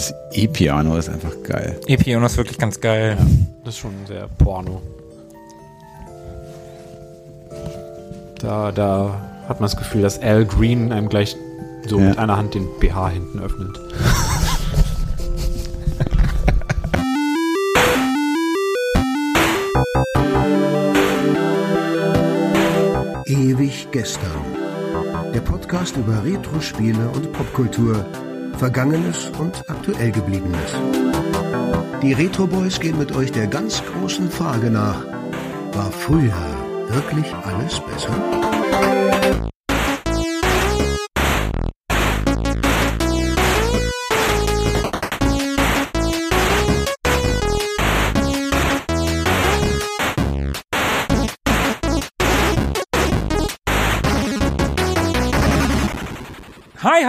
dieses E-Piano ist einfach geil. E-Piano ist wirklich ganz geil. Ja, das ist schon sehr Porno. Da, da hat man das Gefühl, dass Al Green einem gleich so ja. mit einer Hand den BH hinten öffnet. Ewig gestern. Der Podcast über Retro-Spiele und Popkultur. Vergangenes und aktuell gebliebenes. Die Retro Boys gehen mit euch der ganz großen Frage nach. War früher wirklich alles besser?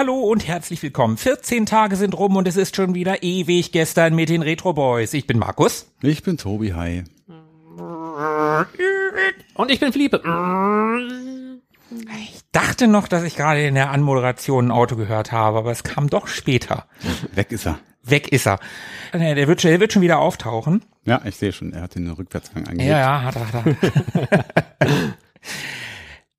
Hallo und herzlich willkommen. 14 Tage sind rum und es ist schon wieder ewig gestern mit den Retro Boys. Ich bin Markus. Ich bin Tobi, hi. Und ich bin Philippe. Ich dachte noch, dass ich gerade in der Anmoderation ein Auto gehört habe, aber es kam doch später. Weg ist er. Weg ist er. Der wird, der wird schon wieder auftauchen. Ja, ich sehe schon, er hat den Rückwärtsgang angelegt. Ja, ja, hat er, hat er.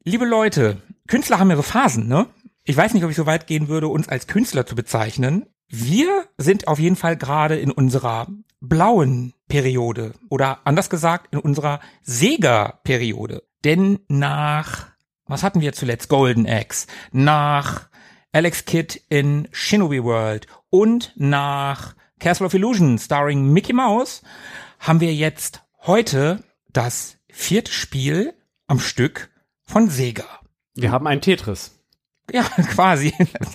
Liebe Leute, Künstler haben ja so Phasen, ne? Ich weiß nicht, ob ich so weit gehen würde, uns als Künstler zu bezeichnen. Wir sind auf jeden Fall gerade in unserer blauen Periode oder anders gesagt in unserer Sega-Periode. Denn nach, was hatten wir zuletzt? Golden Axe, nach Alex Kidd in Shinobi World und nach Castle of Illusion starring Mickey Mouse haben wir jetzt heute das vierte Spiel am Stück von Sega. Wir haben ein Tetris. Ja, quasi.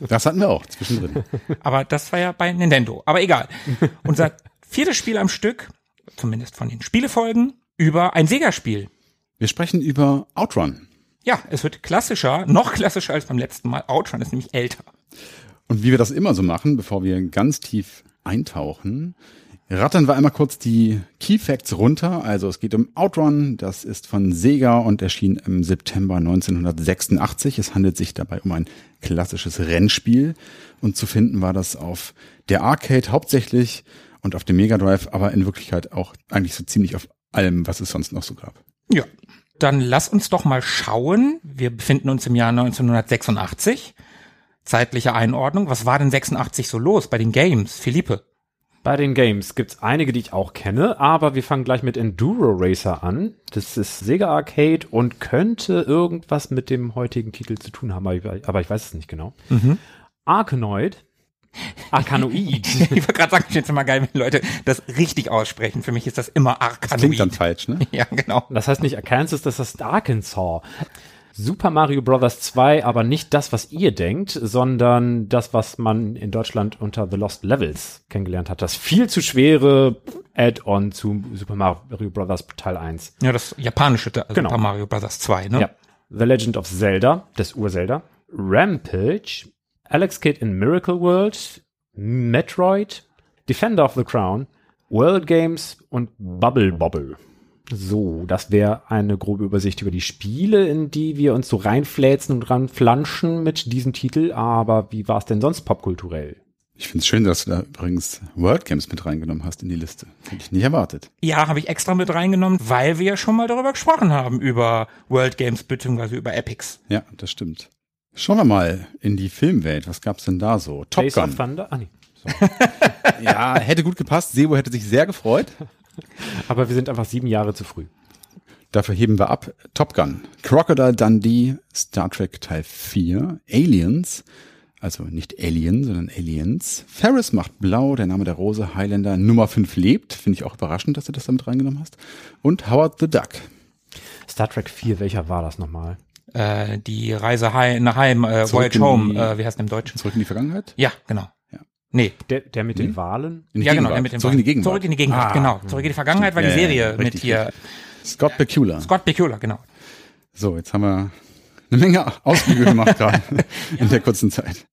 Das hatten wir auch zwischendrin. Aber das war ja bei Nintendo. Aber egal. Unser viertes Spiel am Stück, zumindest von den Spielefolgen, über ein Sega-Spiel. Wir sprechen über Outrun. Ja, es wird klassischer, noch klassischer als beim letzten Mal. Outrun ist nämlich älter. Und wie wir das immer so machen, bevor wir ganz tief eintauchen, Rattern wir einmal kurz die Key Facts runter. Also es geht um Outrun, das ist von Sega und erschien im September 1986. Es handelt sich dabei um ein klassisches Rennspiel und zu finden war das auf der Arcade hauptsächlich und auf dem Mega Drive, aber in Wirklichkeit auch eigentlich so ziemlich auf allem, was es sonst noch so gab. Ja, dann lass uns doch mal schauen. Wir befinden uns im Jahr 1986. Zeitliche Einordnung. Was war denn 86 so los bei den Games, Philippe? Bei den Games gibt's einige, die ich auch kenne, aber wir fangen gleich mit Enduro Racer an. Das ist Sega Arcade und könnte irgendwas mit dem heutigen Titel zu tun haben, aber ich weiß es nicht genau. Mhm. Arkanoid. Arkanoid. ich wollte gerade sagen, ich finde es immer geil, wenn Leute das richtig aussprechen. Für mich ist das immer Arkanoid. Das klingt dann falsch, ne? Ja, genau. Das heißt nicht Arkansas, das heißt Arkansas. Super Mario Bros. 2, aber nicht das, was ihr denkt, sondern das, was man in Deutschland unter The Lost Levels kennengelernt hat. Das viel zu schwere Add-on zu Super Mario Bros. Teil 1. Ja, das japanische genau. Super Mario Bros. 2, ne? Ja. The Legend of Zelda, des Ur-Zelda. Rampage, Alex Kidd in Miracle World, Metroid, Defender of the Crown, World Games und Bubble Bobble. So, das wäre eine grobe Übersicht über die Spiele, in die wir uns so reinfläzen und ranflanschen mit diesem Titel. Aber wie war es denn sonst popkulturell? Ich finde es schön, dass du da übrigens World Games mit reingenommen hast in die Liste. Hätte ich nicht erwartet. Ja, habe ich extra mit reingenommen, weil wir ja schon mal darüber gesprochen haben, über World Games bzw. über Epics. Ja, das stimmt. Schauen wir mal in die Filmwelt. Was gab's denn da so? Top Gun. Ah, nee. ja, hätte gut gepasst. Sebo hätte sich sehr gefreut. Aber wir sind einfach sieben Jahre zu früh. Dafür heben wir ab. Top Gun, Crocodile Dundee, Star Trek Teil 4, Aliens, also nicht Alien, sondern Aliens. Ferris macht blau, der Name der Rose, Highlander Nummer 5 lebt. Finde ich auch überraschend, dass du das damit reingenommen hast. Und Howard the Duck. Star Trek 4, welcher war das nochmal? Äh, die Reise nach Heim, äh, Voyage Home, äh, wie heißt der im Deutschen? Zurück in die Vergangenheit? Ja, genau. Nee. Der, der mit den hm? Wahlen? ja, genau, der mit den Zurück in die Gegenwart. Zurück in die Gegenwart, ah, genau. Zurück in die Vergangenheit war die Serie ja, mit hier. Scott Bakula. Scott Bakula, genau. So, jetzt haben wir eine Menge Ausflüge gemacht gerade in der kurzen Zeit.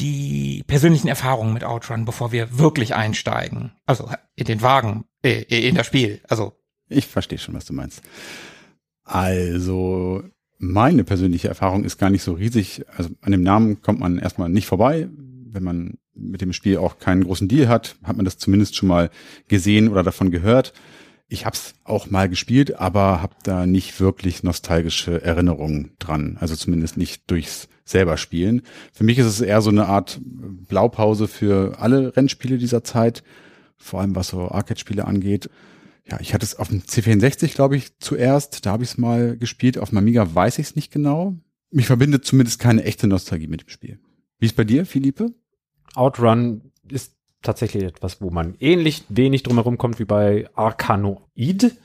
Die persönlichen Erfahrungen mit Outrun, bevor wir wirklich einsteigen. Also in den Wagen, äh, in das Spiel. Also. Ich verstehe schon, was du meinst. Also, meine persönliche Erfahrung ist gar nicht so riesig. Also an dem Namen kommt man erstmal nicht vorbei wenn man mit dem Spiel auch keinen großen Deal hat, hat man das zumindest schon mal gesehen oder davon gehört. Ich habe es auch mal gespielt, aber habe da nicht wirklich nostalgische Erinnerungen dran. Also zumindest nicht durchs selber spielen. Für mich ist es eher so eine Art Blaupause für alle Rennspiele dieser Zeit, vor allem was so Arcade-Spiele angeht. Ja, ich hatte es auf dem C64, glaube ich, zuerst. Da habe ich es mal gespielt. Auf dem Amiga weiß ich es nicht genau. Mich verbindet zumindest keine echte Nostalgie mit dem Spiel. Wie ist bei dir, Philippe? Outrun ist tatsächlich etwas, wo man ähnlich wenig drumherum kommt wie bei Arcanoid.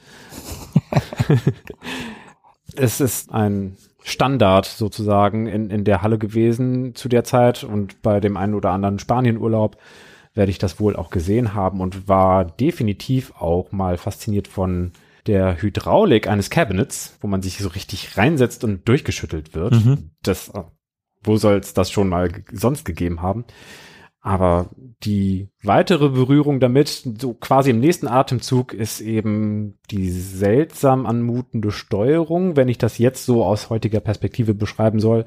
es ist ein Standard sozusagen in, in der Halle gewesen zu der Zeit und bei dem einen oder anderen Spanienurlaub werde ich das wohl auch gesehen haben und war definitiv auch mal fasziniert von der Hydraulik eines Cabinets, wo man sich so richtig reinsetzt und durchgeschüttelt wird. Mhm. Das, wo soll es das schon mal sonst gegeben haben? Aber die weitere Berührung damit, so quasi im nächsten Atemzug, ist eben die seltsam anmutende Steuerung, wenn ich das jetzt so aus heutiger Perspektive beschreiben soll.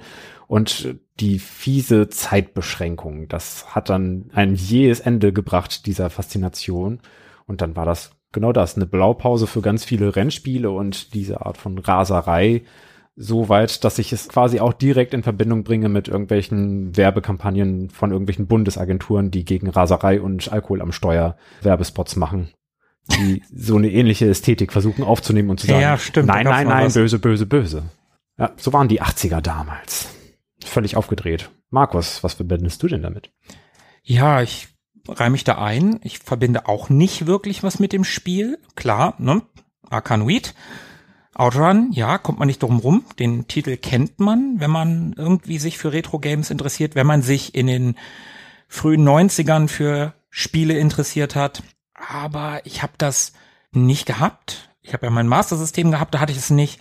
Und die fiese Zeitbeschränkung. Das hat dann ein jähes Ende gebracht, dieser Faszination. Und dann war das genau das, eine Blaupause für ganz viele Rennspiele und diese Art von Raserei, so weit, dass ich es quasi auch direkt in Verbindung bringe mit irgendwelchen Werbekampagnen von irgendwelchen Bundesagenturen, die gegen Raserei und Alkohol am Steuer Werbespots machen. Die so eine ähnliche Ästhetik versuchen aufzunehmen und zu sagen, ja, stimmt, nein, nein, nein, böse, böse, böse. Ja, so waren die 80er damals. Völlig aufgedreht. Markus, was verbindest du denn damit? Ja, ich reihe mich da ein. Ich verbinde auch nicht wirklich was mit dem Spiel. Klar, ne? Arkanoid. Outrun, ja, kommt man nicht drum rum. Den Titel kennt man, wenn man irgendwie sich für Retro-Games interessiert, wenn man sich in den frühen 90ern für Spiele interessiert hat. Aber ich habe das nicht gehabt. Ich habe ja mein Master-System gehabt, da hatte ich es nicht.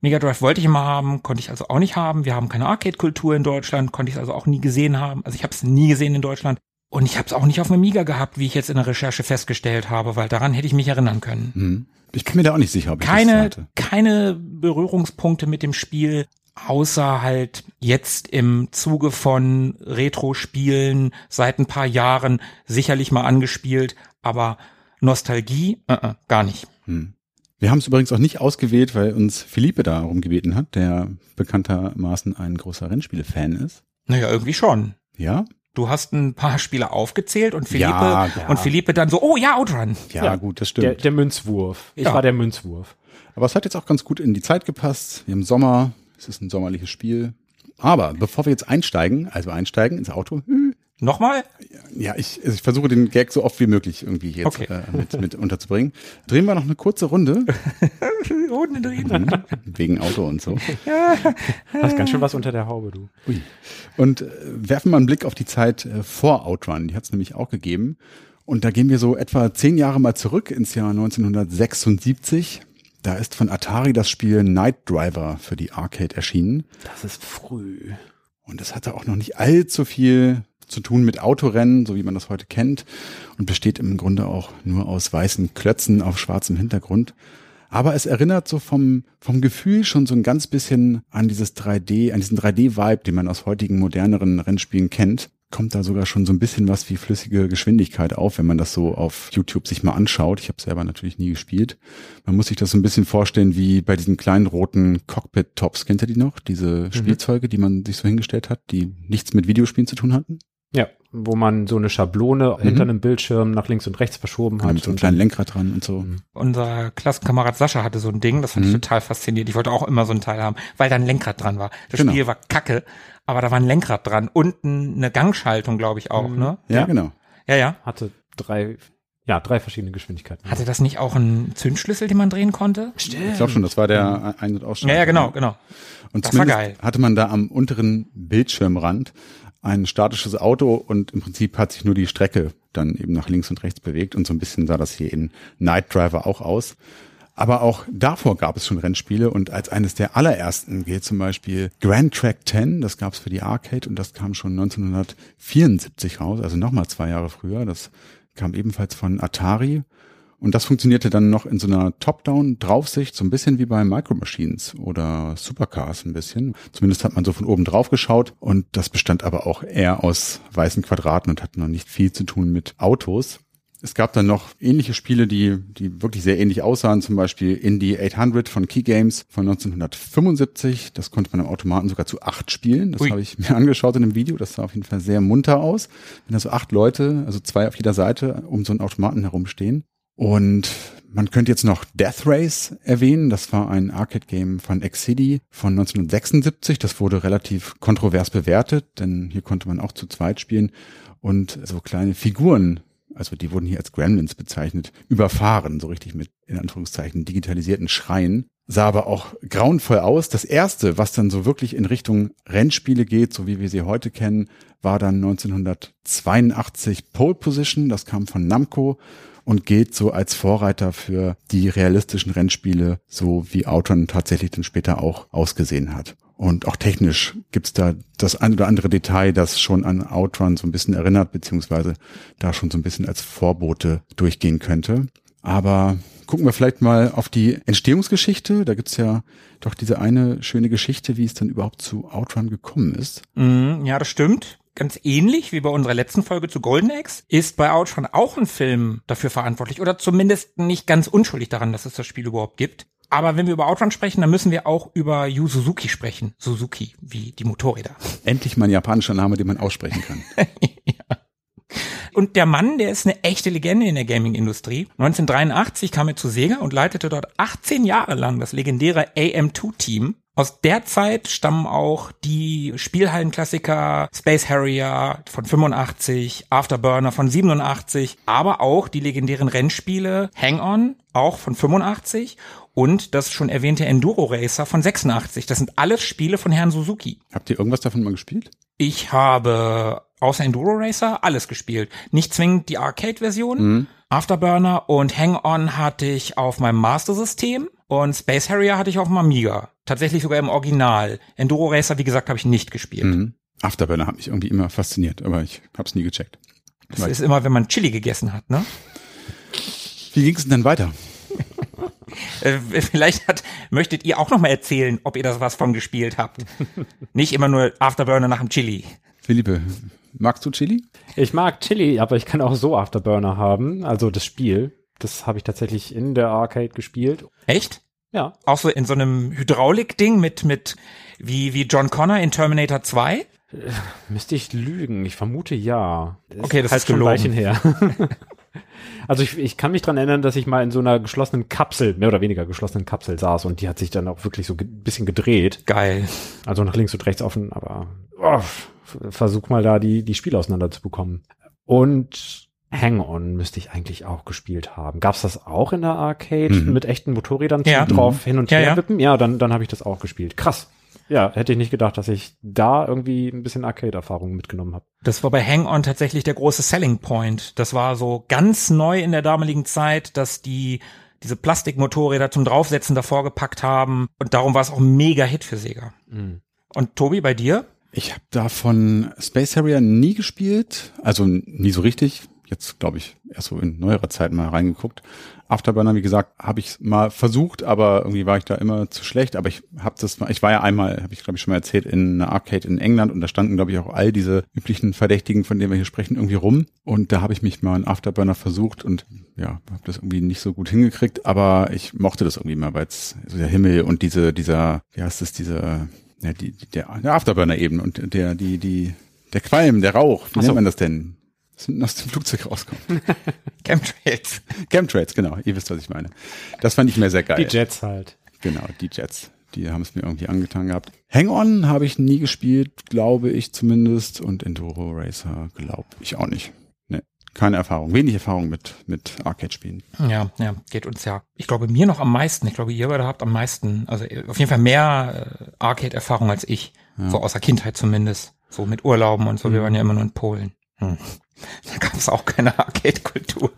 Mega Drive wollte ich immer haben, konnte ich also auch nicht haben. Wir haben keine Arcade-Kultur in Deutschland, konnte ich es also auch nie gesehen haben. Also ich habe es nie gesehen in Deutschland. Und ich habe es auch nicht auf dem Amiga gehabt, wie ich jetzt in der Recherche festgestellt habe, weil daran hätte ich mich erinnern können. Hm. Ich bin mir da auch nicht sicher, ob ich keine, das hatte. Keine Berührungspunkte mit dem Spiel, außer halt jetzt im Zuge von Retro-Spielen seit ein paar Jahren sicherlich mal angespielt, aber Nostalgie, uh -uh, gar nicht. Hm. Wir haben es übrigens auch nicht ausgewählt, weil uns Philippe darum gebeten hat, der bekanntermaßen ein großer Rennspiele-Fan ist. Naja, irgendwie schon. Ja? Du hast ein paar Spiele aufgezählt und Philippe ja, ja. und Philippe dann so, oh ja, Outrun. Ja, ja gut, das stimmt. Der, der Münzwurf. Ich war der Münzwurf. Aber es hat jetzt auch ganz gut in die Zeit gepasst. Im Sommer, es ist ein sommerliches Spiel. Aber bevor wir jetzt einsteigen, also einsteigen ins Auto, hm, Nochmal? Ja, ich, also ich versuche den Gag so oft wie möglich irgendwie jetzt okay. äh, mit, mit unterzubringen. Drehen wir noch eine kurze Runde. Runde drehen. Mhm. Wegen Auto und so. Ja. Hast ganz schön was unter der Haube, du. Ui. Und äh, werfen mal einen Blick auf die Zeit äh, vor Outrun. Die hat es nämlich auch gegeben. Und da gehen wir so etwa zehn Jahre mal zurück ins Jahr 1976. Da ist von Atari das Spiel Night Driver für die Arcade erschienen. Das ist früh. Und es hatte auch noch nicht allzu viel zu tun mit Autorennen, so wie man das heute kennt, und besteht im Grunde auch nur aus weißen Klötzen auf schwarzem Hintergrund. Aber es erinnert so vom, vom Gefühl schon so ein ganz bisschen an dieses 3D, an diesen 3D-Vibe, den man aus heutigen moderneren Rennspielen kennt. Kommt da sogar schon so ein bisschen was wie flüssige Geschwindigkeit auf, wenn man das so auf YouTube sich mal anschaut. Ich habe selber natürlich nie gespielt. Man muss sich das so ein bisschen vorstellen wie bei diesen kleinen roten Cockpit-Tops. Kennt ihr die noch? Diese mhm. Spielzeuge, die man sich so hingestellt hat, die nichts mit Videospielen zu tun hatten? Ja, wo man so eine Schablone mhm. hinter einem Bildschirm nach links und rechts verschoben hat. Mit so einem kleinen Lenkrad dran und so. Mhm. Unser Klassenkamerad Sascha hatte so ein Ding, das fand mhm. ich total faszinierend. Ich wollte auch immer so ein Teil haben, weil da ein Lenkrad dran war. Das genau. Spiel war kacke, aber da war ein Lenkrad dran und eine Gangschaltung, glaube ich auch, mhm. ne? Ja, ja, genau. Ja, ja. Hatte drei, ja, drei verschiedene Geschwindigkeiten. Hatte das nicht auch einen Zündschlüssel, den man drehen konnte? Stimmt. Ich glaube schon, das war der Ein- und Ausschlag. Ja, ja, genau, genau. Und das war geil. hatte man da am unteren Bildschirmrand ein statisches Auto und im Prinzip hat sich nur die Strecke dann eben nach links und rechts bewegt und so ein bisschen sah das hier in Night Driver auch aus. Aber auch davor gab es schon Rennspiele und als eines der allerersten gilt zum Beispiel Grand Track 10, das gab es für die Arcade und das kam schon 1974 raus, also nochmal zwei Jahre früher. Das kam ebenfalls von Atari Und das funktionierte dann noch in so einer Top-Down-Draufsicht, so ein bisschen wie bei Micro Machines oder Supercars ein bisschen. Zumindest hat man so von oben drauf geschaut und das bestand aber auch eher aus weißen Quadraten und hat noch nicht viel zu tun mit Autos. Es gab dann noch ähnliche Spiele, die, die wirklich sehr ähnlich aussahen, zum Beispiel Indie 800 von Key Games von 1975. Das konnte man im Automaten sogar zu acht spielen. Das habe ich mir angeschaut in einem Video. Das sah auf jeden Fall sehr munter aus. Wenn da so acht Leute, also zwei auf jeder Seite, um so einen Automaten herumstehen. Und man könnte jetzt noch Death Race erwähnen. Das war ein Arcade-Game von Exidy von 1976. Das wurde relativ kontrovers bewertet, denn hier konnte man auch zu zweit spielen und so kleine Figuren also die wurden hier als Gremlins bezeichnet, überfahren, so richtig mit, in Anführungszeichen, digitalisierten Schreien. Sah aber auch grauenvoll aus. Das erste, was dann so wirklich in Richtung Rennspiele geht, so wie wir sie heute kennen, war dann 1982 Pole Position. Das kam von Namco und gilt so als Vorreiter für die realistischen Rennspiele, so wie Outrun tatsächlich dann später auch ausgesehen hat. Und auch technisch gibt's da das ein oder andere Detail, das schon an Outrun so ein bisschen erinnert, beziehungsweise da schon so ein bisschen als Vorbote durchgehen könnte. Aber gucken wir vielleicht mal auf die Entstehungsgeschichte. Da gibt's ja doch diese eine schöne Geschichte, wie es dann überhaupt zu Outrun gekommen ist. Mm, ja, das stimmt. Ganz ähnlich wie bei unserer letzten Folge zu Golden Axe ist bei Outrun auch ein Film dafür verantwortlich oder zumindest nicht ganz unschuldig daran, dass es das Spiel überhaupt gibt. Aber wenn wir über Outrun sprechen, dann müssen wir auch über Yu Suzuki sprechen. Suzuki, wie die Motorräder. Endlich mal ein japanischer Name, den man aussprechen kann. ja. Und der Mann, der ist eine echte Legende in der Gaming-Industrie. 1983 kam er zu Sega und leitete dort 18 Jahre lang das legendäre AM2-Team. Aus der Zeit stammen auch die Spielhallenklassiker Space Harrier von 85, Afterburner von 87, aber auch die legendären Rennspiele Hang On, auch von 85 und das schon erwähnte Enduro Racer von 86. Das sind alles Spiele von Herrn Suzuki. Habt ihr irgendwas davon mal gespielt? Ich habe außer Enduro Racer alles gespielt. Nicht zwingend die Arcade-Version. Mhm. Afterburner und Hang-On hatte ich auf meinem Master-System und Space Harrier hatte ich auf dem Amiga. Tatsächlich sogar im Original. Enduro Racer, wie gesagt, habe ich nicht gespielt. Mhm. Afterburner hat mich irgendwie immer fasziniert, aber ich habe es nie gecheckt. Das Weil ist immer, wenn man Chili gegessen hat, ne? Wie ging es denn dann weiter? Äh, vielleicht hat, möchtet ihr auch noch mal erzählen, ob ihr das was von gespielt habt. Nicht immer nur Afterburner nach dem Chili. Philippe, magst du Chili? Ich mag Chili, aber ich kann auch so Afterburner haben, also das Spiel. Das habe ich tatsächlich in der Arcade gespielt. Echt? Ja. Auch so in so einem Hydraulik-Ding mit, mit, wie, wie John Connor in Terminator 2? Äh, müsste ich lügen. Ich vermute ja. Okay, das ist, halt ist schon Weilchen her. Also ich, ich kann mich dran erinnern, dass ich mal in so einer geschlossenen Kapsel, mehr oder weniger geschlossenen Kapsel saß und die hat sich dann auch wirklich so ein bisschen gedreht. Geil. Also nach links und rechts offen, aber oh, versuch mal da die, die Spiele auseinander zu bekommen. Und Hang-On müsste ich eigentlich auch gespielt haben. Gab's das auch in der Arcade mhm. mit echten Motorrädern ja. drauf mhm. hin und her ja, wippen? Ja, dann, dann habe ich das auch gespielt. Krass. Ja, hätte ich nicht gedacht, dass ich da irgendwie ein bisschen Arcade-Erfahrung mitgenommen habe. Das war bei Hang-On tatsächlich der große Selling Point. Das war so ganz neu in der damaligen Zeit, dass die diese Plastikmotorräder zum Draufsetzen davor gepackt haben. Und darum war es auch ein mega Hit für Sega. Mhm. Und Tobi, bei dir? Ich habe davon Space Harrier nie gespielt, also nie so richtig jetzt, glaube ich, erst so in neuerer Zeit mal reingeguckt. Afterburner, wie gesagt, habe ich mal versucht, aber irgendwie war ich da immer zu schlecht. Aber ich habe das, ich war ja einmal, habe ich glaube ich schon mal erzählt, in einer Arcade in England und da standen glaube ich auch all diese üblichen Verdächtigen, von denen wir hier sprechen, irgendwie rum. Und da habe ich mich mal in Afterburner versucht und ja, habe das irgendwie nicht so gut hingekriegt. Aber ich mochte das irgendwie mal, weil es so der Himmel und diese, dieser, wie heißt es, diese, ja, die, der, der Afterburner eben und der, die, die, der Qualm, der Rauch, wie so. nennt man das denn? Aus dem Flugzeug rauskommt. Chemtrails. Chemtrails, genau. Ihr wisst, was ich meine. Das fand ich mir sehr geil. Die Jets halt. Genau, die Jets. Die haben es mir irgendwie angetan gehabt. Hang-On habe ich nie gespielt, glaube ich zumindest. Und Enduro Racer glaube ich auch nicht. Nee, keine Erfahrung. Wenig Erfahrung mit, mit Arcade-Spielen. Ja, ja, geht uns ja. Ich glaube, mir noch am meisten. Ich glaube, ihr beide habt am meisten, also auf jeden Fall mehr äh, Arcade-Erfahrung als ich. Ja. So aus der Kindheit zumindest. So mit Urlauben und so. Mhm. Wir waren ja immer nur in Polen. Hm. Da gab es auch keine Arcade-Kultur.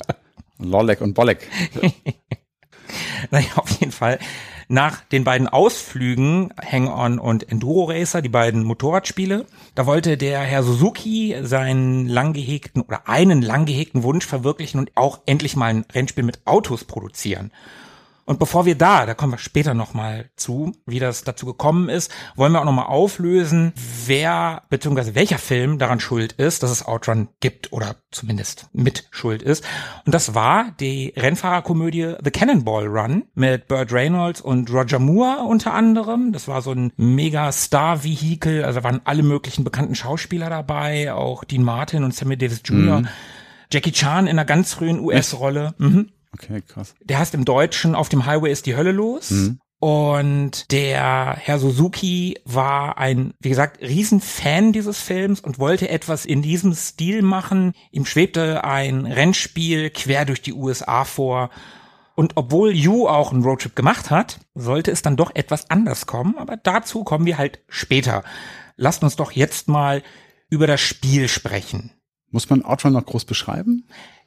Lollek und Bollek. naja, auf jeden Fall. Nach den beiden Ausflügen, Hang-On und Enduro Racer, die beiden Motorradspiele, da wollte der Herr Suzuki seinen lang gehegten oder einen lang gehegten Wunsch verwirklichen und auch endlich mal ein Rennspiel mit Autos produzieren. Und bevor wir da, da kommen wir später nochmal zu, wie das dazu gekommen ist, wollen wir auch nochmal auflösen, wer bzw. welcher Film daran schuld ist, dass es Outrun gibt oder zumindest mit schuld ist. Und das war die Rennfahrerkomödie The Cannonball Run mit Burt Reynolds und Roger Moore unter anderem. Das war so ein mega Star-Vehikel, also waren alle möglichen bekannten Schauspieler dabei, auch Dean Martin und Sammy Davis Jr. Mhm. Jackie Chan in einer ganz frühen US-Rolle. Mhm. Okay, krass. Der heißt im Deutschen Auf dem Highway ist die Hölle los. Mhm. Und der Herr Suzuki war ein, wie gesagt, Riesenfan dieses Films und wollte etwas in diesem Stil machen. Ihm schwebte ein Rennspiel quer durch die USA vor. Und obwohl Yu auch einen Roadtrip gemacht hat, sollte es dann doch etwas anders kommen. Aber dazu kommen wir halt später. Lasst uns doch jetzt mal über das Spiel sprechen. Muss man Outrun noch groß beschreiben?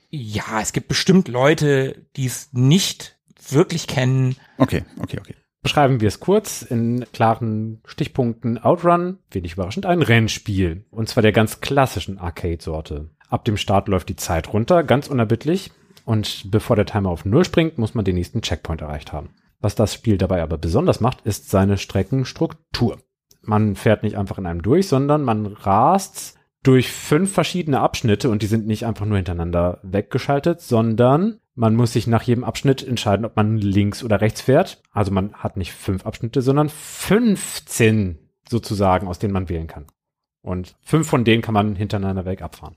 Ja, es gibt bestimmt Leute, die es nicht wirklich kennen. Okay, okay, okay. Beschreiben wir es kurz in klaren Stichpunkten. Outrun, wenig überraschend, ein Rennspiel. Und zwar der ganz klassischen Arcade-Sorte. Ab dem Start läuft die Zeit runter, ganz unerbittlich. Und bevor der Timer auf Null springt, muss man den nächsten Checkpoint erreicht haben. Was das Spiel dabei aber besonders macht, ist seine Streckenstruktur. Man fährt nicht einfach in einem durch, sondern man rast durch fünf verschiedene Abschnitte und die sind nicht einfach nur hintereinander weggeschaltet, sondern man muss sich nach jedem Abschnitt entscheiden, ob man links oder rechts fährt. Also man hat nicht fünf Abschnitte, sondern 15 sozusagen, aus denen man wählen kann. Und fünf von denen kann man hintereinander weg abfahren.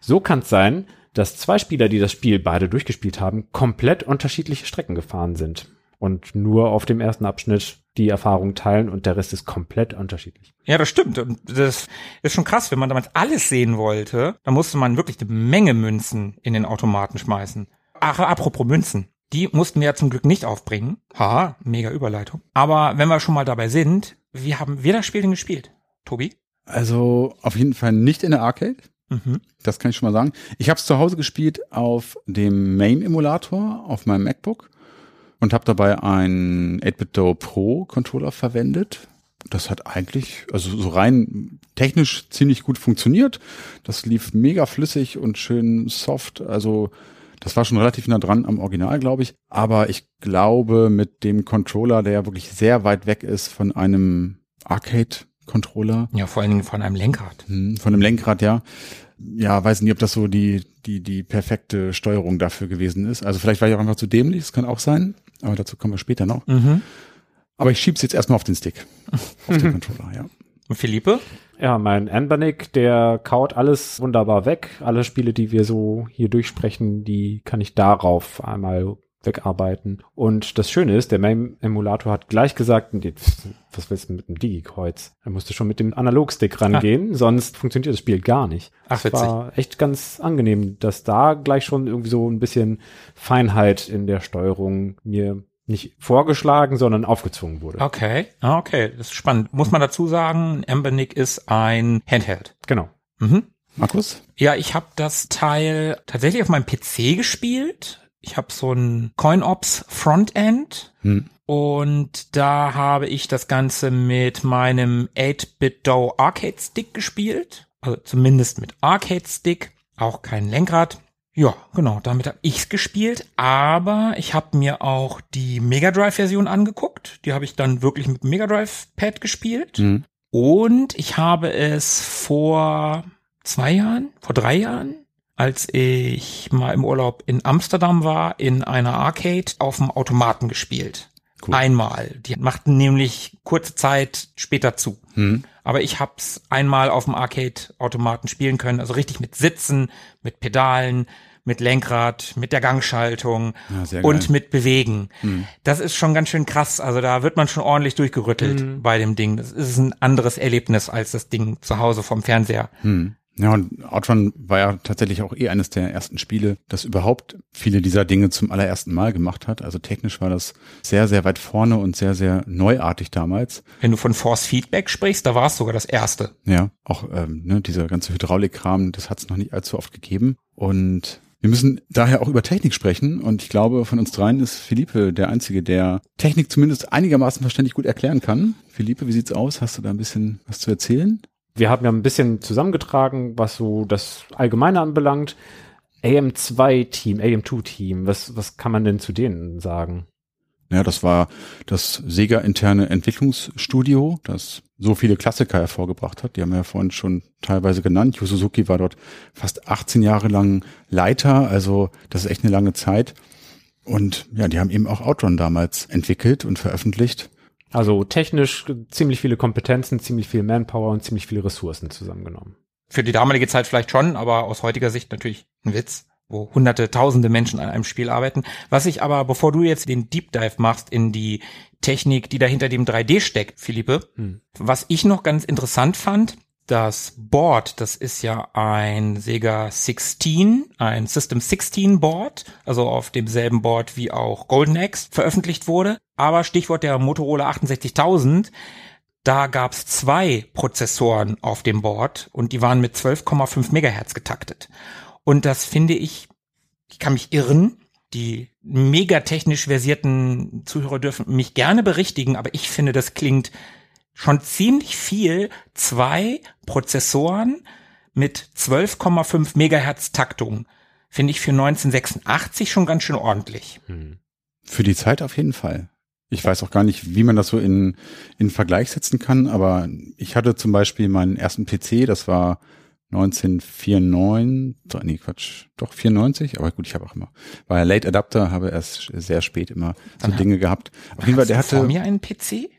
So kann es sein, dass zwei Spieler, die das Spiel beide durchgespielt haben, komplett unterschiedliche Strecken gefahren sind und nur auf dem ersten Abschnitt die Erfahrung teilen und der Rest ist komplett unterschiedlich. Ja, das stimmt. Und das ist schon krass, wenn man damals alles sehen wollte, dann musste man wirklich eine Menge Münzen in den Automaten schmeißen. Ach, apropos Münzen. Die mussten wir ja zum Glück nicht aufbringen. Haha, mega Überleitung. Aber wenn wir schon mal dabei sind, wie haben wir das Spiel denn gespielt? Tobi? Also auf jeden Fall nicht in der Arcade. Mhm. Das kann ich schon mal sagen. Ich habe es zu Hause gespielt auf dem MAME-Emulator auf meinem MacBook und habe dabei einen 8-Bit-Do Pro Controller verwendet. Das hat eigentlich, also so rein technisch ziemlich gut funktioniert. Das lief mega flüssig und schön soft. Also das war schon relativ nah dran am Original, glaube ich. Aber ich glaube, mit dem Controller, der ja wirklich sehr weit weg ist von einem Arcade-Controller. Ja, vor allen Dingen von einem Lenkrad. Hm, von einem Lenkrad, ja. Ja, weiß nicht, ob das so die, die, die perfekte Steuerung dafür gewesen ist. Also vielleicht war ich auch einfach zu dämlich, das kann auch sein aber dazu kommen wir später noch. Mhm. Aber ich schieb's jetzt erstmal auf den Stick, auf den Controller, ja. Und Philippe? Ja, mein Anbernic, der kaut alles wunderbar weg. Alle Spiele, die wir so hier durchsprechen, die kann ich darauf einmal wegarbeiten. Und das Schöne ist, der MAME-Emulator hat gleich gesagt, was willst du mit dem Digi-Kreuz? Er musste schon mit dem Analogstick rangehen, ah. sonst funktioniert das Spiel gar nicht. Ach, witzig. war echt ganz angenehm, dass da gleich schon irgendwie so ein bisschen Feinheit in der Steuerung mir nicht vorgeschlagen, sondern aufgezwungen wurde. Okay, ah, okay, das ist spannend. Muss man dazu sagen, Embernick ist ein Handheld. Genau. Mhm. Markus? Ja, ich habe das Teil tatsächlich auf meinem PC gespielt ich habe so ein CoinOps Frontend hm. und da habe ich das Ganze mit meinem 8-Bit-Do Arcade Stick gespielt. Also zumindest mit Arcade Stick, auch kein Lenkrad. Ja, genau, damit habe ich's gespielt, aber ich habe mir auch die Mega Drive Version angeguckt. Die habe ich dann wirklich mit Mega Drive Pad gespielt. Hm. Und ich habe es vor zwei Jahren, vor drei Jahren als ich mal im Urlaub in Amsterdam war, in einer Arcade auf dem Automaten gespielt. Cool. Einmal. Die machten nämlich kurze Zeit später zu. Hm. Aber ich hab's einmal auf dem Arcade-Automaten spielen können, also richtig mit Sitzen, mit Pedalen, mit Lenkrad, mit der Gangschaltung ja, und mit Bewegen. Hm. Das ist schon ganz schön krass. Also da wird man schon ordentlich durchgerüttelt hm. bei dem Ding. Das ist ein anderes Erlebnis als das Ding zu Hause vom Fernseher. Hm. Ja, und Outrun war ja tatsächlich auch eh eines der ersten Spiele, das überhaupt viele dieser Dinge zum allerersten Mal gemacht hat. Also technisch war das sehr, sehr weit vorne und sehr, sehr neuartig damals. Wenn du von Force Feedback sprichst, da war es sogar das erste. Ja, auch ähm, ne, dieser ganze Hydraulikkram, das hat es noch nicht allzu oft gegeben. Und Wir müssen daher auch über Technik sprechen und ich glaube, von uns dreien ist Philippe der Einzige, der Technik zumindest einigermaßen verständlich gut erklären kann. Philippe, wie sieht's aus? Hast du da ein bisschen was zu erzählen? Wir haben ja ein bisschen zusammengetragen, was so das Allgemeine anbelangt. AM2-Team, AM2-Team, was, was kann man denn zu denen sagen? Ja, das war das Sega interne Entwicklungsstudio, das so viele Klassiker hervorgebracht hat. Die haben wir ja vorhin schon teilweise genannt. Yu Suzuki war dort fast 18 Jahre lang Leiter, also das ist echt eine lange Zeit. Und ja, die haben eben auch Outrun damals entwickelt und veröffentlicht. Also technisch ziemlich viele Kompetenzen, ziemlich viel Manpower und ziemlich viele Ressourcen zusammengenommen. Für die damalige Zeit vielleicht schon, aber aus heutiger Sicht natürlich ein Witz wo hunderte, tausende Menschen an einem Spiel arbeiten. Was ich aber, bevor du jetzt den Deep Dive machst in die Technik, die da hinter dem 3D steckt, Philippe, hm. was ich noch ganz interessant fand, das Board, das ist ja ein Sega 16, ein System 16 Board, also auf demselben Board wie auch Golden Axe veröffentlicht wurde. Aber Stichwort der Motorola 68000, da gab's zwei Prozessoren auf dem Board und die waren mit 12,5 Megahertz getaktet. Und das finde ich, ich kann mich irren, die megatechnisch versierten Zuhörer dürfen mich gerne berichtigen, aber ich finde, das klingt schon ziemlich viel. Zwei Prozessoren mit 12,5 Megahertz Taktung finde ich für 1986 schon ganz schön ordentlich. Hm. Für die Zeit auf jeden Fall. Ich weiß auch gar nicht, wie man das so in, in Vergleich setzen kann, aber ich hatte zum Beispiel meinen ersten PC, das war 1994, nee, Quatsch, doch 94, aber gut, ich habe auch immer, war ja Late Adapter, habe erst sehr spät immer so Dinge gehabt. Auf jeden Fall, der hatte. Vor mir einen PC?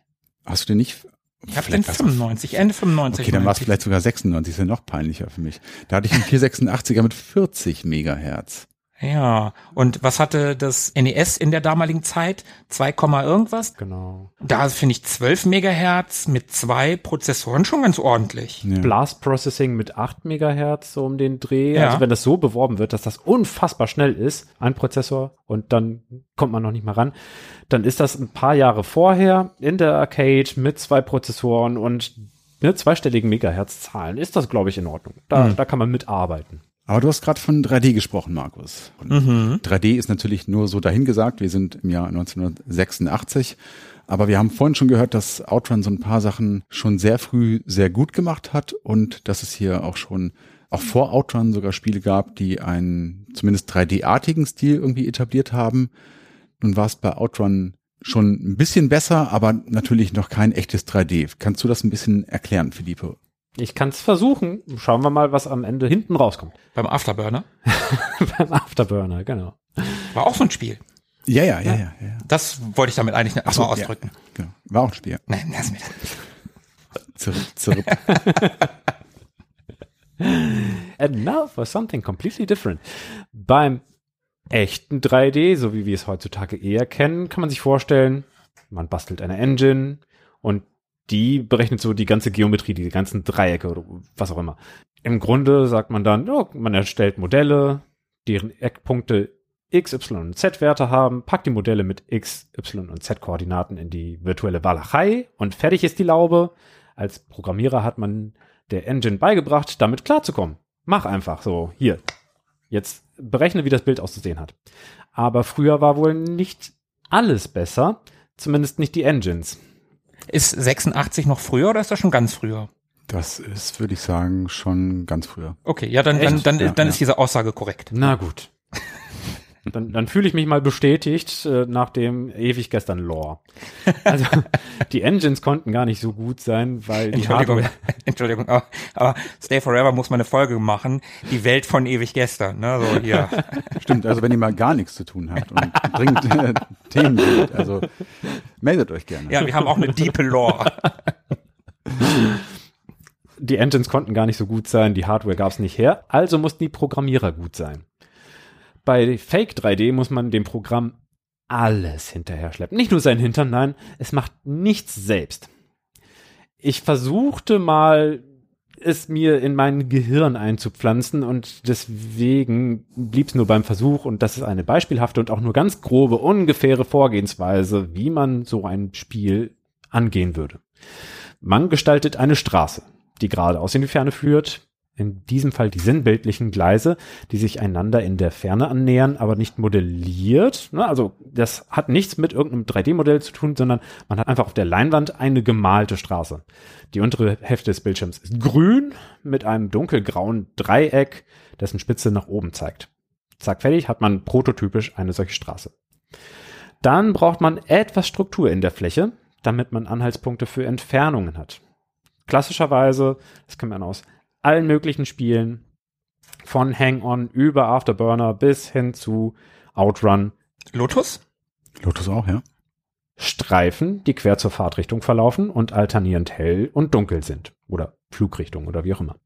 Hast du den nicht? Ich habe den 95, Ende 95. Okay, dann war es vielleicht sogar 96, ist ja noch peinlicher für mich. Da hatte ich einen 486er mit 40 Megahertz. Ja, und was hatte das NES in der damaligen Zeit? 2, irgendwas? Genau. Da finde ich 12 Megahertz mit zwei Prozessoren schon ganz ordentlich. Ja. Blast Processing mit 8 Megahertz so um den Dreh. Ja. Also wenn das so beworben wird, dass das unfassbar schnell ist, ein Prozessor, und dann kommt man noch nicht mal ran, dann ist das ein paar Jahre vorher in der Arcade mit zwei Prozessoren und ne, zweistelligen Megahertz-Zahlen. Ist das, glaube ich, in Ordnung. Da, mhm. da kann man mitarbeiten. Aber du hast gerade von 3D gesprochen, Markus. Mhm. 3D ist natürlich nur so dahingesagt. Wir sind im Jahr 1986. Aber wir haben vorhin schon gehört, dass Outrun so ein paar Sachen schon sehr früh sehr gut gemacht hat und dass es hier auch schon auch vor Outrun sogar Spiele gab, die einen zumindest 3D-artigen Stil irgendwie etabliert haben. Nun war es bei Outrun schon ein bisschen besser, aber natürlich noch kein echtes 3D. Kannst du das ein bisschen erklären, Philippe? Ich kann es versuchen. Schauen wir mal, was am Ende hinten rauskommt. Beim Afterburner? Beim Afterburner, genau. War auch so ein Spiel. Ja, ja, ja, ja. ja. Das wollte ich damit eigentlich erstmal so, ausdrücken. Ja, genau. War auch ein Spiel. Nein, lass mir Zirp, zirp. And now for something completely different. Beim echten 3D, so wie wir es heutzutage eher kennen, kann man sich vorstellen, man bastelt eine Engine und die berechnet so die ganze Geometrie, die ganzen Dreiecke oder was auch immer. Im Grunde sagt man dann, oh, man erstellt Modelle, deren Eckpunkte x, y und z Werte haben, packt die Modelle mit x, y und z Koordinaten in die virtuelle Walachei und fertig ist die Laube. Als Programmierer hat man der Engine beigebracht, damit klarzukommen. Mach einfach so, hier. Jetzt berechne, wie das Bild auszusehen hat. Aber früher war wohl nicht alles besser, zumindest nicht die Engines. Ist 86 noch früher oder ist das schon ganz früher? Das ist, würde ich sagen, schon ganz früher. Okay, ja, dann, dann, dann, ja, dann ja. ist diese Aussage korrekt. Na gut. Dann, dann fühle ich mich mal bestätigt äh, nach dem ewig gestern Lore. Also die Engines konnten gar nicht so gut sein, weil die Entschuldigung, Hardware Entschuldigung, aber, aber Stay Forever muss mal eine Folge machen, die Welt von ewig gestern, ne, so hier. Stimmt, also wenn ihr mal gar nichts zu tun habt und dringend äh, Themen seht, also meldet euch gerne. Ja, wir haben auch eine diepe Lore. Die Engines konnten gar nicht so gut sein, die Hardware gab es nicht her, also mussten die Programmierer gut sein. Bei Fake 3D muss man dem Programm alles hinterher schleppen. Nicht nur sein Hintern, nein, es macht nichts selbst. Ich versuchte mal, es mir in mein Gehirn einzupflanzen und deswegen blieb es nur beim Versuch und das ist eine beispielhafte und auch nur ganz grobe, ungefähre Vorgehensweise, wie man so ein Spiel angehen würde. Man gestaltet eine Straße, die geradeaus in die Ferne führt, in diesem Fall die sinnbildlichen Gleise, die sich einander in der Ferne annähern, aber nicht modelliert. Ne? Also das hat nichts mit irgendeinem 3D-Modell zu tun, sondern man hat einfach auf der Leinwand eine gemalte Straße. Die untere Hälfte des Bildschirms ist grün mit einem dunkelgrauen Dreieck, dessen Spitze nach oben zeigt. Zack, fertig, hat man prototypisch eine solche Straße. Dann braucht man etwas Struktur in der Fläche, damit man Anhaltspunkte für Entfernungen hat. Klassischerweise, das kennt man aus allen möglichen Spielen, von Hang-On über Afterburner bis hin zu Outrun. Lotus? Lotus auch, ja. Streifen, die quer zur Fahrtrichtung verlaufen und alternierend hell und dunkel sind. Oder Flugrichtung oder wie auch immer.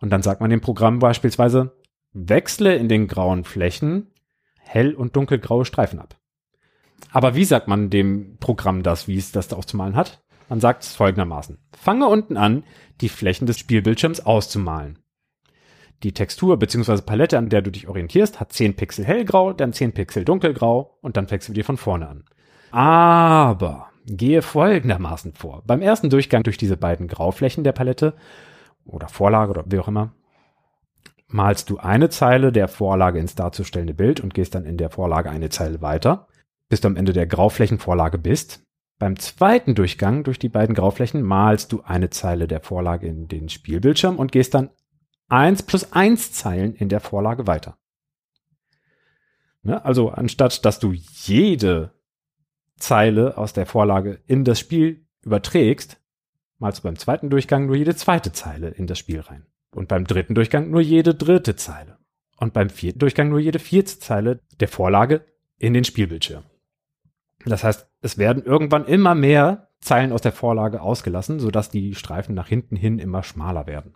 Und dann sagt man dem Programm beispielsweise, wechsle in den grauen Flächen hell und dunkelgraue Streifen ab. Aber wie sagt man dem Programm das, wie es das da aufzumalen hat? Man sagt es folgendermaßen. Fange unten an, die Flächen des Spielbildschirms auszumalen. Die Textur bzw. Palette, an der du dich orientierst, hat 10 Pixel hellgrau, dann 10 Pixel dunkelgrau und dann fängst du dir von vorne an. Aber gehe folgendermaßen vor. Beim ersten Durchgang durch diese beiden Grauflächen der Palette oder Vorlage oder wie auch immer, malst du eine Zeile der Vorlage ins darzustellende Bild und gehst dann in der Vorlage eine Zeile weiter, bis du am Ende der Grauflächenvorlage bist. Beim zweiten Durchgang durch die beiden Grauflächen malst du eine Zeile der Vorlage in den Spielbildschirm und gehst dann eins plus eins Zeilen in der Vorlage weiter. Ne? Also anstatt dass du jede Zeile aus der Vorlage in das Spiel überträgst, malst du beim zweiten Durchgang nur jede zweite Zeile in das Spiel rein. Und beim dritten Durchgang nur jede dritte Zeile. Und beim vierten Durchgang nur jede vierte Zeile der Vorlage in den Spielbildschirm. Das heißt, es werden irgendwann immer mehr Zeilen aus der Vorlage ausgelassen, sodass die Streifen nach hinten hin immer schmaler werden.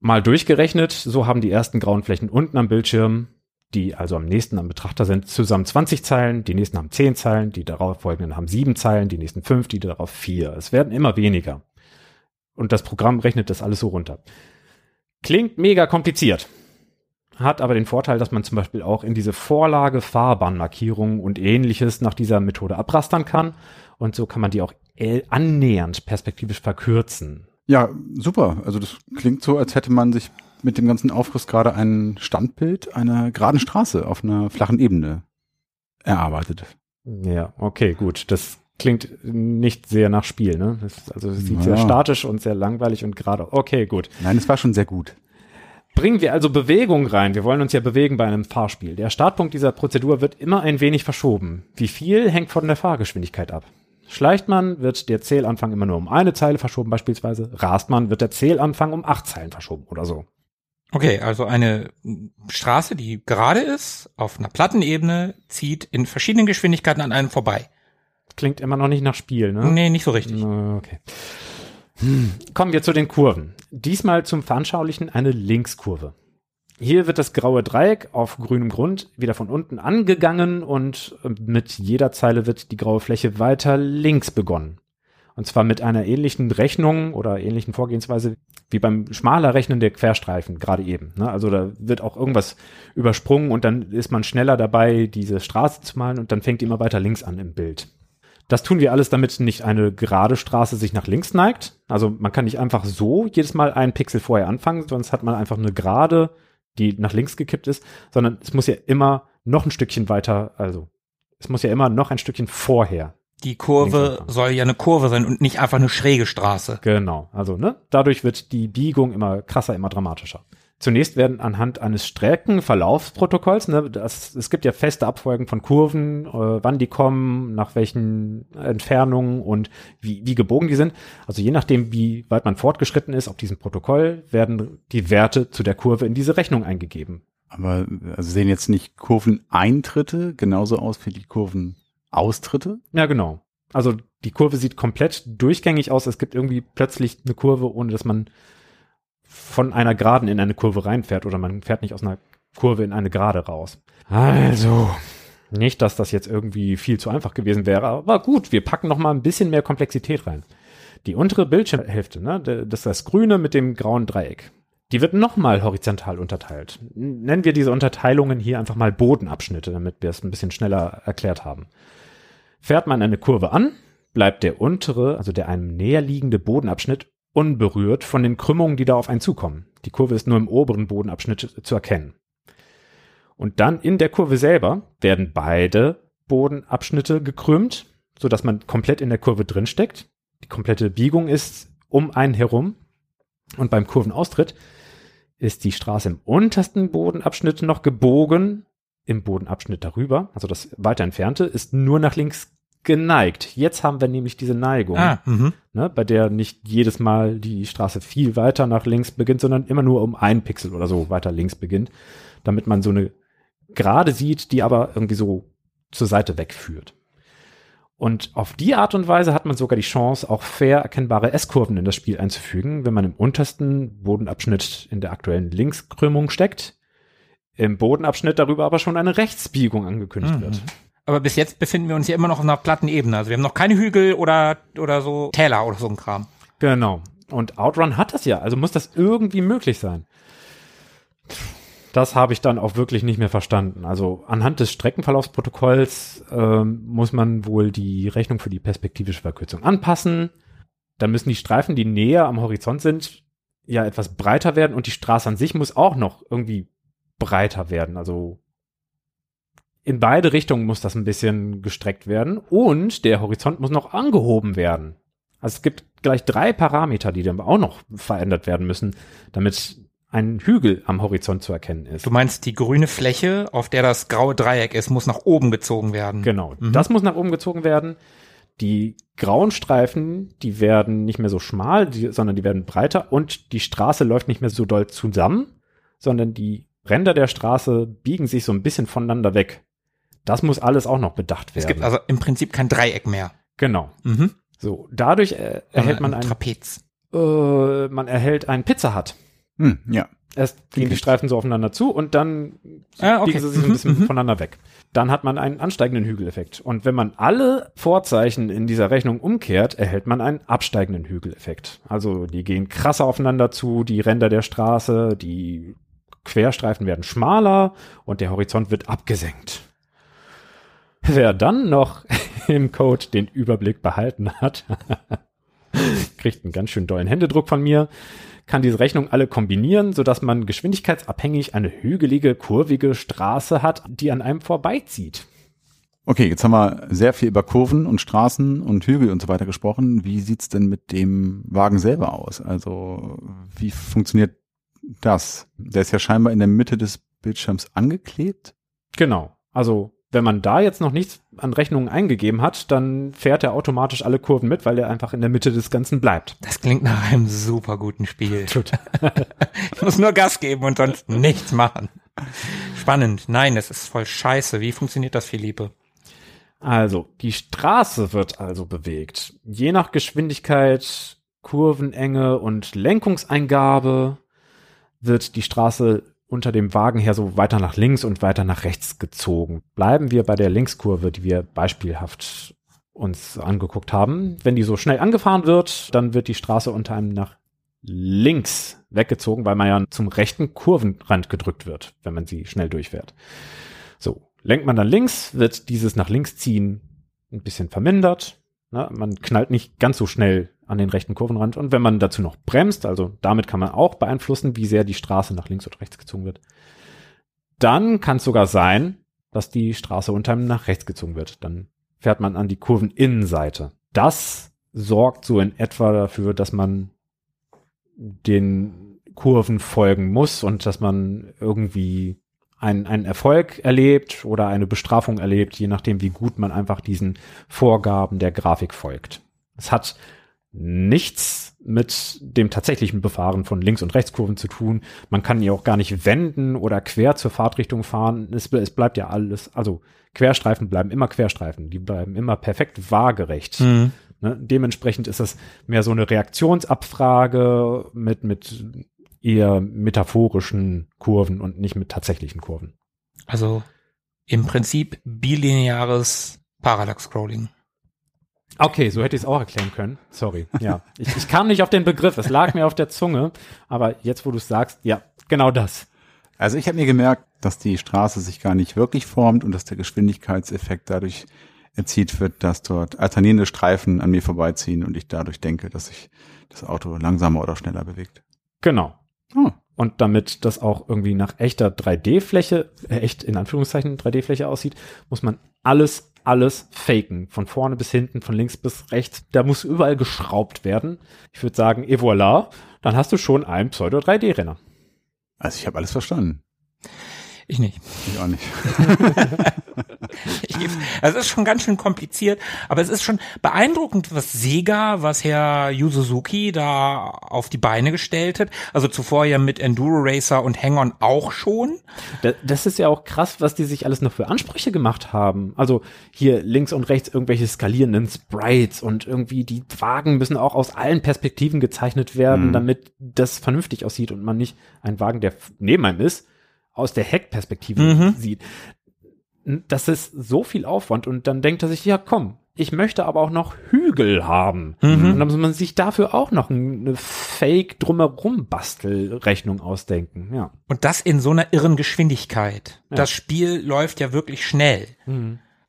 Mal durchgerechnet, so haben die ersten grauen Flächen unten am Bildschirm, die also am nächsten am Betrachter sind, zusammen 20 Zeilen, die nächsten haben 10 Zeilen, die darauf folgenden haben 7 Zeilen, die nächsten 5, die darauf 4. Es werden immer weniger. Und das Programm rechnet das alles so runter. Klingt mega kompliziert hat aber den Vorteil, dass man zum Beispiel auch in diese Vorlage Fahrbahnmarkierungen und ähnliches nach dieser Methode abrastern kann. Und so kann man die auch annähernd perspektivisch verkürzen. Ja, super. Also das klingt so, als hätte man sich mit dem ganzen Aufriss gerade ein Standbild einer geraden Straße auf einer flachen Ebene erarbeitet. Ja, okay, gut. Das klingt nicht sehr nach Spiel, ne? Das, also es sieht ja. sehr statisch und sehr langweilig und gerade. Okay, gut. Nein, es war schon sehr gut. Bringen wir also Bewegung rein. Wir wollen uns ja bewegen bei einem Fahrspiel. Der Startpunkt dieser Prozedur wird immer ein wenig verschoben. Wie viel hängt von der Fahrgeschwindigkeit ab. Schleicht man, wird der Zählanfang immer nur um eine Zeile verschoben beispielsweise. Rast man, wird der Zählanfang um acht Zeilen verschoben oder so. Okay, also eine Straße, die gerade ist, auf einer Plattenebene, zieht in verschiedenen Geschwindigkeiten an einem vorbei. Klingt immer noch nicht nach Spiel, ne? Nee, nicht so richtig. Okay. Kommen wir zu den Kurven. Diesmal zum Veranschaulichen eine Linkskurve. Hier wird das graue Dreieck auf grünem Grund wieder von unten angegangen und mit jeder Zeile wird die graue Fläche weiter links begonnen. Und zwar mit einer ähnlichen Rechnung oder ähnlichen Vorgehensweise wie beim schmaler Rechnen der Querstreifen, gerade eben. Ne? Also da wird auch irgendwas übersprungen und dann ist man schneller dabei, diese Straße zu malen und dann fängt die immer weiter links an im Bild. Das tun wir alles, damit nicht eine gerade Straße sich nach links neigt. Also man kann nicht einfach so jedes Mal einen Pixel vorher anfangen, sonst hat man einfach eine Gerade, die nach links gekippt ist, sondern es muss ja immer noch ein Stückchen weiter, also es muss ja immer noch ein Stückchen vorher. Die Kurve soll ja eine Kurve sein und nicht einfach eine schräge Straße. Genau, also ne, dadurch wird die Biegung immer krasser, immer dramatischer. Zunächst werden anhand eines Streckenverlaufsprotokolls, ne, das, es gibt ja feste Abfolgen von Kurven, äh, wann die kommen, nach welchen Entfernungen und wie, wie gebogen die sind. Also je nachdem, wie weit man fortgeschritten ist auf diesem Protokoll, werden die Werte zu der Kurve in diese Rechnung eingegeben. Aber also sehen jetzt nicht Kurveneintritte genauso aus wie die Kurvenaustritte? Ja, genau. Also die Kurve sieht komplett durchgängig aus. Es gibt irgendwie plötzlich eine Kurve, ohne dass man von einer Geraden in eine Kurve reinfährt oder man fährt nicht aus einer Kurve in eine Gerade raus. Also, nicht, dass das jetzt irgendwie viel zu einfach gewesen wäre, aber gut, wir packen noch mal ein bisschen mehr Komplexität rein. Die untere Bildschirmhälfte, ne, das ist das Grüne mit dem grauen Dreieck. Die wird nochmal horizontal unterteilt. Nennen wir diese Unterteilungen hier einfach mal Bodenabschnitte, damit wir es ein bisschen schneller erklärt haben. Fährt man eine Kurve an, bleibt der untere, also der einem näher liegende Bodenabschnitt unberührt von den Krümmungen, die da auf einen zukommen. Die Kurve ist nur im oberen Bodenabschnitt zu erkennen. Und dann in der Kurve selber werden beide Bodenabschnitte gekrümmt, so dass man komplett in der Kurve drin steckt. Die komplette Biegung ist um einen herum. Und beim Kurvenaustritt ist die Straße im untersten Bodenabschnitt noch gebogen, im Bodenabschnitt darüber, also das weiter entfernte, ist nur nach links geneigt. Jetzt haben wir nämlich diese Neigung, Ah, mhm. ne, bei der nicht jedes Mal die Straße viel weiter nach links beginnt, sondern immer nur um einen Pixel oder so weiter links beginnt, damit man so eine Gerade sieht, die aber irgendwie so zur Seite wegführt. Und auf die Art und Weise hat man sogar die Chance, auch fair erkennbare S-Kurven in das Spiel einzufügen, wenn man im untersten Bodenabschnitt in der aktuellen Linkskrümmung steckt, im Bodenabschnitt darüber aber schon eine Rechtsbiegung angekündigt Mhm. wird. Aber bis jetzt befinden wir uns hier immer noch auf einer platten Ebene. Also wir haben noch keine Hügel oder, oder so Täler oder so ein Kram. Genau. Und Outrun hat das ja, also muss das irgendwie möglich sein. Das habe ich dann auch wirklich nicht mehr verstanden. Also anhand des Streckenverlaufsprotokolls ähm, muss man wohl die Rechnung für die perspektivische Verkürzung anpassen. Dann müssen die Streifen, die näher am Horizont sind, ja etwas breiter werden und die Straße an sich muss auch noch irgendwie breiter werden. Also in beide Richtungen muss das ein bisschen gestreckt werden und der Horizont muss noch angehoben werden. Also es gibt gleich drei Parameter, die dann auch noch verändert werden müssen, damit ein Hügel am Horizont zu erkennen ist. Du meinst, die grüne Fläche, auf der das graue Dreieck ist, muss nach oben gezogen werden. Genau, Mhm. das muss nach oben gezogen werden. Die grauen Streifen, die werden nicht mehr so schmal, die, sondern die werden breiter und die Straße läuft nicht mehr so doll zusammen, sondern die Ränder der Straße biegen sich so ein bisschen voneinander weg. Das muss alles auch noch bedacht werden. Es gibt also im Prinzip kein Dreieck mehr. genau. Mhm. So, dadurch äh, erhält man ein, Trapez. äh, man erhält ein Pizza Hut. Hm, ja. Erst gehen die Streifen so aufeinander zu und dann Ah, okay. biegen sie sich ein Mhm, bisschen mhm. voneinander weg. Dann hat man einen ansteigenden Hügeleffekt. Und wenn man alle Vorzeichen in dieser Rechnung umkehrt, erhält man einen absteigenden Hügeleffekt. Also die gehen krasser aufeinander zu, die Ränder der Straße, die Querstreifen werden schmaler und der Horizont wird abgesenkt. Wer dann noch im Code den Überblick behalten hat, kriegt einen ganz schön dollen Händedruck von mir, kann diese Rechnung alle kombinieren, sodass man geschwindigkeitsabhängig eine hügelige, kurvige Straße hat, die an einem vorbeizieht. Okay, jetzt haben wir sehr viel über Kurven und Straßen und Hügel und so weiter gesprochen. Wie sieht's denn mit dem Wagen selber aus? Also wie funktioniert das? Der ist ja scheinbar in der Mitte des Bildschirms angeklebt. Genau. Also, wenn man da jetzt noch nichts an Rechnungen eingegeben hat, dann fährt er automatisch alle Kurven mit, weil er einfach in der Mitte des Ganzen bleibt. Das klingt nach einem super guten Spiel. ich muss nur Gas geben und sonst nichts machen. Spannend. Nein, das ist voll scheiße. Wie funktioniert das, Philippe? Also, die Straße wird also bewegt. Je nach Geschwindigkeit, Kurvenenge und Lenkungseingabe wird die Straße unter dem Wagen her so weiter nach links und weiter nach rechts gezogen. Bleiben wir bei der Linkskurve, die wir beispielhaft uns angeguckt haben. Wenn die so schnell angefahren wird, dann wird die Straße unter einem nach links weggezogen, weil man ja zum rechten Kurvenrand gedrückt wird, wenn man sie schnell durchfährt. So, lenkt man dann links, wird dieses nach links ziehen ein bisschen vermindert. Ne? Man knallt nicht ganz so schnell an den rechten Kurvenrand. Und wenn man dazu noch bremst, also damit kann man auch beeinflussen, wie sehr die Straße nach links oder rechts gezogen wird, dann kann es sogar sein, dass die Straße unter einem nach rechts gezogen wird. Dann fährt man an die Kurveninnenseite. Das sorgt so in etwa dafür, dass man den Kurven folgen muss und dass man irgendwie einen, einen Erfolg erlebt oder eine Bestrafung erlebt, je nachdem, wie gut man einfach diesen Vorgaben der Grafik folgt. Es hat nichts mit dem tatsächlichen Befahren von Links- und Rechtskurven zu tun. Man kann hier auch gar nicht wenden oder quer zur Fahrtrichtung fahren. Es, es bleibt ja alles, also Querstreifen bleiben immer Querstreifen. Die bleiben immer perfekt waagerecht. Mhm. Ne? Dementsprechend ist das mehr so eine Reaktionsabfrage mit, mit eher metaphorischen Kurven und nicht mit tatsächlichen Kurven. Also im Prinzip bilineares Parallax-Scrolling. Okay, so hätte ich es auch erklären können. Sorry. Ja, ich, ich kam nicht auf den Begriff. Es lag mir auf der Zunge. Aber jetzt, wo du es sagst, ja, genau das. Also ich habe mir gemerkt, dass die Straße sich gar nicht wirklich formt und dass der Geschwindigkeitseffekt dadurch erzielt wird, dass dort alternierende Streifen an mir vorbeiziehen und ich dadurch denke, dass sich das Auto langsamer oder schneller bewegt. Genau. Oh. Und damit das auch irgendwie nach echter 3D-Fläche, äh, echt in Anführungszeichen 3D-Fläche aussieht, muss man alles, alles faken. Von vorne bis hinten, von links bis rechts. Da muss überall geschraubt werden. Ich würde sagen, et voilà, dann hast du schon einen Pseudo-3D-Renner. Also ich habe alles verstanden. Ich nicht. Ich auch nicht. Also es ist schon ganz schön kompliziert, aber es ist schon beeindruckend, was Sega, was Herr Yu Suzuki da auf die Beine gestellt hat. Also zuvor ja mit Enduro Racer und Hang-On auch schon. Da- Das ist ja auch krass, was die sich alles noch für Ansprüche gemacht haben. Also hier links und rechts irgendwelche skalierenden Sprites und irgendwie die Wagen müssen auch aus allen Perspektiven gezeichnet werden, Mhm. damit das vernünftig aussieht und man nicht einen Wagen, der neben einem ist, aus der Heckperspektive Mhm. sieht. Das ist so viel Aufwand und dann denkt er sich, ja komm, ich möchte aber auch noch Hügel haben. Mhm. Und dann muss man sich dafür auch noch eine Fake drumherum Bastelrechnung ausdenken, ja. Und das in so einer irren Geschwindigkeit. Ja. Das Spiel läuft ja wirklich schnell.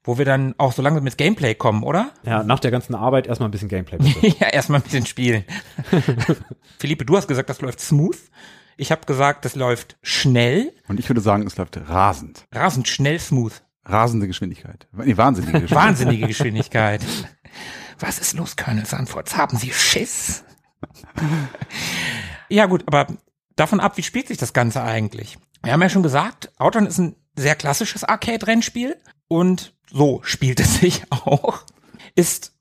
Wo wir dann auch so langsam mit Gameplay kommen, oder? Ja, nach der ganzen Arbeit erstmal ein bisschen Gameplay. Ja, erstmal ein bisschen spielen. Philippe, du hast gesagt, das läuft smooth. Ich habe gesagt, das läuft schnell, Und ich würde sagen, es läuft rasend. rasend schnell smooth. Rasende Geschwindigkeit. Nee, wahnsinnige Geschwindigkeit. Wahnsinnige Geschwindigkeit. Was ist los, Colonel Sanfords? Haben Sie Schiss? ja gut, aber davon ab, wie spielt sich das Ganze eigentlich? Wir haben ja schon gesagt, Outrun ist ein sehr klassisches Arcade-Rennspiel und so spielt es sich auch. Ist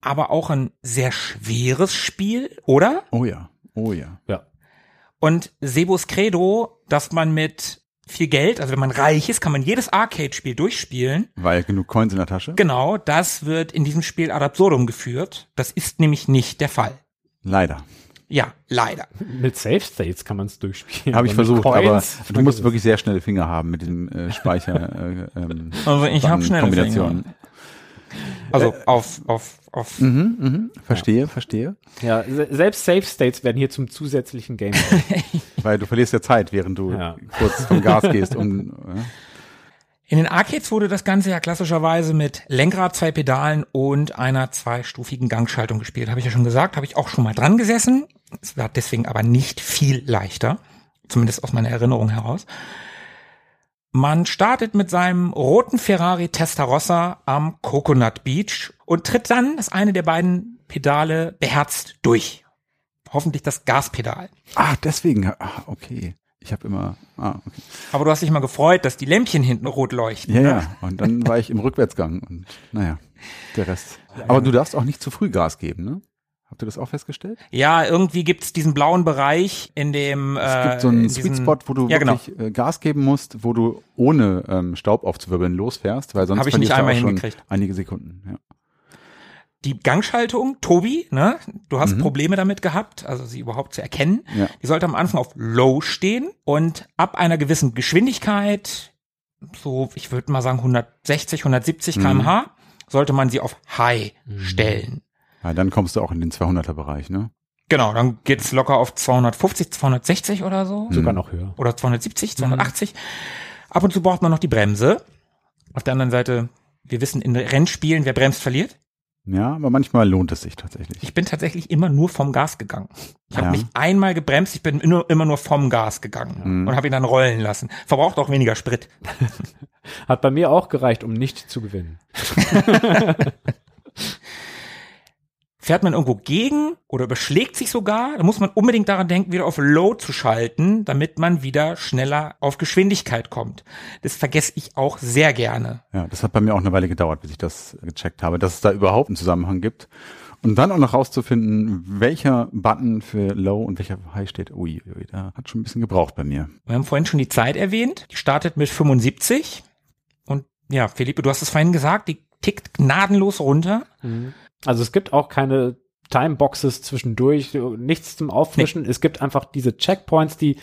aber auch ein sehr schweres Spiel, oder? Oh ja, oh ja. ja. Und Sebos Credo, dass man mit viel Geld, also wenn man reich ist, kann man jedes Arcade-Spiel durchspielen. Weil genug Coins in der Tasche? Genau, das wird in diesem Spiel ad absurdum geführt. Das ist nämlich nicht der Fall. Leider. Ja, leider. Mit Safe States kann man es durchspielen. Habe ich Aber versucht, aber Coins, du vergiss musst es. wirklich sehr schnelle Finger haben mit dem äh, Speicher. Äh, ähm, Also ich habe schnelle Kombinationen. Also auf, auf, auf. Mhm, mhm. Verstehe, verstehe. Ja, se- selbst Safe States werden hier zum zusätzlichen Game. Weil du verlierst ja Zeit, während du Ja. kurz vom Gas gehst. Um, äh, In den Arcades wurde das Ganze ja klassischerweise mit Lenkrad, zwei Pedalen und einer zweistufigen Gangschaltung gespielt. Habe ich ja schon gesagt, habe ich auch schon mal dran gesessen. Es war deswegen aber nicht viel leichter, zumindest aus meiner Erinnerung heraus. Man startet mit seinem roten Ferrari Testarossa am Coconut Beach und tritt dann das eine der beiden Pedale beherzt durch. Hoffentlich das Gaspedal. ah, deswegen. Ah, okay. Ich habe immer. Ah, okay. Aber du hast dich mal gefreut, dass die Lämpchen hinten rot leuchten. Ja, ne? ja. Und dann war ich im Rückwärtsgang und naja, der Rest. Aber du darfst auch nicht zu früh Gas geben, ne? Habt ihr das auch festgestellt? Ja, irgendwie gibt's diesen blauen Bereich, in dem Es äh, gibt so in einen diesen- Sweet Spot, wo du ja, genau. wirklich äh, Gas geben musst, wo du ohne ähm, Staub aufzuwirbeln losfährst, weil sonst Hab ich nicht einmal hingekriegt. einige Sekunden. Ja. Die Gangschaltung, Tobi, ne, du hast Mhm. Probleme damit gehabt, also sie überhaupt zu erkennen. Ja. Die sollte am Anfang auf Low stehen und ab einer gewissen Geschwindigkeit, so ich würde mal sagen 160, 170 Mhm. km/h, sollte man sie auf High stellen. Ja, dann kommst du auch in den 200er Bereich, ne? Genau, dann geht's locker auf 250, 260 oder so. Sogar noch höher. oder 270, 280. Ab und zu braucht man noch die Bremse. Auf der anderen Seite, wir wissen in Rennspielen, wer bremst, verliert. Ja, aber manchmal lohnt es sich tatsächlich. Ich bin tatsächlich immer nur vom Gas gegangen. Ich habe Ja. mich einmal gebremst, ich bin immer, immer nur vom Gas gegangen Mhm. und habe ihn dann rollen lassen. Verbraucht auch weniger Sprit. Hat bei mir auch gereicht, um nicht zu gewinnen. Fährt man irgendwo gegen oder überschlägt sich sogar, dann muss man unbedingt daran denken, wieder auf Low zu schalten, damit man wieder schneller auf Geschwindigkeit kommt. Das vergesse ich auch sehr gerne. Ja, das hat bei mir auch eine Weile gedauert, bis ich das gecheckt habe, dass es da überhaupt einen Zusammenhang gibt. Und dann auch noch rauszufinden, welcher Button für Low und welcher für High steht. Ui, ui, da hat schon ein bisschen gebraucht bei mir. Wir haben vorhin schon die Zeit erwähnt. Die startet mit 75. Und ja, Philippe, du hast es vorhin gesagt, die tickt gnadenlos runter. Also es gibt auch keine Timeboxes zwischendurch, nichts zum Auffrischen. Es gibt einfach diese Checkpoints, die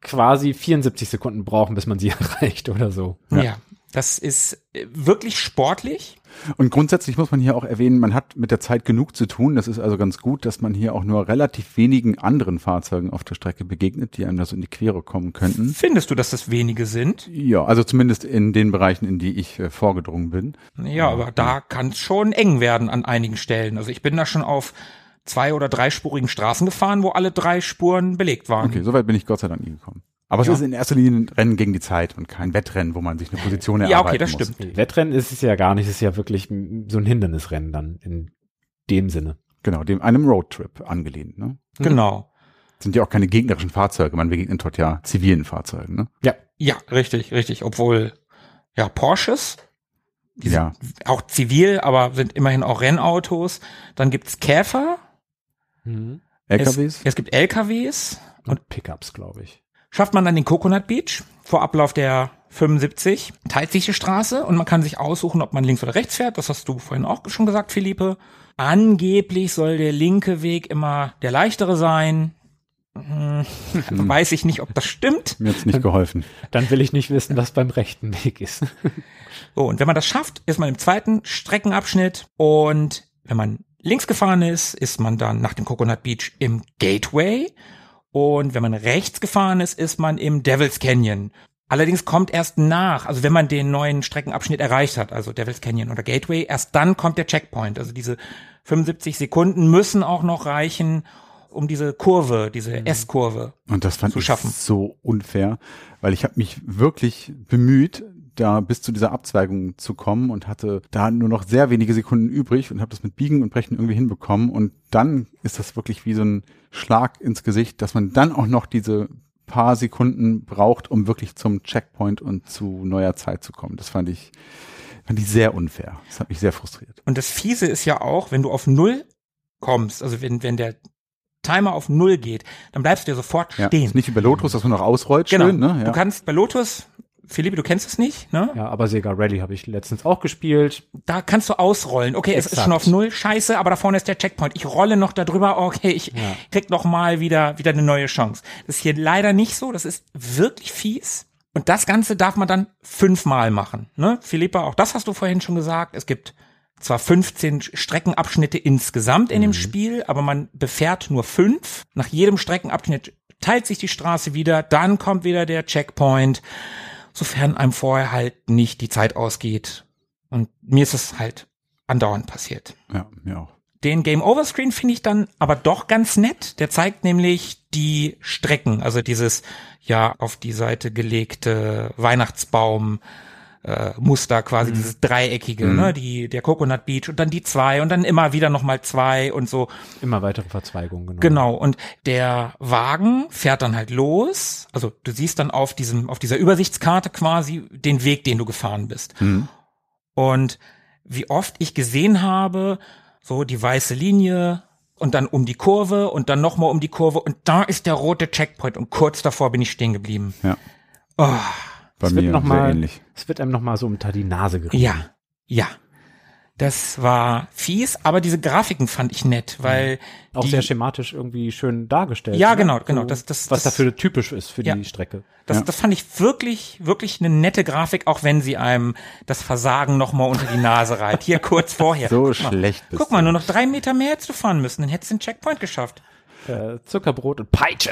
quasi 74 Sekunden brauchen, bis man sie erreicht oder so. Ja. Ja. Das ist äh, wirklich sportlich. Und grundsätzlich muss man hier auch erwähnen, man hat mit der Zeit genug zu tun. Das ist also ganz gut, dass man hier auch nur relativ wenigen anderen Fahrzeugen auf der Strecke begegnet, die einem da so in die Quere kommen könnten. Findest du, dass das wenige sind? Ja, also zumindest in den Bereichen, in die ich äh, vorgedrungen bin. Ja, aber da kann es schon eng werden an einigen Stellen. Also ich bin da schon auf zwei- oder dreispurigen Straßen gefahren, wo alle drei Spuren belegt waren. Okay, soweit bin ich Gott sei Dank nie gekommen. Aber Ja. es ist in erster Linie ein Rennen gegen die Zeit und kein Wettrennen, wo man sich eine Position Ja, erarbeiten okay, das muss. stimmt. Wettrennen ist es ja gar nicht, es ist ja wirklich so ein Hindernisrennen dann in dem Sinne. Genau, dem einem Roadtrip angelehnt. Ne? Genau. Sind ja auch keine gegnerischen Fahrzeuge, man begegnet dort ja zivilen Fahrzeugen. Ne? Ja. Ja, richtig, richtig. Obwohl, ja, Porsches, die Ja. sind auch zivil, aber sind immerhin auch Rennautos. Dann gibt's Käfer. LKWs? Es, es gibt LKWs. Und Pickups, glaube ich. Schafft man dann den Coconut Beach vor Ablauf der 75, teilt sich die Straße und man kann sich aussuchen, ob man links oder rechts fährt. Das hast du vorhin auch schon gesagt, Philippe. Angeblich soll der linke Weg immer der leichtere sein. Hm, Weiß ich nicht, ob das stimmt. Mir hat's nicht geholfen. Dann will ich nicht wissen, was beim rechten Weg ist. So, und wenn man das schafft, ist man im zweiten Streckenabschnitt und wenn man links gefahren ist, ist man dann nach dem Coconut Beach im Gateway und wenn man rechts gefahren ist, ist man im Devil's Canyon. Allerdings kommt erst nach, also wenn man den neuen Streckenabschnitt erreicht hat, also Devil's Canyon oder Gateway, erst dann kommt der Checkpoint. Also diese 75 Sekunden müssen auch noch reichen, um diese Kurve, diese S-Kurve. Und das fand zu ich schaffen. so unfair, weil ich habe mich wirklich bemüht, da bis zu dieser Abzweigung zu kommen und hatte da nur noch sehr wenige Sekunden übrig und habe das mit Biegen und Brechen irgendwie hinbekommen. Und dann ist das wirklich wie so ein Schlag ins Gesicht, dass man dann auch noch diese paar Sekunden braucht, um wirklich zum Checkpoint und zu neuer Zeit zu kommen. Das fand ich, fand ich sehr unfair. Das hat mich sehr frustriert. Und das Fiese ist ja auch, wenn du auf Null kommst, also wenn, wenn der Timer auf Null geht, dann bleibst du ja sofort Ja, stehen. ist nicht wie bei Lotus, dass man noch ausrollt genau. schön, ne? Ja. Du kannst bei Lotus, Philippe, du kennst es nicht, ne? Ja, aber Sega Rally habe ich letztens auch gespielt. Da kannst du ausrollen. Okay, es ist Exakt. schon auf Null, scheiße, aber da vorne ist der Checkpoint. Ich rolle noch da drüber, okay, ich Ja. krieg noch mal wieder, wieder eine neue Chance. Das ist hier leider nicht so, das ist wirklich fies. Und das Ganze darf man dann fünfmal machen. Ne? Philippa, auch das hast du vorhin schon gesagt. Es gibt zwar 15 Streckenabschnitte insgesamt in dem Spiel, aber man befährt nur fünf. Nach jedem Streckenabschnitt teilt sich die Straße wieder, dann kommt wieder der Checkpoint, sofern einem vorher halt nicht die Zeit ausgeht. Und mir ist es halt andauernd passiert. ja, mir auch. Den Game Over Screen finde ich dann aber doch ganz nett. Der zeigt nämlich die Strecken, also dieses ja auf die Seite gelegte Weihnachtsbaum äh, Muster quasi, dieses dreieckige, ne, die der Coconut Beach und dann die zwei und dann immer wieder nochmal zwei und so. Immer weitere Verzweigungen. Genau. Genau. Und der Wagen fährt dann halt los. Also du siehst dann auf diesem, auf dieser Übersichtskarte quasi den Weg, den du gefahren bist. Und wie oft ich gesehen habe, so die weiße Linie und dann um die Kurve und dann nochmal um die Kurve und da ist der rote Checkpoint und kurz davor bin ich stehen geblieben. Ja. Oh, Bei Es wird mir noch sehr mal- ähnlich. Es wird einem nochmal so unter die Nase gerieben. ja, ja. Das war fies, aber diese Grafiken fand ich nett, weil Auch die, sehr schematisch irgendwie schön dargestellt. Ja, ne? genau, genau. So, Das- das- was das- dafür typisch ist für Ja. die Strecke. Das, Ja. das fand ich wirklich, wirklich eine nette Grafik, auch wenn sie einem das Versagen nochmal unter die Nase reibt. Hier kurz vorher. So Guck mal. schlecht bist Guck mal, nur noch drei Meter mehr hättest du fahren müssen, dann hättest du den Checkpoint geschafft. Äh, Zuckerbrot und Peitsche.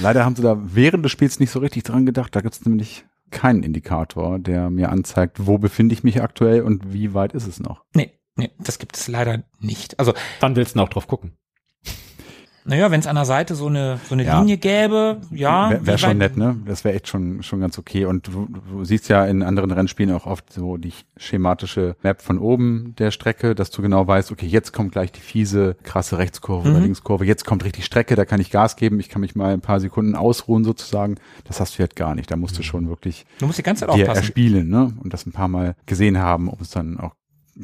Leider haben sie da während des Spiels nicht so richtig dran gedacht. Da gibt es nämlich keinen Indikator, der mir anzeigt, wo befinde ich mich aktuell und wie weit ist es noch. Nee, nee, das gibt es leider nicht. Also, Wann willst du noch drauf gucken? Naja, wenn es an der Seite so eine, so eine Ja. Linie gäbe, ja. Wäre wär schon nett, ne? Das wäre echt schon, schon ganz okay. Und du, du siehst ja in anderen Rennspielen auch oft so die schematische Map von oben der Strecke, dass du genau weißt, okay, jetzt kommt gleich die fiese, krasse Rechtskurve oder Mhm. Linkskurve, jetzt kommt richtig Strecke, da kann ich Gas geben, ich kann mich mal ein paar Sekunden ausruhen sozusagen. Das hast du jetzt gar nicht. Da musst du schon wirklich Du musst die ganze Zeit dir aufpassen. erspielen, ne? Und das ein paar Mal gesehen haben, um es dann auch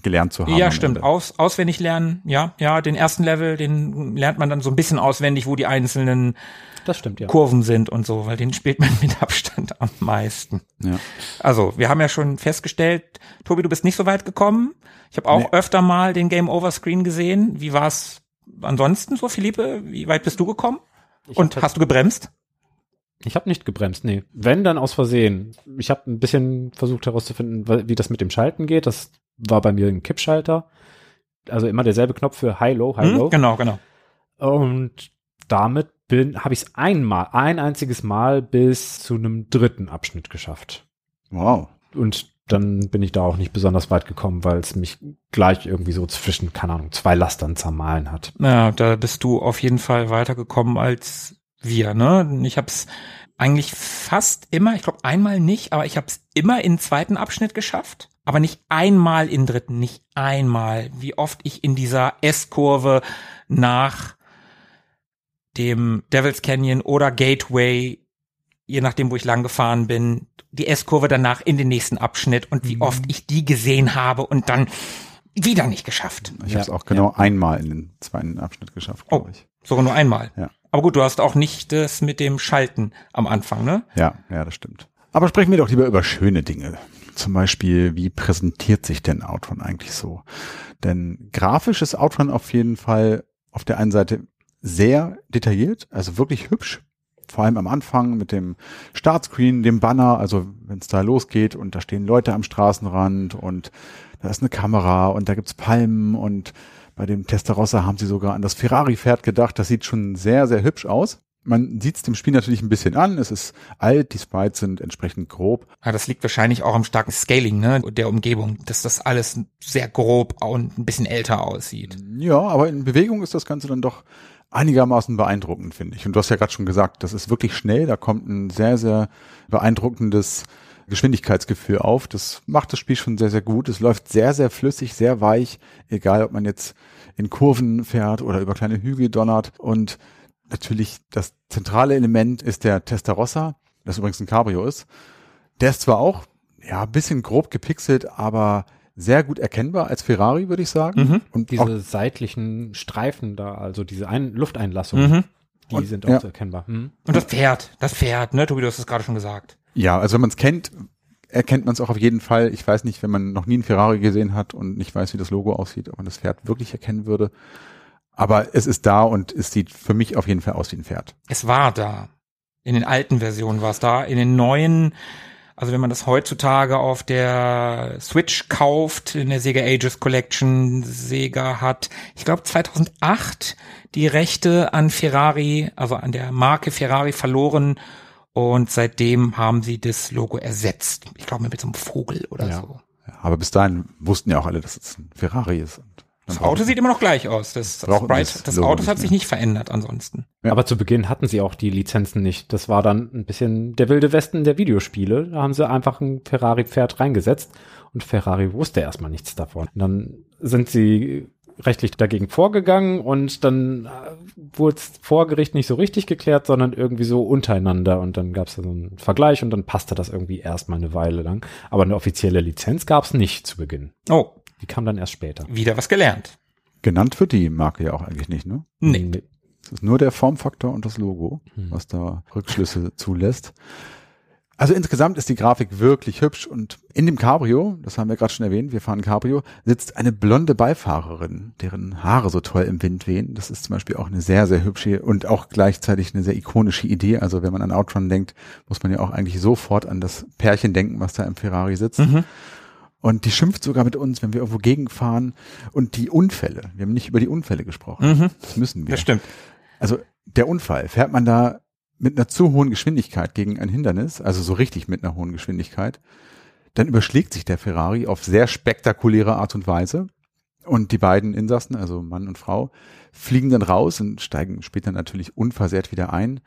gelernt zu haben. Ja, stimmt. Aus, auswendig lernen, ja, ja, den ersten Level, den lernt man dann so ein bisschen auswendig, wo die einzelnen Das stimmt, ja. Kurven sind und so, weil den spielt man mit Abstand am meisten. Ja. Also, wir haben ja schon festgestellt, Tobi, du bist nicht so weit gekommen. Ich habe auch Nee. öfter mal den Game Over Screen gesehen. Wie war es ansonsten so, Philippe? Wie weit bist du gekommen? Ich Und hast du gebremst? Ich habe nicht gebremst, nee. Wenn, dann aus Versehen. Ich habe ein bisschen versucht herauszufinden, wie das mit dem Schalten geht. Das war bei mir ein Kippschalter. Also immer derselbe Knopf für High-Low, High-Low. Hm? Genau, genau. Und damit bin, habe ich es einmal, ein einziges Mal bis zu einem dritten Abschnitt geschafft. Wow. Und dann bin ich da auch nicht besonders weit gekommen, weil es mich gleich irgendwie so zwischen, keine Ahnung, zwei Lastern zermahlen hat. Ja, da bist du auf jeden Fall weitergekommen als wir, ne? Ich hab's eigentlich fast immer, ich glaube einmal nicht, aber ich hab's immer in den zweiten Abschnitt geschafft, aber nicht einmal in dritten, nicht einmal. Wie oft ich in dieser S-Kurve nach dem Devil's Canyon oder Gateway, je nachdem, wo ich lang gefahren bin, die S-Kurve danach in den nächsten Abschnitt und wie oft ich die gesehen habe und dann wieder nicht geschafft. Ich Ja, habe es auch genau einmal in den zweiten Abschnitt geschafft, glaube Oh. ich. Sogar nur einmal. Ja. Aber gut, du hast auch nicht das mit dem Schalten am Anfang, ne? Ja, ja, das stimmt. Aber sprechen wir doch lieber über schöne Dinge. Zum Beispiel, wie präsentiert sich denn Outrun eigentlich so? Denn grafisch ist Outrun auf jeden Fall auf der einen Seite sehr detailliert, also wirklich hübsch. Vor allem am Anfang mit dem Startscreen, dem Banner, also wenn es da losgeht und da stehen Leute am Straßenrand und da ist eine Kamera und da gibt's Palmen und bei dem Testarossa haben sie sogar an das Ferrari-Pferd gedacht. Das sieht schon sehr, sehr hübsch aus. Man sieht es dem Spiel natürlich ein bisschen an. Es ist alt, die Sprites sind entsprechend grob. Ja, das liegt wahrscheinlich auch am starken Scaling, ne, der Umgebung, dass das alles sehr grob und ein bisschen älter aussieht. Ja, aber in Bewegung ist das Ganze dann doch einigermaßen beeindruckend, finde ich. Und du hast ja gerade schon gesagt, das ist wirklich schnell. Da kommt ein sehr, sehr beeindruckendes Geschwindigkeitsgefühl auf. Das macht das Spiel schon sehr, sehr gut. Es läuft sehr, sehr flüssig, sehr weich, egal ob man jetzt in Kurven fährt oder über kleine Hügel donnert. Und natürlich das zentrale Element ist der Testarossa, das übrigens ein Cabrio ist. Der ist zwar auch, ja, ein bisschen grob gepixelt, aber sehr gut erkennbar als Ferrari, würde ich sagen. Mhm. Und Diese seitlichen Streifen da, also diese Ein Lufteinlassungen, Mhm. die Und- sind auch ja. so erkennbar. Hm. Und das Pferd, das Pferd, ne, Tobi, du hast es gerade schon gesagt. Ja, also wenn man es kennt, erkennt man es auch auf jeden Fall. Ich weiß nicht, wenn man noch nie einen Ferrari gesehen hat und nicht weiß, wie das Logo aussieht, ob man das Pferd wirklich erkennen würde. Aber es ist da und es sieht für mich auf jeden Fall aus wie ein Pferd. Es war da. In den alten Versionen war es da. In den neuen, also wenn man das heutzutage auf der Switch kauft, in der Sega Ages Collection, Sega hat, ich glaube 2008 die Rechte an Ferrari, also an der Marke Ferrari verloren und seitdem haben sie das Logo ersetzt. Ich glaube mit so einem Vogel oder Ja. so. Aber bis dahin wussten ja auch alle, dass es ein Ferrari ist. Und Das Auto sieht immer noch gleich aus. Das, das Sprite das nicht hat sich nicht verändert ansonsten. Ja. Aber zu Beginn hatten sie auch die Lizenzen nicht. Das war dann ein bisschen der wilde Westen der Videospiele. Da haben sie einfach ein Ferrari-Pferd reingesetzt und Ferrari wusste erstmal nichts davon. Und dann sind sie rechtlich dagegen vorgegangen und dann äh, wurde es vor Gericht nicht so richtig geklärt, sondern irgendwie so untereinander und dann gab es so einen Vergleich und dann passte das irgendwie erstmal eine Weile lang. Aber eine offizielle Lizenz gab es nicht zu Beginn. Oh, Die kam dann erst später. wieder was gelernt. Genannt wird die Marke ja auch eigentlich nicht, ne? Nee. Es ist nur der Formfaktor und das Logo, Hm. was da Rückschlüsse zulässt. Also insgesamt ist die Grafik wirklich hübsch und in dem Cabrio, das haben wir gerade schon erwähnt, wir fahren Cabrio, sitzt eine blonde Beifahrerin, deren Haare so toll im Wind wehen. Das ist zum Beispiel auch eine sehr, sehr hübsche und auch gleichzeitig eine sehr ikonische Idee. Also wenn man an Outrun denkt, muss man ja auch eigentlich sofort an das Pärchen denken, was da im Ferrari sitzt. Mhm. Und die schimpft sogar mit uns, wenn wir irgendwo gegenfahren. Und die Unfälle, wir haben nicht über die Unfälle gesprochen. Mhm. Das müssen wir. Das stimmt. Also der Unfall, fährt man da mit einer zu hohen Geschwindigkeit gegen ein Hindernis, also so richtig mit einer hohen Geschwindigkeit, dann überschlägt sich der Ferrari auf sehr spektakuläre Art und Weise. Und die beiden Insassen, also Mann und Frau, fliegen dann raus und steigen später natürlich unversehrt wieder ein.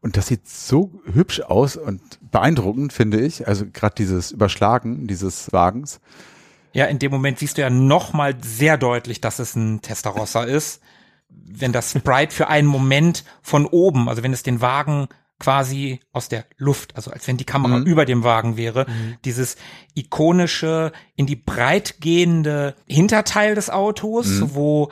Und das sieht so hübsch aus und beeindruckend, finde ich. Also gerade dieses Überschlagen dieses Wagens. Ja, in dem Moment siehst du ja nochmal sehr deutlich, dass es ein Testarossa ist. Wenn das Sprite für einen Moment von oben, also wenn es den Wagen quasi aus der Luft, also als wenn die Kamera Mhm. über dem Wagen wäre, dieses ikonische, in die breit gehende Hinterteil des Autos, Mhm. wo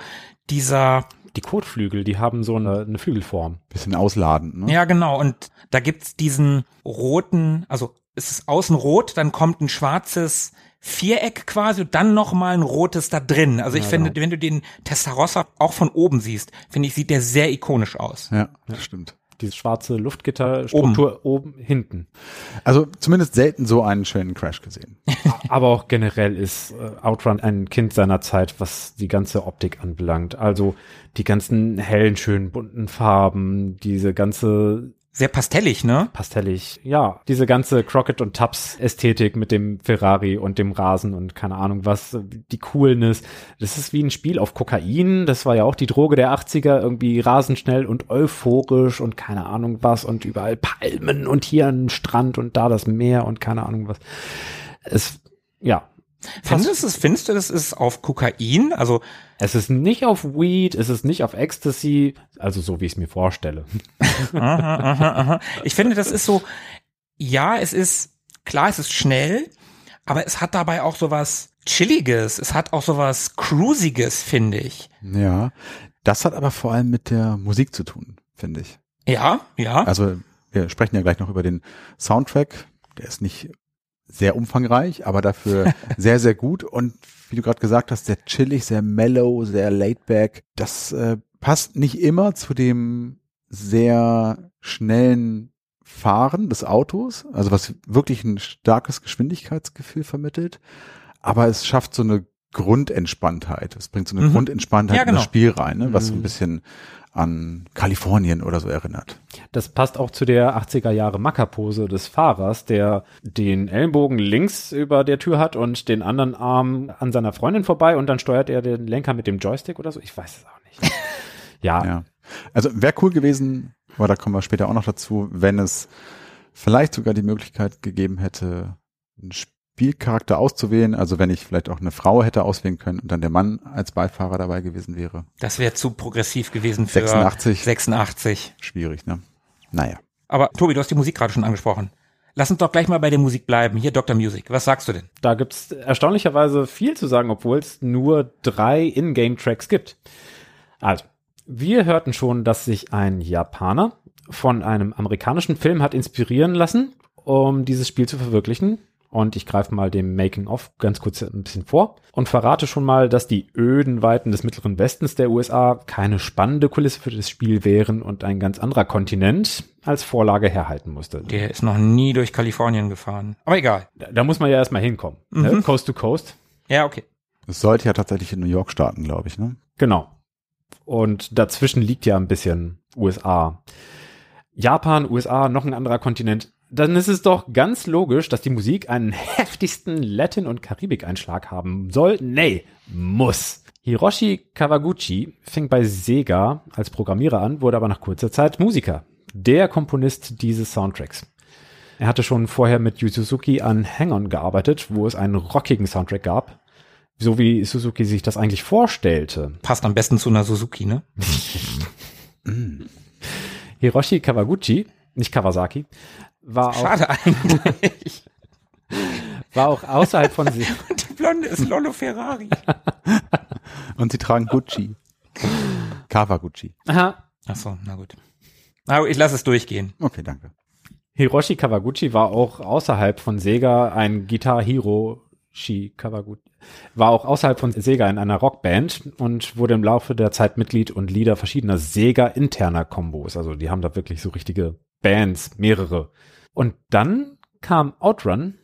dieser Die Kotflügel, die haben so eine, eine Flügelform. Bisschen ausladend. Ne? Ja, genau. Und da gibt's diesen roten, also es ist außen rot, dann kommt ein schwarzes Viereck quasi und dann noch mal ein rotes da drin. Also ich Ja, finde, genau. wenn du den Testarossa auch von oben siehst, finde ich, sieht der sehr ikonisch aus. Ja, das stimmt. Diese schwarze Luftgitterstruktur oben. hinten. Also zumindest selten so einen schönen Crash gesehen. Aber auch generell ist äh, Outrun ein Kind seiner Zeit, was die ganze Optik anbelangt. Also die ganzen hellen, schönen, bunten Farben, diese ganze Sehr pastellig, ne? pastellig, ja, diese ganze Crockett und Tubbs Ästhetik mit dem Ferrari und dem Rasen und keine Ahnung was, die Coolness. Das ist wie ein Spiel auf Kokain. Das war ja auch die Droge der 80er, irgendwie rasenschnell und euphorisch und keine Ahnung was und überall Palmen und hier ein Strand und da das Meer und keine Ahnung was. Es, ja. Findest du, es, findest du, das ist auf Kokain? Also, Es ist nicht auf Weed, es ist nicht auf Ecstasy, also so wie ich es mir vorstelle. aha, aha, aha. Ich finde, das ist so, ja, es ist, klar, es ist schnell, aber es hat dabei auch sowas Chilliges, es hat auch sowas Cruisiges, finde ich. Ja. Das hat aber vor allem mit der Musik zu tun, finde ich. Ja, ja. Also wir sprechen ja gleich noch über den Soundtrack. Der ist nicht sehr umfangreich, aber dafür sehr, sehr gut. Und wie du gerade gesagt hast, sehr chillig, sehr mellow, sehr laid back. Das äh, passt nicht immer zu dem sehr schnellen Fahren des Autos, also was wirklich ein starkes Geschwindigkeitsgefühl vermittelt. Aber es schafft so eine Grundentspanntheit. Es bringt so eine Mhm. Grundentspanntheit Ja, in das genau. Spiel rein, ne? was so ein Mhm. bisschen an Kalifornien oder so erinnert. Das passt auch zu der 80er Jahre Mackerpose des Fahrers, der den Ellenbogen links über der Tür hat und den anderen Arm an seiner Freundin vorbei und dann steuert er den Lenker mit dem Joystick oder so. Ich weiß es auch nicht. ja, Ja. Also wäre cool gewesen, aber da kommen wir später auch noch dazu, wenn es vielleicht sogar die Möglichkeit gegeben hätte, einen Spielcharakter auszuwählen. Also wenn ich vielleicht auch eine Frau hätte auswählen können und dann der Mann als Beifahrer dabei gewesen wäre. Das wäre zu progressiv gewesen für 86. 86. Schwierig, ne? Naja. Aber Tobi, du hast die Musik gerade schon angesprochen. Lass uns doch gleich mal bei der Musik bleiben. Hier Dr. Music. Was sagst du denn? da gibt's erstaunlicherweise viel zu sagen, obwohl es nur drei Ingame-Tracks gibt. Also, wir hörten schon, dass sich ein Japaner von einem amerikanischen Film hat inspirieren lassen, um dieses Spiel zu verwirklichen. Und ich greife mal dem Making-of ganz kurz ein bisschen vor und verrate schon mal, dass die öden Weiten des mittleren Westens der USA keine spannende Kulisse für das Spiel wären und ein ganz anderer Kontinent als Vorlage herhalten musste. Der ist noch nie durch Kalifornien gefahren. Aber egal. Da, da muss man ja erstmal hinkommen. Ne? Coast to Coast. Ja, okay. Es sollte ja tatsächlich in New York starten, glaube ich, ne? Genau. Und dazwischen liegt ja ein bisschen USA. Japan, USA, noch ein anderer Kontinent. Dann ist es doch ganz logisch, dass die Musik einen heftigsten Latin- und Karibik-Einschlag haben soll. Nee, muss. Hiroshi Kawaguchi fing bei Sega als Programmierer an, wurde aber nach kurzer Zeit Musiker. Der Komponist dieses Soundtracks. Er hatte schon vorher mit Yu Suzuki an Hang-On gearbeitet, wo es einen rockigen Soundtrack gab. So wie Suzuki sich das eigentlich vorstellte. Passt am besten zu einer Suzuki, ne? Hiroshi Kawaguchi, nicht Kawasaki, war auch, Schade eigentlich. war auch außerhalb von Se Die Blonde ist Lollo Ferrari. Und sie tragen Gucci. Kawaguchi. Aha. Ach so, na gut. Aber ich lasse es durchgehen. Okay, danke. Hiroshi Kawaguchi war auch außerhalb von Sega ein Guitar Hero Shi Kawaguchi war auch außerhalb von Sega in einer Rockband und wurde im Laufe der Zeit Mitglied und Leader verschiedener Sega interner Kombos. Also die haben da wirklich so richtige Bands, mehrere. Und dann kam Outrun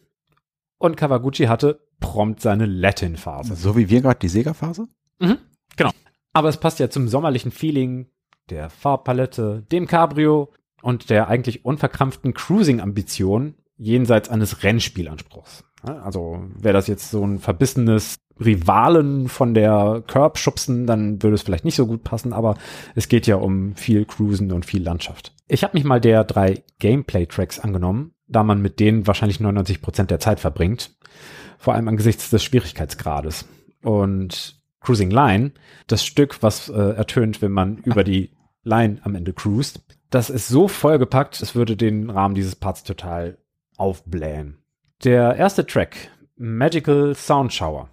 und Kawaguchi hatte prompt seine Latin-Phase. So wie wir gerade die Sega-Phase? Mhm, genau. Aber es passt ja zum sommerlichen Feeling der Farbpalette, dem Cabrio und der eigentlich unverkrampften Cruising-Ambition jenseits eines Rennspielanspruchs. Also wäre das jetzt so ein verbissenes Rivalen von der Curb schubsen, dann würde es vielleicht nicht so gut passen, aber es geht ja um viel Cruisen und viel Landschaft. Ich habe mich mal der drei Gameplay-Tracks angenommen, da man mit denen wahrscheinlich 99 Prozent der Zeit verbringt, vor allem angesichts des Schwierigkeitsgrades. Und Cruising Line, das Stück, was äh, ertönt, wenn man über die Line am Ende cruist, das ist so vollgepackt, es würde den Rahmen dieses Parts total aufblähen. Der erste Track, Magical Sound Shower.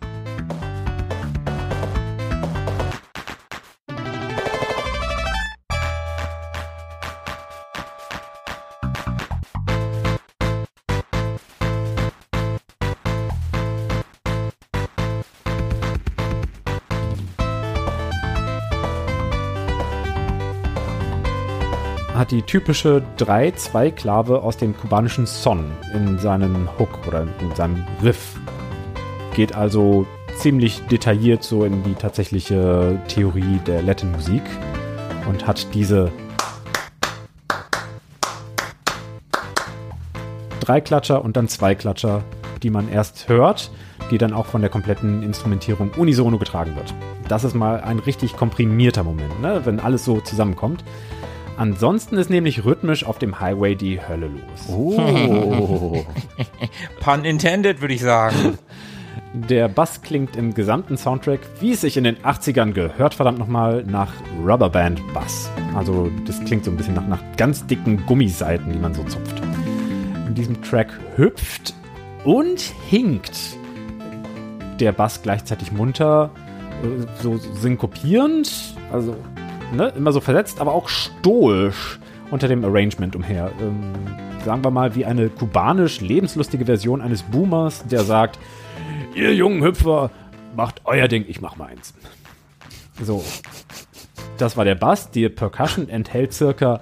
Hat die typische 3-2-Klave aus dem kubanischen Son in seinem Hook oder in seinem Riff. Geht also ziemlich detailliert so in die tatsächliche Theorie der Latin-Musik und hat diese drei Klatscher und dann zwei Klatscher, die man erst hört, die dann auch von der kompletten Instrumentierung unisono getragen wird. Das ist mal ein richtig komprimierter Moment, ne? wenn alles so zusammenkommt. Ansonsten ist nämlich rhythmisch auf dem Highway die Hölle los. Oh. Pun intended, würde ich sagen. Der Bass klingt im gesamten Soundtrack, wie es sich in den 80ern gehört, verdammt nochmal, nach Rubberband Bass. Also das klingt so ein bisschen nach, nach ganz dicken Gummiseiten, die man so zupft. In diesem Track hüpft und hinkt der Bass gleichzeitig munter, äh, so synkopierend, also ne, immer so versetzt, aber auch stoisch unter dem Arrangement umher. Ähm, sagen wir mal wie eine kubanisch lebenslustige Version eines Boomers, der sagt, ihr jungen Hüpfer, macht euer Ding, ich mach meins. So. Das war der Bass. Die Percussion enthält circa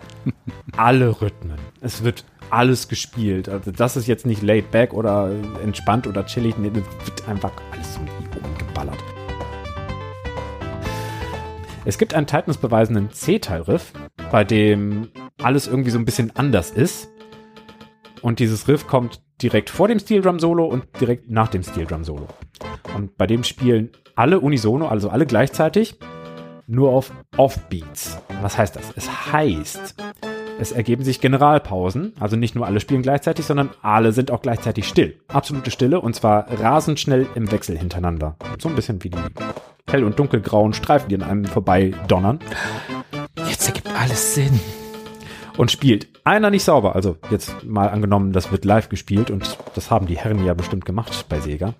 alle Rhythmen. Es wird alles gespielt. Also das ist jetzt nicht laid back oder entspannt oder chillig. Nee, das wird einfach alles so Es gibt einen tightness-beweisenden C-Teil-Riff, bei dem alles irgendwie so ein bisschen anders ist. Und dieses Riff kommt direkt vor dem Steel Drum Solo und direkt nach dem Steel Drum Solo. Und bei dem spielen alle unisono, also alle gleichzeitig, nur auf Offbeats. Was heißt das? Es heißt, es ergeben sich Generalpausen, also nicht nur alle spielen gleichzeitig, sondern alle sind auch gleichzeitig still. Absolute Stille und zwar rasend schnell im Wechsel hintereinander. So ein bisschen wie die hell- und dunkelgrauen Streifen, die an einem vorbei donnern. Jetzt ergibt alles Sinn. Und spielt einer nicht sauber, also jetzt mal angenommen, das wird live gespielt und das haben die Herren ja bestimmt gemacht bei Sega,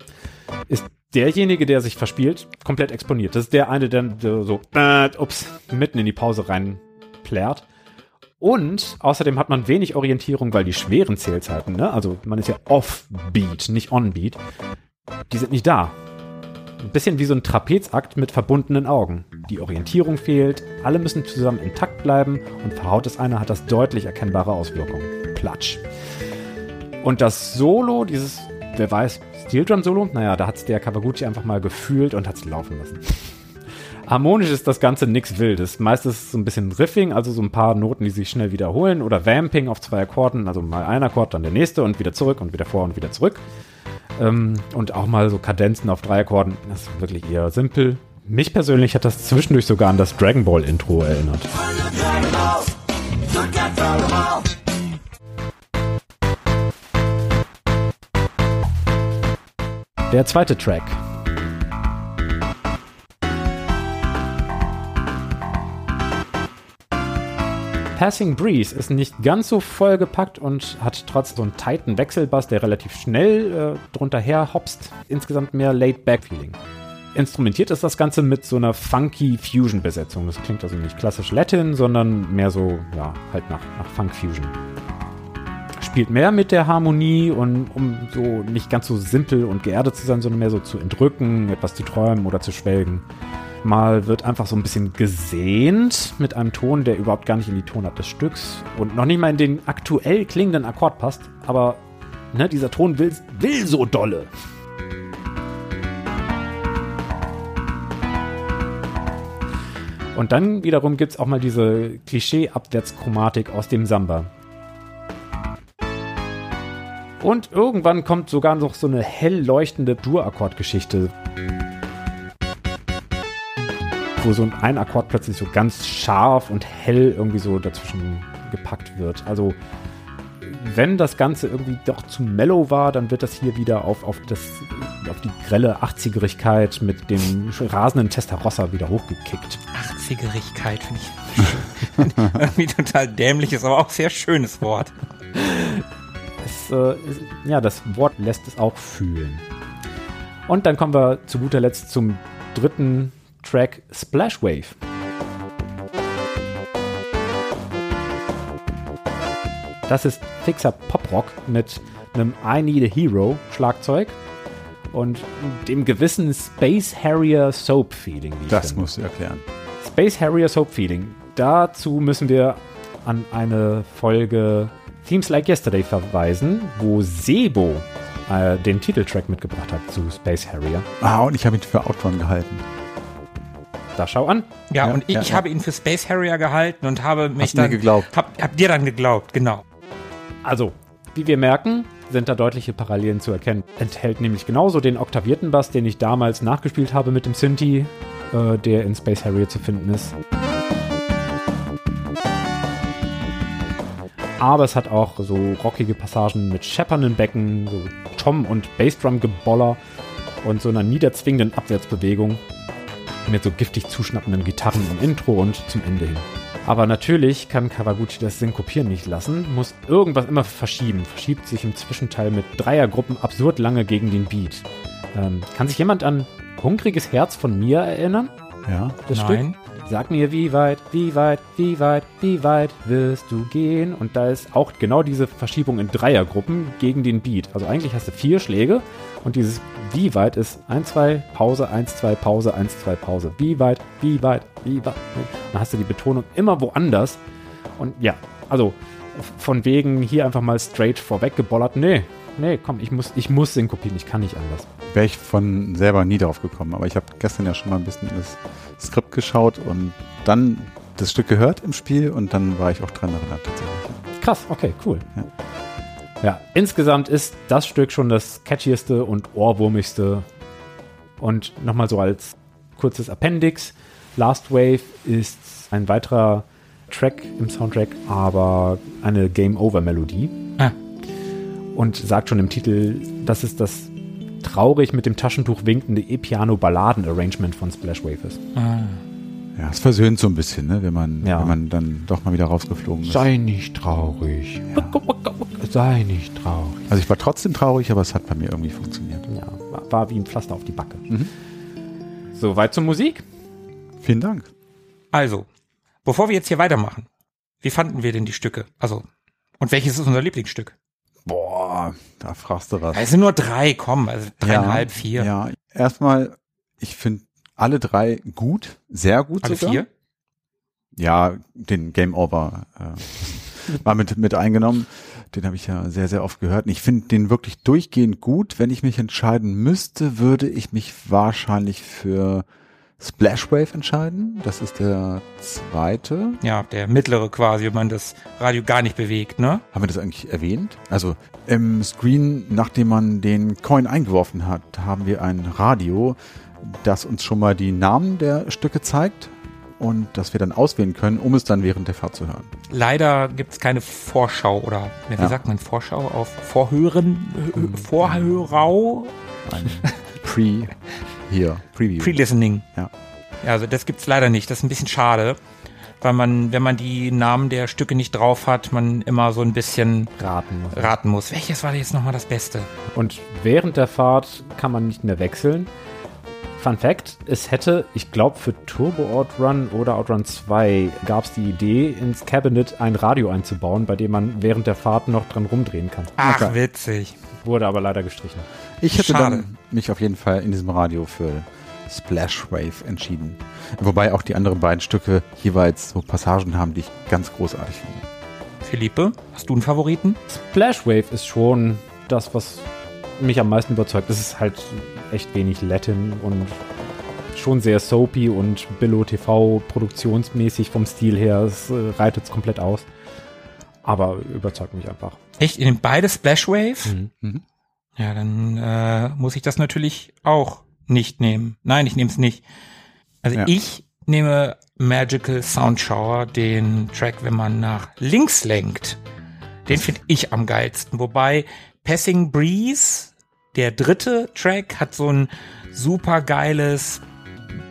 ist derjenige, der sich verspielt, komplett exponiert. Das ist der eine, der so, äh, ups, mitten in die Pause rein plärt. Und außerdem hat man wenig Orientierung, weil die schweren Zählzeiten, ne? also man ist ja off-beat, nicht on-beat, die sind nicht da. Ein bisschen wie so ein Trapezakt mit verbundenen Augen. Die Orientierung fehlt, alle müssen zusammen intakt bleiben und verhaut es einer, hat das deutlich erkennbare Auswirkungen. Platsch. Und das Solo, dieses, wer weiß, Steel Drum Solo, naja, da hat es der Kawaguchi einfach mal gefühlt und hat es laufen lassen. Harmonisch ist das Ganze nichts Wildes. Meistens so ein bisschen Riffing, also so ein paar Noten, die sich schnell wiederholen oder Vamping auf zwei Akkorden, also mal ein Akkord, dann der nächste und wieder zurück und wieder vor und wieder zurück. Ähm, und auch mal so Kadenzen auf drei Akkorden. Das ist wirklich eher simpel. Mich persönlich hat das zwischendurch sogar an das Dragon Ball Intro erinnert. Der zweite Track. Passing Breeze ist nicht ganz so vollgepackt und hat trotz so einen tighten Wechselbass, der relativ schnell äh, drunter her hopst, insgesamt mehr Laid-Back-Feeling. Instrumentiert ist das Ganze mit so einer funky Fusion-Besetzung. Das klingt also nicht klassisch Latin, sondern mehr so, ja, halt nach, nach Funk-Fusion. Spielt mehr mit der Harmonie und um so nicht ganz so simpel und geerdet zu sein, sondern mehr so zu entrücken, etwas zu träumen oder zu schwelgen. Mal wird einfach so ein bisschen gesehnt mit einem Ton, der überhaupt gar nicht in die Tonart des Stücks und noch nicht mal in den aktuell klingenden Akkord passt, aber ne, dieser Ton will, will so dolle. Und dann wiederum gibt es auch mal diese Klischee-Abwärtschromatik aus dem Samba. Und irgendwann kommt sogar noch so eine hell leuchtende Dur-Akkordgeschichte, wo so ein Akkord plötzlich so ganz scharf und hell irgendwie so dazwischen gepackt wird. Also wenn das Ganze irgendwie doch zu mellow war, dann wird das hier wieder auf, auf, das, auf die grelle 80erigkeit mit dem rasenden Testarossa wieder hochgekickt. 80erigkeit finde ich irgendwie total dämlich, ist aber auch sehr schönes Wort. Es, äh, ist, ja, das Wort lässt es auch fühlen. Und dann kommen wir zu guter Letzt zum dritten Track Splash Wave. Das ist fixer Poprock mit einem I Need a Hero Schlagzeug und dem gewissen Space Harrier Soap Feeling. das musst du erklären. Space Harrier Soap Feeling. Dazu müssen wir an eine Folge Themes Like Yesterday verweisen, wo Sebo äh, den Titeltrack mitgebracht hat zu Space Harrier. Ah, und ich habe ihn für Outrun gehalten. Da schau an. Ja, Ja, und ich, ja, ich ja. habe ihn für Space Harrier gehalten und habe mich Hast dann geglaubt. Hab, hab dir dann geglaubt, genau. Also, wie wir merken, sind da deutliche Parallelen zu erkennen. Enthält nämlich genauso den oktavierten Bass, den ich damals nachgespielt habe mit dem Synthi, äh, der in Space Harrier zu finden ist. Aber es hat auch so rockige Passagen mit scheppernden Becken, so Tom- und Bassdrum-Geboller und so einer niederzwingenden Abwärtsbewegung mit so giftig zuschnappenden Gitarren im Intro und zum Ende hin. Aber natürlich kann Kawaguchi das Synkopieren nicht lassen, muss irgendwas immer verschieben, verschiebt sich im Zwischenteil mit Dreiergruppen absurd lange gegen den Beat. Ähm, kann sich jemand an Hungriges Herz von mir erinnern? Ja. Das Nein. Stück? Sag mir, wie weit, wie weit, wie weit, wie weit wirst du gehen? Und da ist auch genau diese Verschiebung in Dreiergruppen gegen den Beat. Also eigentlich hast du vier Schläge und dieses wie weit ist 1, 2, Pause, 1, 2, Pause, 1, 2, Pause. Wie weit, wie weit, wie weit. Dann hast du die Betonung immer woanders. Und ja, also von wegen hier einfach mal straight vorweg gebollert. Nee, nee, komm, ich muss, ich muss synkopieren, ich kann nicht anders. Wäre ich von selber nie drauf gekommen. Aber ich habe gestern ja schon mal ein bisschen in das Skript geschaut und dann das Stück gehört im Spiel und dann war ich auch dran erinnert tatsächlich. Krass, okay, cool. Ja. Ja. insgesamt ist das Stück schon das catchieste und ohrwurmigste. Und nochmal so als kurzes Appendix. Last Wave ist ein weiterer Track im Soundtrack, aber eine Game-Over-Melodie. Ah. Und sagt schon im Titel, das ist das traurig mit dem Taschentuch winkende E-Piano-Balladen-Arrangement von Splash Wave ist. Ja, es versöhnt so ein bisschen, ne, wenn man, Ja. wenn man dann doch mal wieder rausgeflogen ist. Sei nicht traurig. Sei nicht traurig. Also ich war trotzdem traurig, aber es hat bei mir irgendwie funktioniert. Ja, war, war wie ein Pflaster auf die Backe. So, weit zur Musik. Vielen Dank. Also, bevor wir jetzt hier weitermachen, wie fanden wir denn die Stücke? Also, und welches ist unser Lieblingsstück? Boah, da fragst du was. Es sind nur drei, komm, also dreieinhalb, vier. Ja, erstmal, ich finde alle drei gut, sehr gut Alle sogar. vier? Ja, den Game Over äh, war mit, mit eingenommen. Den habe ich ja sehr, sehr oft gehört. Und ich finde den wirklich durchgehend gut. Wenn ich mich entscheiden müsste, würde ich mich wahrscheinlich für Splash Wave entscheiden. Das ist der zweite. Ja, der mittlere quasi, wenn man das Radio gar nicht bewegt, ne? Haben wir das eigentlich erwähnt? Also im Screen, nachdem man den Coin eingeworfen hat, haben wir ein Radio, das uns schon mal die Namen der Stücke zeigt und das wir dann auswählen können, um es dann während der Fahrt zu hören. Leider gibt's keine Vorschau oder wie Ja. sagt man Vorschau auf Vorhören, Hö- Vorhörau, Ein Pre hier, Preview. Pre-Listening. Ja. Ja, also das gibt's leider nicht. Das ist ein bisschen schade, weil man, wenn man die Namen der Stücke nicht drauf hat, man immer so ein bisschen Raten. muss. raten muss. Welches war jetzt nochmal das Beste? Und während der Fahrt kann man nicht mehr wechseln. Fun Fact, es hätte, ich glaube für Turbo Outrun oder Outrun 2 gab es die Idee, ins Cabinet ein Radio einzubauen, bei dem man während der Fahrt noch dran rumdrehen kann. Ach, Okay. witzig. Wurde aber leider gestrichen. Ich hätte Schade. dann mich auf jeden Fall in diesem Radio für Splash Wave entschieden. Wobei auch die anderen beiden Stücke jeweils so Passagen haben, die ich ganz großartig finde. Philippe, hast du einen Favoriten? Splash Wave ist schon das, was mich am meisten überzeugt. Es ist halt echt wenig Latin und schon sehr soapy und Billo TV produktionsmäßig vom Stil her. Es äh, reitet es komplett aus. Aber überzeugt mich einfach. Echt? Ihr nehmt beide Splash Wave? Mhm. Ja, dann äh, muss ich das natürlich auch nicht nehmen. Nein, ich nehme es nicht. Also Ja. ich nehme Magical Sound Shower, den Track, wenn man nach links lenkt. Den finde ich am geilsten. Wobei Passing Breeze, der dritte Track, hat so ein super geiles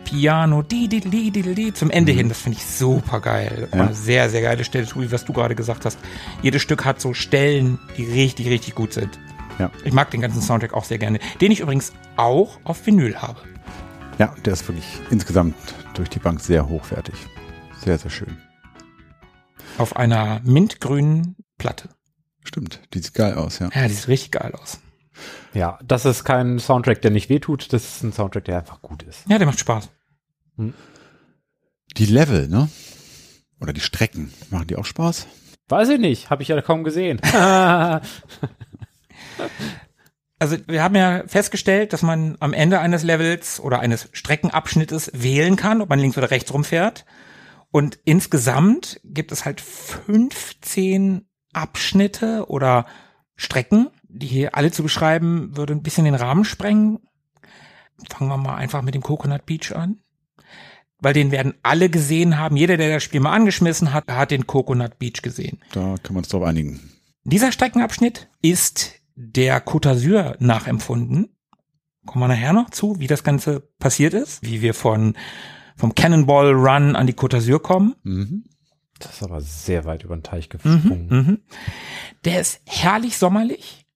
Piano, di, di, di, di, di, zum Ende hin. Das finde ich super geil. Ja. Eine sehr, sehr geile Stelle, wie was du gerade gesagt hast. Jedes Stück hat so Stellen, die richtig, richtig gut sind. Ja. Ich mag den ganzen Soundtrack auch sehr gerne. Den ich übrigens auch auf Vinyl habe. Ja, der ist wirklich insgesamt durch die Bank sehr hochwertig. Sehr, sehr schön. Auf einer mintgrünen Platte. Stimmt, die sieht geil aus, ja. Ja, die sieht richtig geil aus. Ja, das ist kein Soundtrack, der nicht wehtut. Das ist ein Soundtrack, der einfach gut ist. Ja, der macht Spaß. Die Level, ne? Oder die Strecken, machen die auch Spaß? Weiß ich nicht, habe ich ja kaum gesehen. Also wir haben ja festgestellt, dass man am Ende eines Levels oder eines Streckenabschnittes wählen kann, ob man links oder rechts rumfährt. Und insgesamt gibt es halt 15 Abschnitte oder Strecken, die hier alle zu beschreiben, würde ein bisschen den Rahmen sprengen. Fangen wir mal einfach mit dem Coconut Beach an. Weil den werden alle gesehen haben. Jeder, der das Spiel mal angeschmissen hat, hat den Coconut Beach gesehen. Da können wir uns drauf einigen. Dieser Streckenabschnitt ist der Côte d'Azur nachempfunden. Kommen wir nachher noch zu, wie das Ganze passiert ist, wie wir von vom Cannonball Run an die Côte d'Azur kommen. Mhm. Das ist aber sehr weit über den Teich gesprungen. Mhm. Der ist herrlich sommerlich.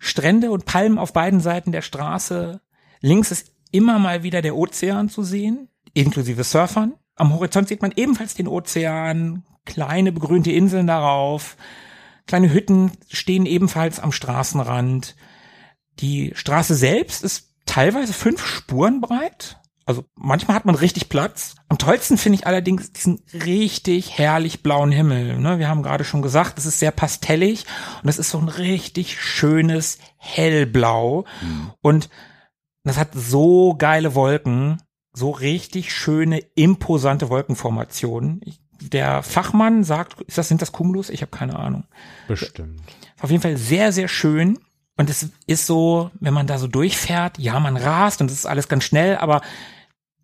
Strände und Palmen auf beiden Seiten der Straße. Links ist immer mal wieder der Ozean zu sehen, inklusive Surfern. Am Horizont sieht man ebenfalls den Ozean, kleine begrünte Inseln darauf. Kleine Hütten stehen ebenfalls am Straßenrand. Die Straße selbst ist teilweise fünf Spuren breit. Also manchmal hat man richtig Platz. Am tollsten finde ich allerdings diesen richtig herrlich blauen Himmel. Ne? Wir haben gerade schon gesagt, es ist sehr pastellig und es ist so ein richtig schönes hellblau. Und das hat so geile Wolken, so richtig schöne, imposante Wolkenformationen. Ich, der Fachmann sagt, ist das, sind das Cumulus? Ich habe keine Ahnung. Bestimmt. Auf jeden Fall sehr, sehr schön. Und es ist so, wenn man da so durchfährt, ja, man rast und es ist alles ganz schnell, aber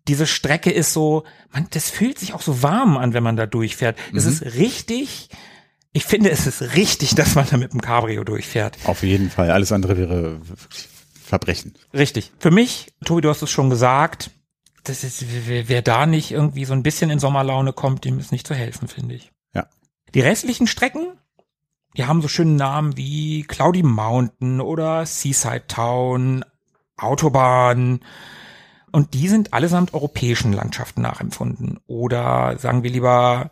diese Strecke ist so, man, das fühlt sich auch so warm an, wenn man da durchfährt. Es ist richtig, ich finde, es ist richtig, dass man da mit dem Cabrio durchfährt. Auf jeden Fall. Alles andere wäre wirklich Verbrechen. Richtig. Für mich, Tobi, du hast es schon gesagt, das ist, wer, da nicht irgendwie so ein bisschen in Sommerlaune kommt, dem ist nicht zu helfen, finde ich. Ja. Die restlichen Strecken, die haben so schöne Namen wie Cloudy Mountain oder Seaside Town, Autobahn. Und die sind allesamt europäischen Landschaften nachempfunden. Oder sagen wir lieber,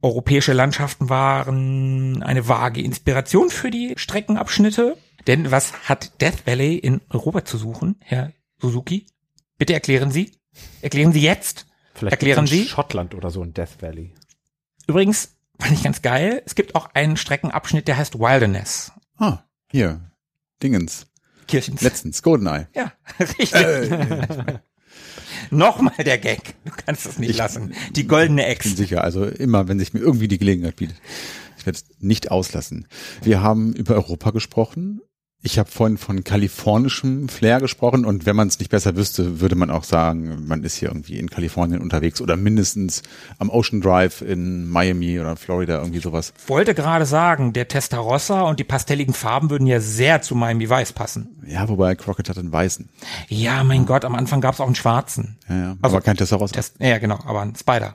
europäische Landschaften waren eine vage Inspiration für die Streckenabschnitte. Denn was hat Death Valley in Europa zu suchen, Herr Suzuki? Bitte erklären Sie. Erklären Sie jetzt. Vielleicht Erklären Sie? Schottland oder so in Death Valley. Übrigens, fand ich ganz geil, es gibt auch einen Streckenabschnitt, der heißt Wilderness. Ah, hier. Dingens. Kirchens. Letztens. Goldeneye. ja, richtig. Nochmal der Gag. Du kannst es nicht Ich- lassen. Die goldene bin Ex. sicher. Also immer, wenn sich mir irgendwie die Gelegenheit bietet. Ich werde es nicht auslassen. Wir haben über Europa gesprochen. Ich habe vorhin von kalifornischem Flair gesprochen und wenn man es nicht besser wüsste, würde man auch sagen, man ist hier irgendwie in Kalifornien unterwegs oder mindestens am Ocean Drive in Miami oder Florida, irgendwie sowas. Wollte gerade sagen, der Testarossa und die pastelligen Farben würden ja sehr zu Miami Weiß passen. Ja, wobei Crockett hat einen weißen. Ja, mein Gott, am Anfang gab es auch einen schwarzen. Ja, ja. Also- aber kein Testarossa. Test, ja, genau, aber ein Spider.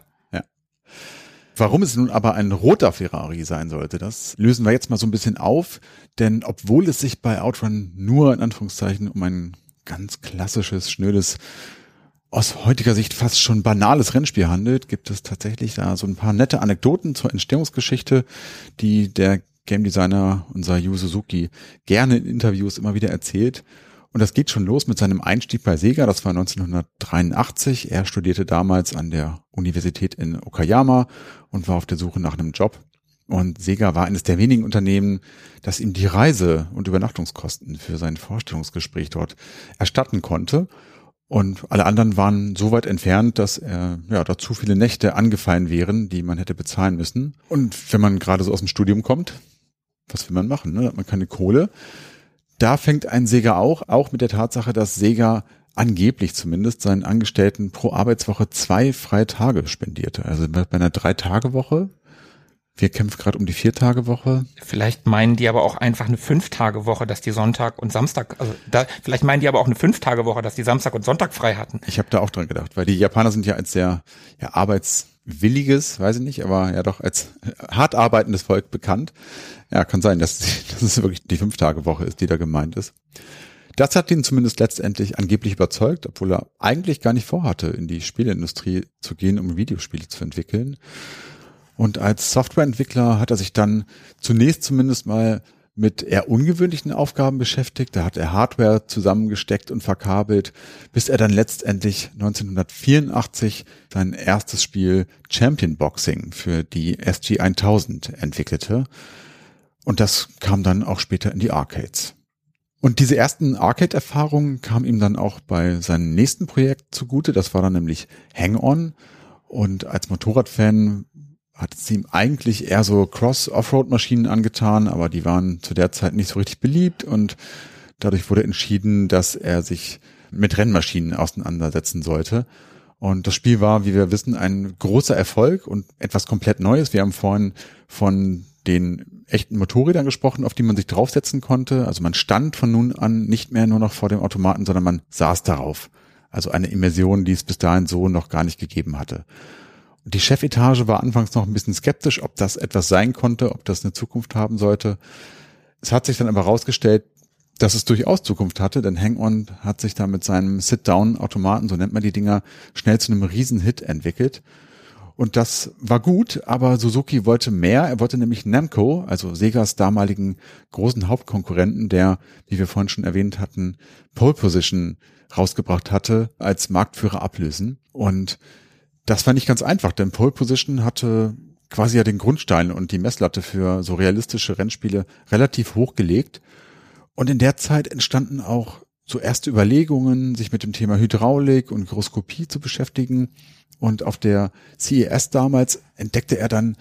Warum es nun aber ein roter Ferrari sein sollte, das lösen wir jetzt mal so ein bisschen auf. Denn obwohl es sich bei Outrun nur in Anführungszeichen um ein ganz klassisches, schnödes, aus heutiger Sicht fast schon banales Rennspiel handelt, gibt es tatsächlich da so ein paar nette Anekdoten zur Entstehungsgeschichte, die der Game Designer, unser Yu Suzuki, gerne in Interviews immer wieder erzählt. Und das geht schon los mit seinem Einstieg bei Sega, das war 1983. Er studierte damals an der Universität in Okayama und war auf der Suche nach einem Job. Und Sega war eines der wenigen Unternehmen, das ihm die Reise- und Übernachtungskosten für sein Vorstellungsgespräch dort erstatten konnte. Und alle anderen waren so weit entfernt, dass er, ja, da zu viele Nächte angefallen wären, die man hätte bezahlen müssen. Und wenn man gerade so aus dem Studium kommt, was will man machen? Ne? Hat man keine Kohle. Da fängt ein Sega auch, auch mit der Tatsache, dass Sega angeblich zumindest seinen Angestellten pro Arbeitswoche zwei freie Tage spendierte. Also bei einer Drei-Tage-Woche. Wir kämpfen gerade um die Vier-Tage-Woche. Vielleicht meinen die aber auch einfach eine Fünf-Tage-Woche, dass die Sonntag und Samstag, also da, vielleicht meinen die aber auch eine Fünf-Tage-Woche, dass die Samstag und Sonntag frei hatten. Ich habe da auch dran gedacht, weil die Japaner sind ja als sehr ja, arbeitswilliges, weiß ich nicht, aber ja doch als hart arbeitendes Volk bekannt. Ja, kann sein, dass, dass es wirklich die Fünf-Tage-Woche ist, die da gemeint ist. Das hat ihn zumindest letztendlich angeblich überzeugt, obwohl er eigentlich gar nicht vorhatte, in die Spieleindustrie zu gehen, um Videospiele zu entwickeln. Und als Softwareentwickler hat er sich dann zunächst zumindest mal mit eher ungewöhnlichen Aufgaben beschäftigt. Da hat er Hardware zusammengesteckt und verkabelt, bis er dann letztendlich 1984 sein erstes Spiel Champion Boxing für die SG 1000 entwickelte. Und das kam dann auch später in die Arcades. Und diese ersten Arcade-Erfahrungen kamen ihm dann auch bei seinem nächsten Projekt zugute. Das war dann nämlich Hang-On. Und als Motorradfan hat es ihm eigentlich eher so Cross-Offroad-Maschinen angetan, aber die waren zu der Zeit nicht so richtig beliebt und dadurch wurde entschieden, dass er sich mit Rennmaschinen auseinandersetzen sollte. Und das Spiel war, wie wir wissen, ein großer Erfolg und etwas komplett Neues. Wir haben vorhin von den echten Motorrädern gesprochen, auf die man sich draufsetzen konnte. Also man stand von nun an nicht mehr nur noch vor dem Automaten, sondern man saß darauf. Also eine Immersion, die es bis dahin so noch gar nicht gegeben hatte. Die Chefetage war anfangs noch ein bisschen skeptisch, ob das etwas sein konnte, ob das eine Zukunft haben sollte. Es hat sich dann aber herausgestellt, dass es durchaus Zukunft hatte, denn Hang-On hat sich da mit seinem Sit-Down-Automaten, so nennt man die Dinger, schnell zu einem Riesenhit entwickelt. Und das war gut, aber Suzuki wollte mehr. Er wollte nämlich Namco, also Segas damaligen großen Hauptkonkurrenten, der, wie wir vorhin schon erwähnt hatten, Pole Position rausgebracht hatte, als Marktführer ablösen. Und das war nicht ganz einfach, denn Pole Position hatte quasi ja den Grundstein und die Messlatte für so realistische Rennspiele relativ hoch gelegt. Und in der Zeit entstanden auch so erste Überlegungen, sich mit dem Thema Hydraulik und Gyroskopie zu beschäftigen. Und auf der CES damals entdeckte er dann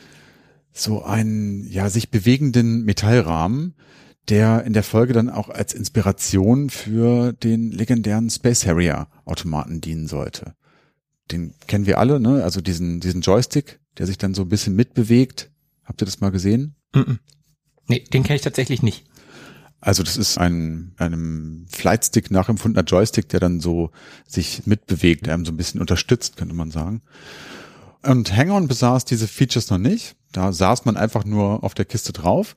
so einen, ja, sich bewegenden Metallrahmen, der in der Folge dann auch als Inspiration für den legendären Space Harrier Automaten dienen sollte den kennen wir alle, ne? Also diesen, diesen Joystick, der sich dann so ein bisschen mitbewegt. Habt ihr das mal gesehen? Mm -mm. Nee, den kenne ich tatsächlich nicht. Also das ist ein einem Flightstick nachempfundener Joystick, der dann so sich mitbewegt, der einem so ein bisschen unterstützt, könnte man sagen. Und Hang-On besaß diese Features noch nicht. Da saß man einfach nur auf der Kiste drauf.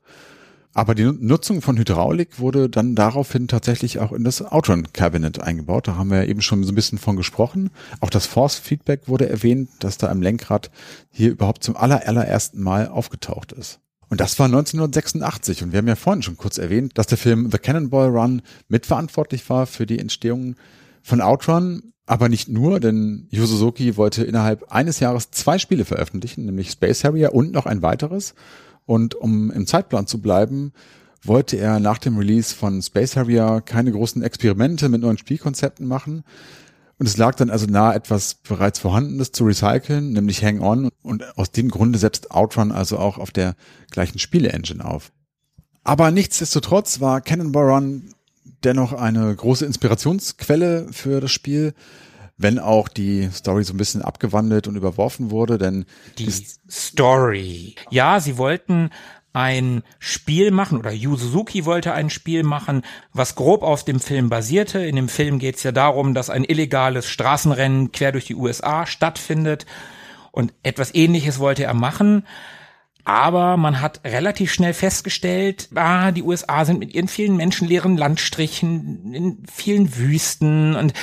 Aber die Nutzung von Hydraulik wurde dann daraufhin tatsächlich auch in das Outrun Cabinet eingebaut. Da haben wir eben schon so ein bisschen von gesprochen. Auch das Force Feedback wurde erwähnt, dass da im Lenkrad hier überhaupt zum aller, allerersten Mal aufgetaucht ist. Und das war 1986. Und wir haben ja vorhin schon kurz erwähnt, dass der Film The Cannonball Run mitverantwortlich war für die Entstehung von Outrun. Aber nicht nur, denn Yu Suzuki wollte innerhalb eines Jahres zwei Spiele veröffentlichen, nämlich Space Harrier und noch ein weiteres. Und um im Zeitplan zu bleiben, wollte er nach dem Release von Space Harrier keine großen Experimente mit neuen Spielkonzepten machen. Und es lag dann also nahe, etwas bereits Vorhandenes zu recyceln, nämlich Hang On. Und aus dem Grunde setzt Outrun also auch auf der gleichen Spiele-Engine auf. Aber nichtsdestotrotz war Cannonball Run dennoch eine große Inspirationsquelle für das Spiel wenn auch die Story so ein bisschen abgewandelt und überworfen wurde, denn die Story. Ja, sie wollten ein Spiel machen oder Yu Suzuki wollte ein Spiel machen, was grob auf dem Film basierte. In dem Film geht es ja darum, dass ein illegales Straßenrennen quer durch die USA stattfindet und etwas ähnliches wollte er machen. Aber man hat relativ schnell festgestellt, ah, die USA sind mit ihren vielen menschenleeren Landstrichen in vielen Wüsten und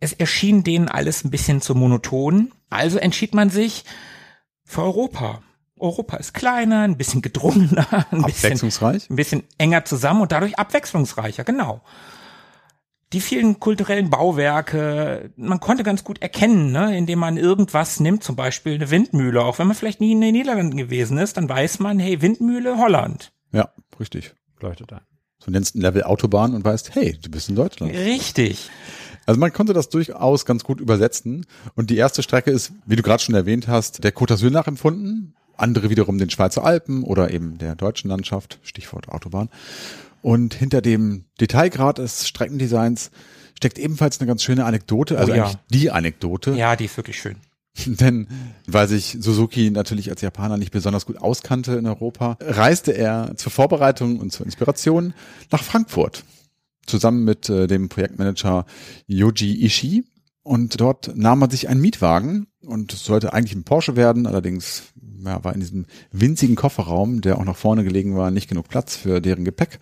es erschien denen alles ein bisschen zu monoton. Also entschied man sich für Europa. Europa ist kleiner, ein bisschen gedrungener, ein abwechslungsreich, bisschen, ein bisschen enger zusammen und dadurch abwechslungsreicher, genau. Die vielen kulturellen Bauwerke, man konnte ganz gut erkennen, ne, indem man irgendwas nimmt, zum Beispiel eine Windmühle. Auch wenn man vielleicht nie in den Niederlanden gewesen ist, dann weiß man, hey, Windmühle Holland. Ja, richtig. Leuchtet ein. So nennst ein Level Autobahn und weißt, hey, du bist in Deutschland. Richtig. Also man konnte das durchaus ganz gut übersetzen. Und die erste Strecke ist, wie du gerade schon erwähnt hast, der Côte d'Azur nachempfunden. Andere wiederum den Schweizer Alpen oder eben der deutschen Landschaft, Stichwort Autobahn. Und hinter dem Detailgrad des Streckendesigns steckt ebenfalls eine ganz schöne Anekdote, also oh ja. eigentlich die Anekdote. Ja, die ist wirklich schön. Denn weil sich Suzuki natürlich als Japaner nicht besonders gut auskannte in Europa, reiste er zur Vorbereitung und zur Inspiration nach Frankfurt zusammen mit äh, dem Projektmanager Yoji Ishii. Und dort nahm man sich einen Mietwagen und es sollte eigentlich ein Porsche werden, allerdings ja, war in diesem winzigen Kofferraum, der auch nach vorne gelegen war, nicht genug Platz für deren Gepäck.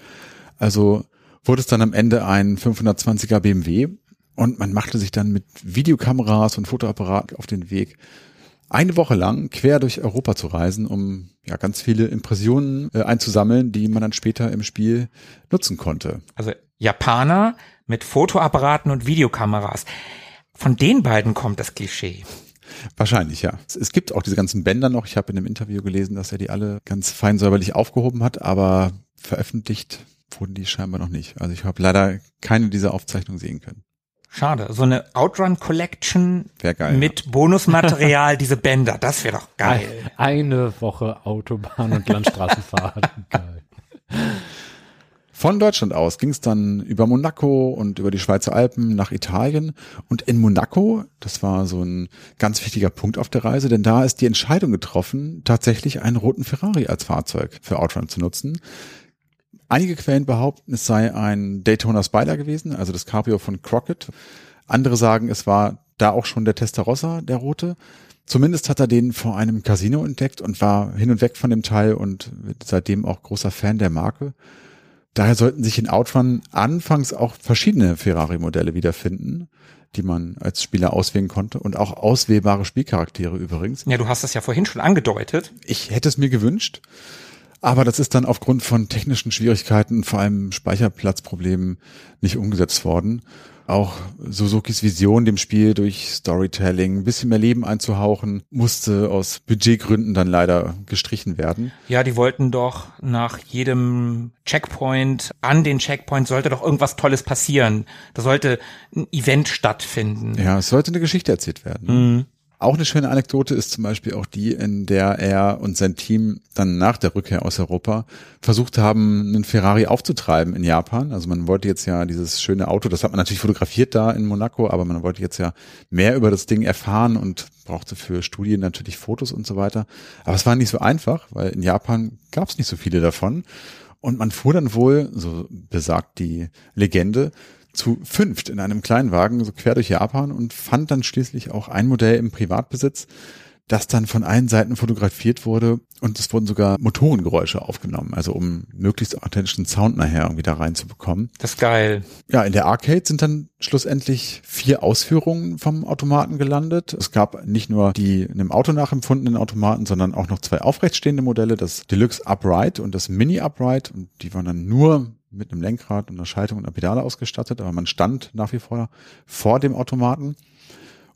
Also wurde es dann am Ende ein 520er BMW und man machte sich dann mit Videokameras und Fotoapparat auf den Weg eine Woche lang quer durch Europa zu reisen, um ja ganz viele Impressionen äh, einzusammeln, die man dann später im Spiel nutzen konnte. Also Japaner mit Fotoapparaten und Videokameras. Von den beiden kommt das Klischee. Wahrscheinlich, ja. Es gibt auch diese ganzen Bänder noch. Ich habe in einem Interview gelesen, dass er die alle ganz fein säuberlich aufgehoben hat, aber veröffentlicht wurden die scheinbar noch nicht. Also ich habe leider keine dieser Aufzeichnungen sehen können. Schade. So eine Outrun Collection Wär geil, mit Bonusmaterial, diese Bänder, das wäre doch geil. Eine Woche Autobahn und Landstraßenfahrt. Geil. Von Deutschland aus ging es dann über Monaco und über die Schweizer Alpen nach Italien. Und in Monaco, das war so ein ganz wichtiger Punkt auf der Reise, denn da ist die Entscheidung getroffen, tatsächlich einen roten Ferrari als Fahrzeug für Outrun zu nutzen. Einige Quellen behaupten, es sei ein Daytona Spider gewesen, also das Cabrio von Crockett. Andere sagen, es war da auch schon der Testarossa, der rote. Zumindest hat er den vor einem Casino entdeckt und war hin und weg von dem Teil und seitdem auch großer Fan der Marke. Daher sollten sich in Outrun anfangs auch verschiedene Ferrari-Modelle wiederfinden, die man als Spieler auswählen konnte und auch auswählbare Spielcharaktere übrigens. Ja, du hast das ja vorhin schon angedeutet. Ich hätte es mir gewünscht, aber das ist dann aufgrund von technischen Schwierigkeiten, vor allem Speicherplatzproblemen, nicht umgesetzt worden. Auch Suzukis Vision, dem Spiel durch Storytelling ein bisschen mehr Leben einzuhauchen, musste aus Budgetgründen dann leider gestrichen werden. Ja, die wollten doch nach jedem Checkpoint, an den Checkpoint sollte doch irgendwas Tolles passieren. Da sollte ein Event stattfinden. Ja, es sollte eine Geschichte erzählt werden. Mhm. Auch eine schöne Anekdote ist zum Beispiel auch die, in der er und sein Team dann nach der Rückkehr aus Europa versucht haben, einen Ferrari aufzutreiben in Japan. Also man wollte jetzt ja dieses schöne Auto, das hat man natürlich fotografiert da in Monaco, aber man wollte jetzt ja mehr über das Ding erfahren und brauchte für Studien natürlich Fotos und so weiter. Aber es war nicht so einfach, weil in Japan gab es nicht so viele davon. Und man fuhr dann wohl, so besagt die Legende, zu fünft in einem Kleinwagen, so quer durch Japan und fand dann schließlich auch ein Modell im Privatbesitz, das dann von allen Seiten fotografiert wurde und es wurden sogar Motorengeräusche aufgenommen, also um möglichst authentischen Sound nachher irgendwie da reinzubekommen. Das ist geil. Ja, in der Arcade sind dann schlussendlich vier Ausführungen vom Automaten gelandet. Es gab nicht nur die in einem Auto nachempfundenen Automaten, sondern auch noch zwei aufrechtstehende Modelle, das Deluxe Upright und das Mini Upright und die waren dann nur mit einem Lenkrad und einer Schaltung und einer Pedale ausgestattet, aber man stand nach wie vor vor dem Automaten.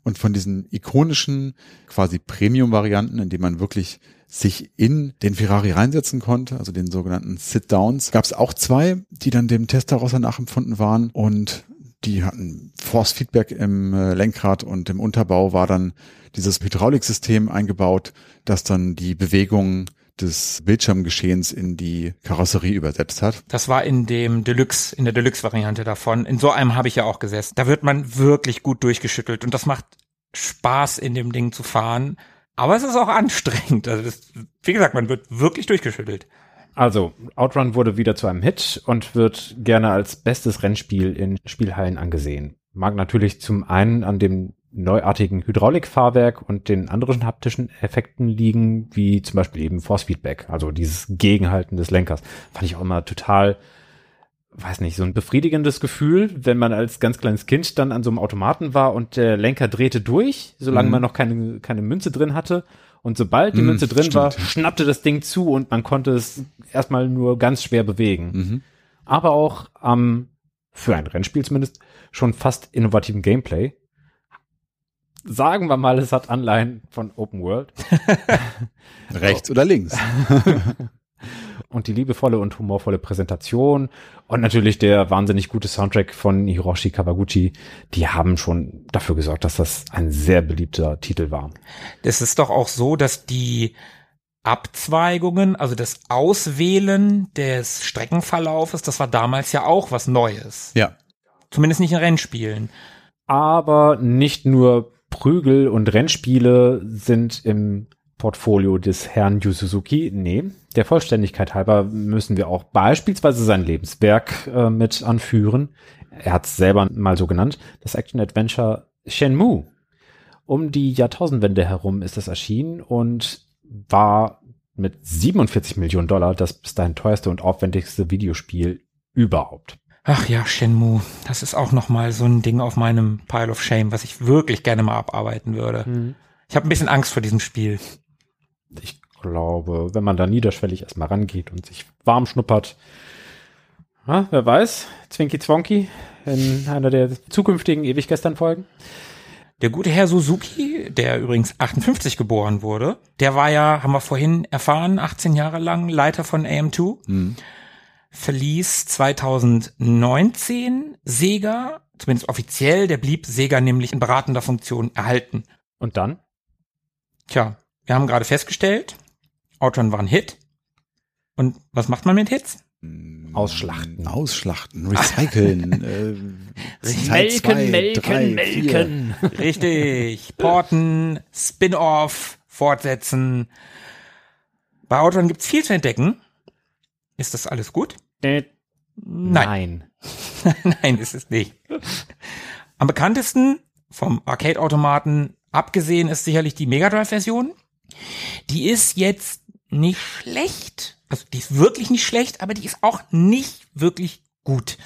Und von diesen ikonischen quasi Premium-Varianten, in denen man wirklich sich in den Ferrari reinsetzen konnte, also den sogenannten Sit-Downs, gab es auch zwei, die dann dem Testarossa nachempfunden waren und die hatten Force-Feedback im äh, Lenkrad und im Unterbau war dann dieses Hydrauliksystem eingebaut, das dann die Bewegung des Bildschirmgeschehens in die Karosserie übersetzt hat. Das war in dem Deluxe, in der Deluxe-Variante davon. In so einem habe ich ja auch gesessen. Da wird man wirklich gut durchgeschüttelt und das macht Spaß, in dem Ding zu fahren. Aber es ist auch anstrengend. Also das, wie gesagt, man wird wirklich durchgeschüttelt. Also, Outrun wurde wieder zu einem Hit und wird gerne als bestes Rennspiel in Spielhallen angesehen. Mag natürlich zum einen an dem neuartigen Hydraulikfahrwerk und den anderen haptischen Effekten liegen, wie zum Beispiel eben Force Feedback, also dieses Gegenhalten des Lenkers. Fand ich auch immer total, weiß nicht, so ein befriedigendes Gefühl, wenn man als ganz kleines Kind dann an so einem Automaten war und der Lenker drehte durch, solange Mhm. man noch keine, keine Münze drin hatte. Und sobald die Mhm, Münze drin war, stimmt. schnappte das Ding zu und man konnte es erstmal nur ganz schwer bewegen. Mhm. Aber auch am, für ein Rennspiel zumindest, schon fast innovativen Gameplay. Sagen wir mal, es hat Anleihen von Open World. Rechts oder links. und die liebevolle und humorvolle Präsentation und natürlich der wahnsinnig gute Soundtrack von Hiroshi Kawaguchi, die haben schon dafür gesorgt, dass das ein sehr beliebter Titel war. Es ist doch auch so, dass die Abzweigungen, also das Auswählen des Streckenverlaufes, das war damals ja auch was Neues. Ja. Zumindest nicht in Rennspielen. Aber nicht nur Prügel und Rennspiele sind im Portfolio des Herrn Yu Suzuki. Nee, der Vollständigkeit halber müssen wir auch beispielsweise sein Lebenswerk äh, mit anführen. Er hat es selber mal so genannt, das Action-Adventure Shenmue. Um die Jahrtausendwende herum ist es erschienen und war mit 47 Millionen Dollar das bis dahin teuerste und aufwendigste Videospiel überhaupt. Ach ja, Shenmue, das ist auch noch mal so ein Ding auf meinem Pile of Shame, was ich wirklich gerne mal abarbeiten würde. Ich habe ein bisschen Angst vor diesem Spiel. Ich glaube, wenn man da niederschwellig erstmal rangeht und sich warm schnuppert, ja, wer weiß, Zwinky Zwonky in einer der zukünftigen Ewig-Gestern-Folgen. Der gute Herr Suzuki, der übrigens 58 geboren wurde, der war ja, haben wir vorhin erfahren, 18 Jahre lang Leiter von AM2, verließ 2019 Sega, zumindest offiziell, der blieb Sega nämlich in beratender Funktion erhalten. Und dann? Tja, wir haben gerade festgestellt, Outrun war ein Hit. Und was macht man mit Hits? Ausschlachten. Ausschlachten, recyceln. äh, Melken, zwei, melken, drei, melken. Richtig. Porten, Spin-off, fortsetzen. Bei Outrun gibt's viel zu entdecken. Ist das alles gut? Äh, Nein. Nein. Nein, ist es nicht. Am bekanntesten vom Arcade-Automaten abgesehen ist sicherlich die Mega Drive-Version. Die ist jetzt nicht schlecht. Also die ist wirklich nicht schlecht, aber die ist auch nicht wirklich gut.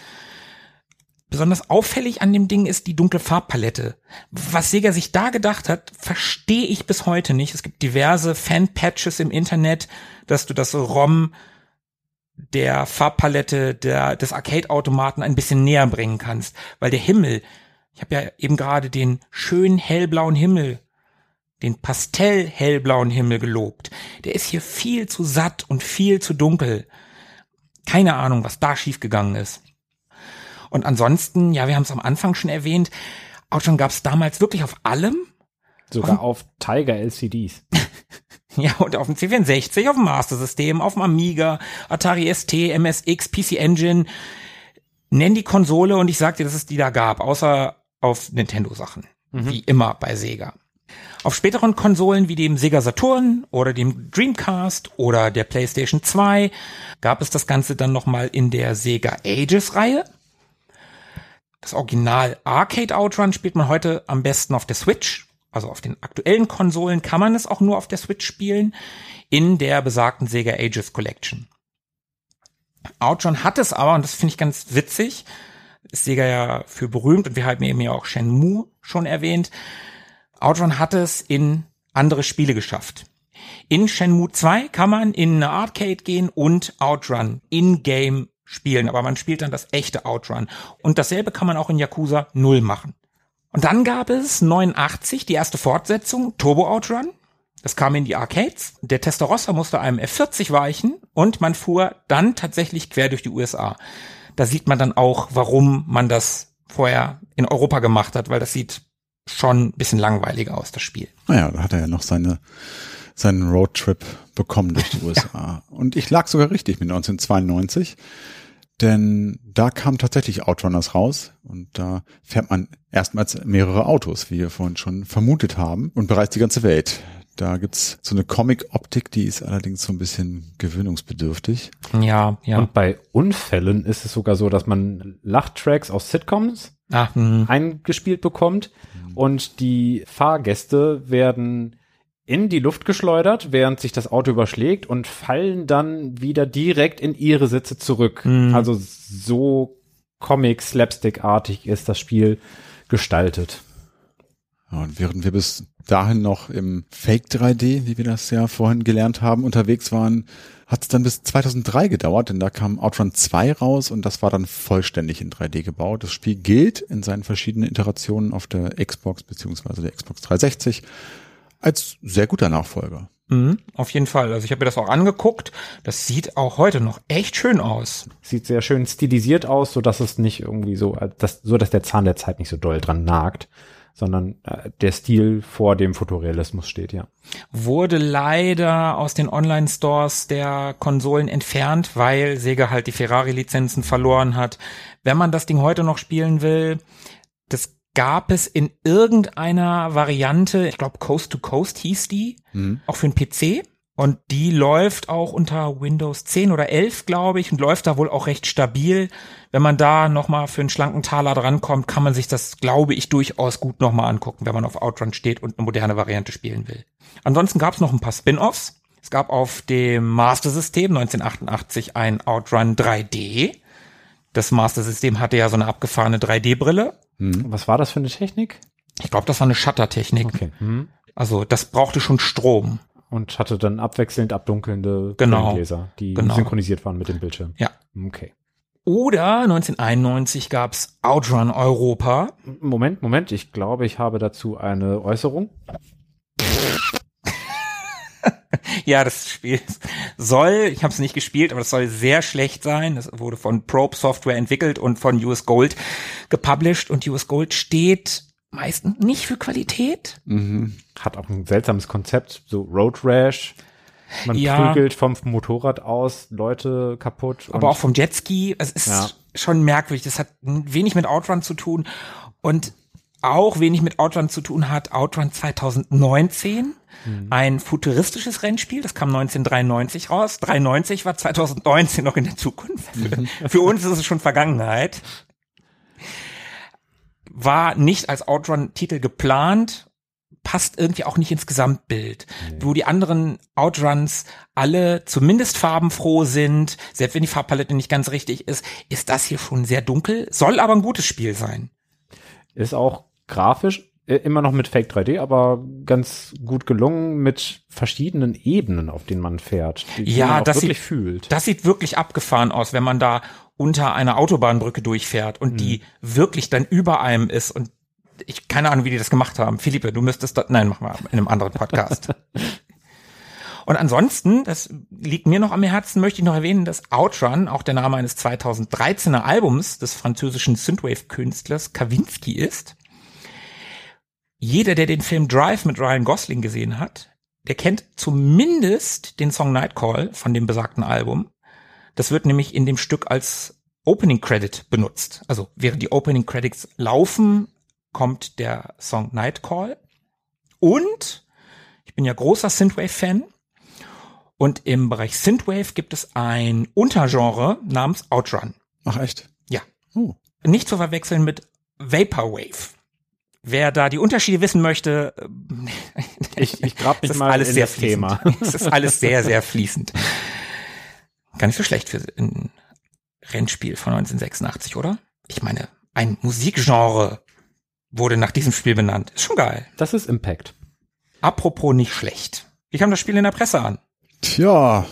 Besonders auffällig an dem Ding ist die dunkle Farbpalette. Was Sega sich da gedacht hat, verstehe ich bis heute nicht. Es gibt diverse Fan-Patches im Internet, dass du das ROM der Farbpalette der, des Arcade-Automaten ein bisschen näher bringen kannst. Weil der Himmel, ich habe ja eben gerade den schönen hellblauen Himmel, den pastell-hellblauen Himmel gelobt. Der ist hier viel zu satt und viel zu dunkel. Keine Ahnung, was da schiefgegangen ist. Und ansonsten, ja, wir haben es am Anfang schon erwähnt, auch schon gab es damals wirklich auf allem, Sogar auf Tiger LCDs. Ja, und auf dem C64, auf dem Master System, auf dem Amiga, Atari ST, MSX, PC Engine. Nenn die Konsole und ich sag dir, dass es die da gab, außer auf Nintendo-Sachen. Wie immer bei Sega. Auf späteren Konsolen wie dem Sega Saturn oder dem Dreamcast oder der PlayStation 2 gab es das Ganze dann nochmal in der Sega Ages-Reihe. Das Original Arcade Outrun spielt man heute am besten auf der Switch. Also auf den aktuellen Konsolen kann man es auch nur auf der Switch spielen, in der besagten Sega Ages Collection. Outrun hat es aber, und das finde ich ganz witzig, ist Sega ja für berühmt und wir haben eben ja auch Shenmue schon erwähnt. Outrun hat es in andere Spiele geschafft. In Shenmue 2 kann man in eine Arcade gehen und Outrun in-game spielen, aber man spielt dann das echte Outrun. Und dasselbe kann man auch in Yakuza 0 machen. Und dann gab es 89 die erste Fortsetzung, Turbo Outrun. Das kam in die Arcades. Der Testarossa musste einem F40 weichen und man fuhr dann tatsächlich quer durch die USA. Da sieht man dann auch, warum man das vorher in Europa gemacht hat, weil das sieht schon ein bisschen langweiliger aus, das Spiel. Naja, da hat er ja noch seine, seinen Roadtrip bekommen durch die USA. Und ich lag sogar richtig mit 1992, denn da kamen tatsächlich Outrunners raus und da fährt man erstmals mehrere Autos, wie wir vorhin schon vermutet haben, und bereits die ganze Welt. Da gibt's so eine Comic-Optik, die ist allerdings so ein bisschen gewöhnungsbedürftig. Ja, ja. Und bei Unfällen ist es sogar so, dass man Lachtracks aus Sitcoms ah, eingespielt bekommt und die Fahrgäste werden in die Luft geschleudert, während sich das Auto überschlägt und fallen dann wieder direkt in ihre Sitze zurück. Mhm. Also so Comic-Slapstick-artig ist das Spiel gestaltet. Und während wir bis dahin noch im Fake 3D, wie wir das ja vorhin gelernt haben, unterwegs waren, hat es dann bis 2003 gedauert, denn da kam Outrun 2 raus und das war dann vollständig in 3D gebaut. Das Spiel gilt in seinen verschiedenen Iterationen auf der Xbox beziehungsweise der Xbox 360 als sehr guter Nachfolger. Mhm, auf jeden Fall. Also ich habe mir das auch angeguckt. Das sieht auch heute noch echt schön aus. Sieht sehr schön stilisiert aus, so dass es nicht irgendwie so, äh, dass, so dass der Zahn der Zeit nicht so doll dran nagt, sondern äh, der Stil vor dem Fotorealismus steht, ja. Wurde leider aus den Online-Stores der Konsolen entfernt, weil Sega halt die Ferrari-Lizenzen verloren hat. Wenn man das Ding heute noch spielen will, das gab es in irgendeiner Variante, ich glaube Coast to Coast hieß die, auch für den PC. Und die läuft auch unter Windows 10 oder 11, glaube ich, und läuft da wohl auch recht stabil. Wenn man da nochmal für einen schlanken Taler drankommt, kann man sich das, glaube ich, durchaus gut nochmal angucken, wenn man auf Outrun steht und eine moderne Variante spielen will. Ansonsten gab es noch ein paar Spin-offs. Es gab auf dem Master System 1988 ein Outrun 3D. Das Master System hatte ja so eine abgefahrene 3D-Brille. Was war das für eine Technik? Ich glaube, das war eine Shutter-Technik. Okay. Hm. Also das brauchte schon Strom. Und hatte dann abwechselnd abdunkelnde Genau. Brillengläser, die Genau. synchronisiert waren mit dem Bildschirm. Ja. Okay. Oder 1991 gab's Outrun Europa. Moment, Moment, ich glaube, ich habe dazu eine Äußerung. Ja, das Spiel soll, ich habe es nicht gespielt, aber das soll sehr schlecht sein. Das wurde von Probe Software entwickelt und von US Gold gepublished. Und US Gold steht meistens nicht für Qualität. Mhm. Hat auch ein seltsames Konzept, so Road Rash. Man Ja. prügelt vom Motorrad aus Leute kaputt. aber auch vom Jetski. Es ist Ja. schon merkwürdig. Das hat wenig mit Outrun zu tun und auch wenig mit Outrun zu tun hat Outrun 2019. Ein futuristisches Rennspiel, das kam 1993 raus. 93 war 2019 noch in der Zukunft. Für, für uns ist es schon Vergangenheit. War nicht als Outrun-Titel geplant, passt irgendwie auch nicht ins Gesamtbild. Wo die anderen Outruns alle zumindest farbenfroh sind, selbst wenn die Farbpalette nicht ganz richtig ist, ist das hier schon sehr dunkel, soll aber ein gutes Spiel sein. Ist auch grafisch äh, immer noch mit Fake 3D, aber ganz gut gelungen mit verschiedenen Ebenen, auf denen man fährt. Die, die Ja, man das wirklich sieht- fühlt. Das sieht wirklich abgefahren aus, wenn man da unter einer Autobahnbrücke durchfährt und die wirklich dann über einem ist und ich keine Ahnung, wie die das gemacht haben. Philippe, du müsstest da, nein, mach mal in einem anderen Podcast. und ansonsten, das liegt mir noch am Herzen, möchte ich noch erwähnen, dass Outrun auch der Name eines 2013er Albums des französischen Synthwave-Künstlers Kavinsky ist. Jeder, der den Film Drive mit Ryan Gosling gesehen hat, der kennt zumindest den Song Nightcall von dem besagten Album. Das wird nämlich in dem Stück als Opening Credit benutzt. Also während die Opening Credits laufen, kommt der Song Nightcall. Und ich bin ja großer Synthwave-Fan. Und im Bereich Synthwave gibt es ein Untergenre namens Outrun. Ach echt? Ja. Oh. Nicht zu verwechseln mit Vaporwave. Wer da die Unterschiede wissen möchte, Ich, ich grab mich es ist mal alles in sehr das Thema. fließend. Es ist alles sehr, sehr fließend. Gar nicht so schlecht für ein Rennspiel von 1986, oder? Ich meine, ein Musikgenre wurde nach diesem Spiel benannt. Ist schon geil. Das ist Impact. Apropos nicht schlecht. Wie kam das Spiel in der Presse an? Tja,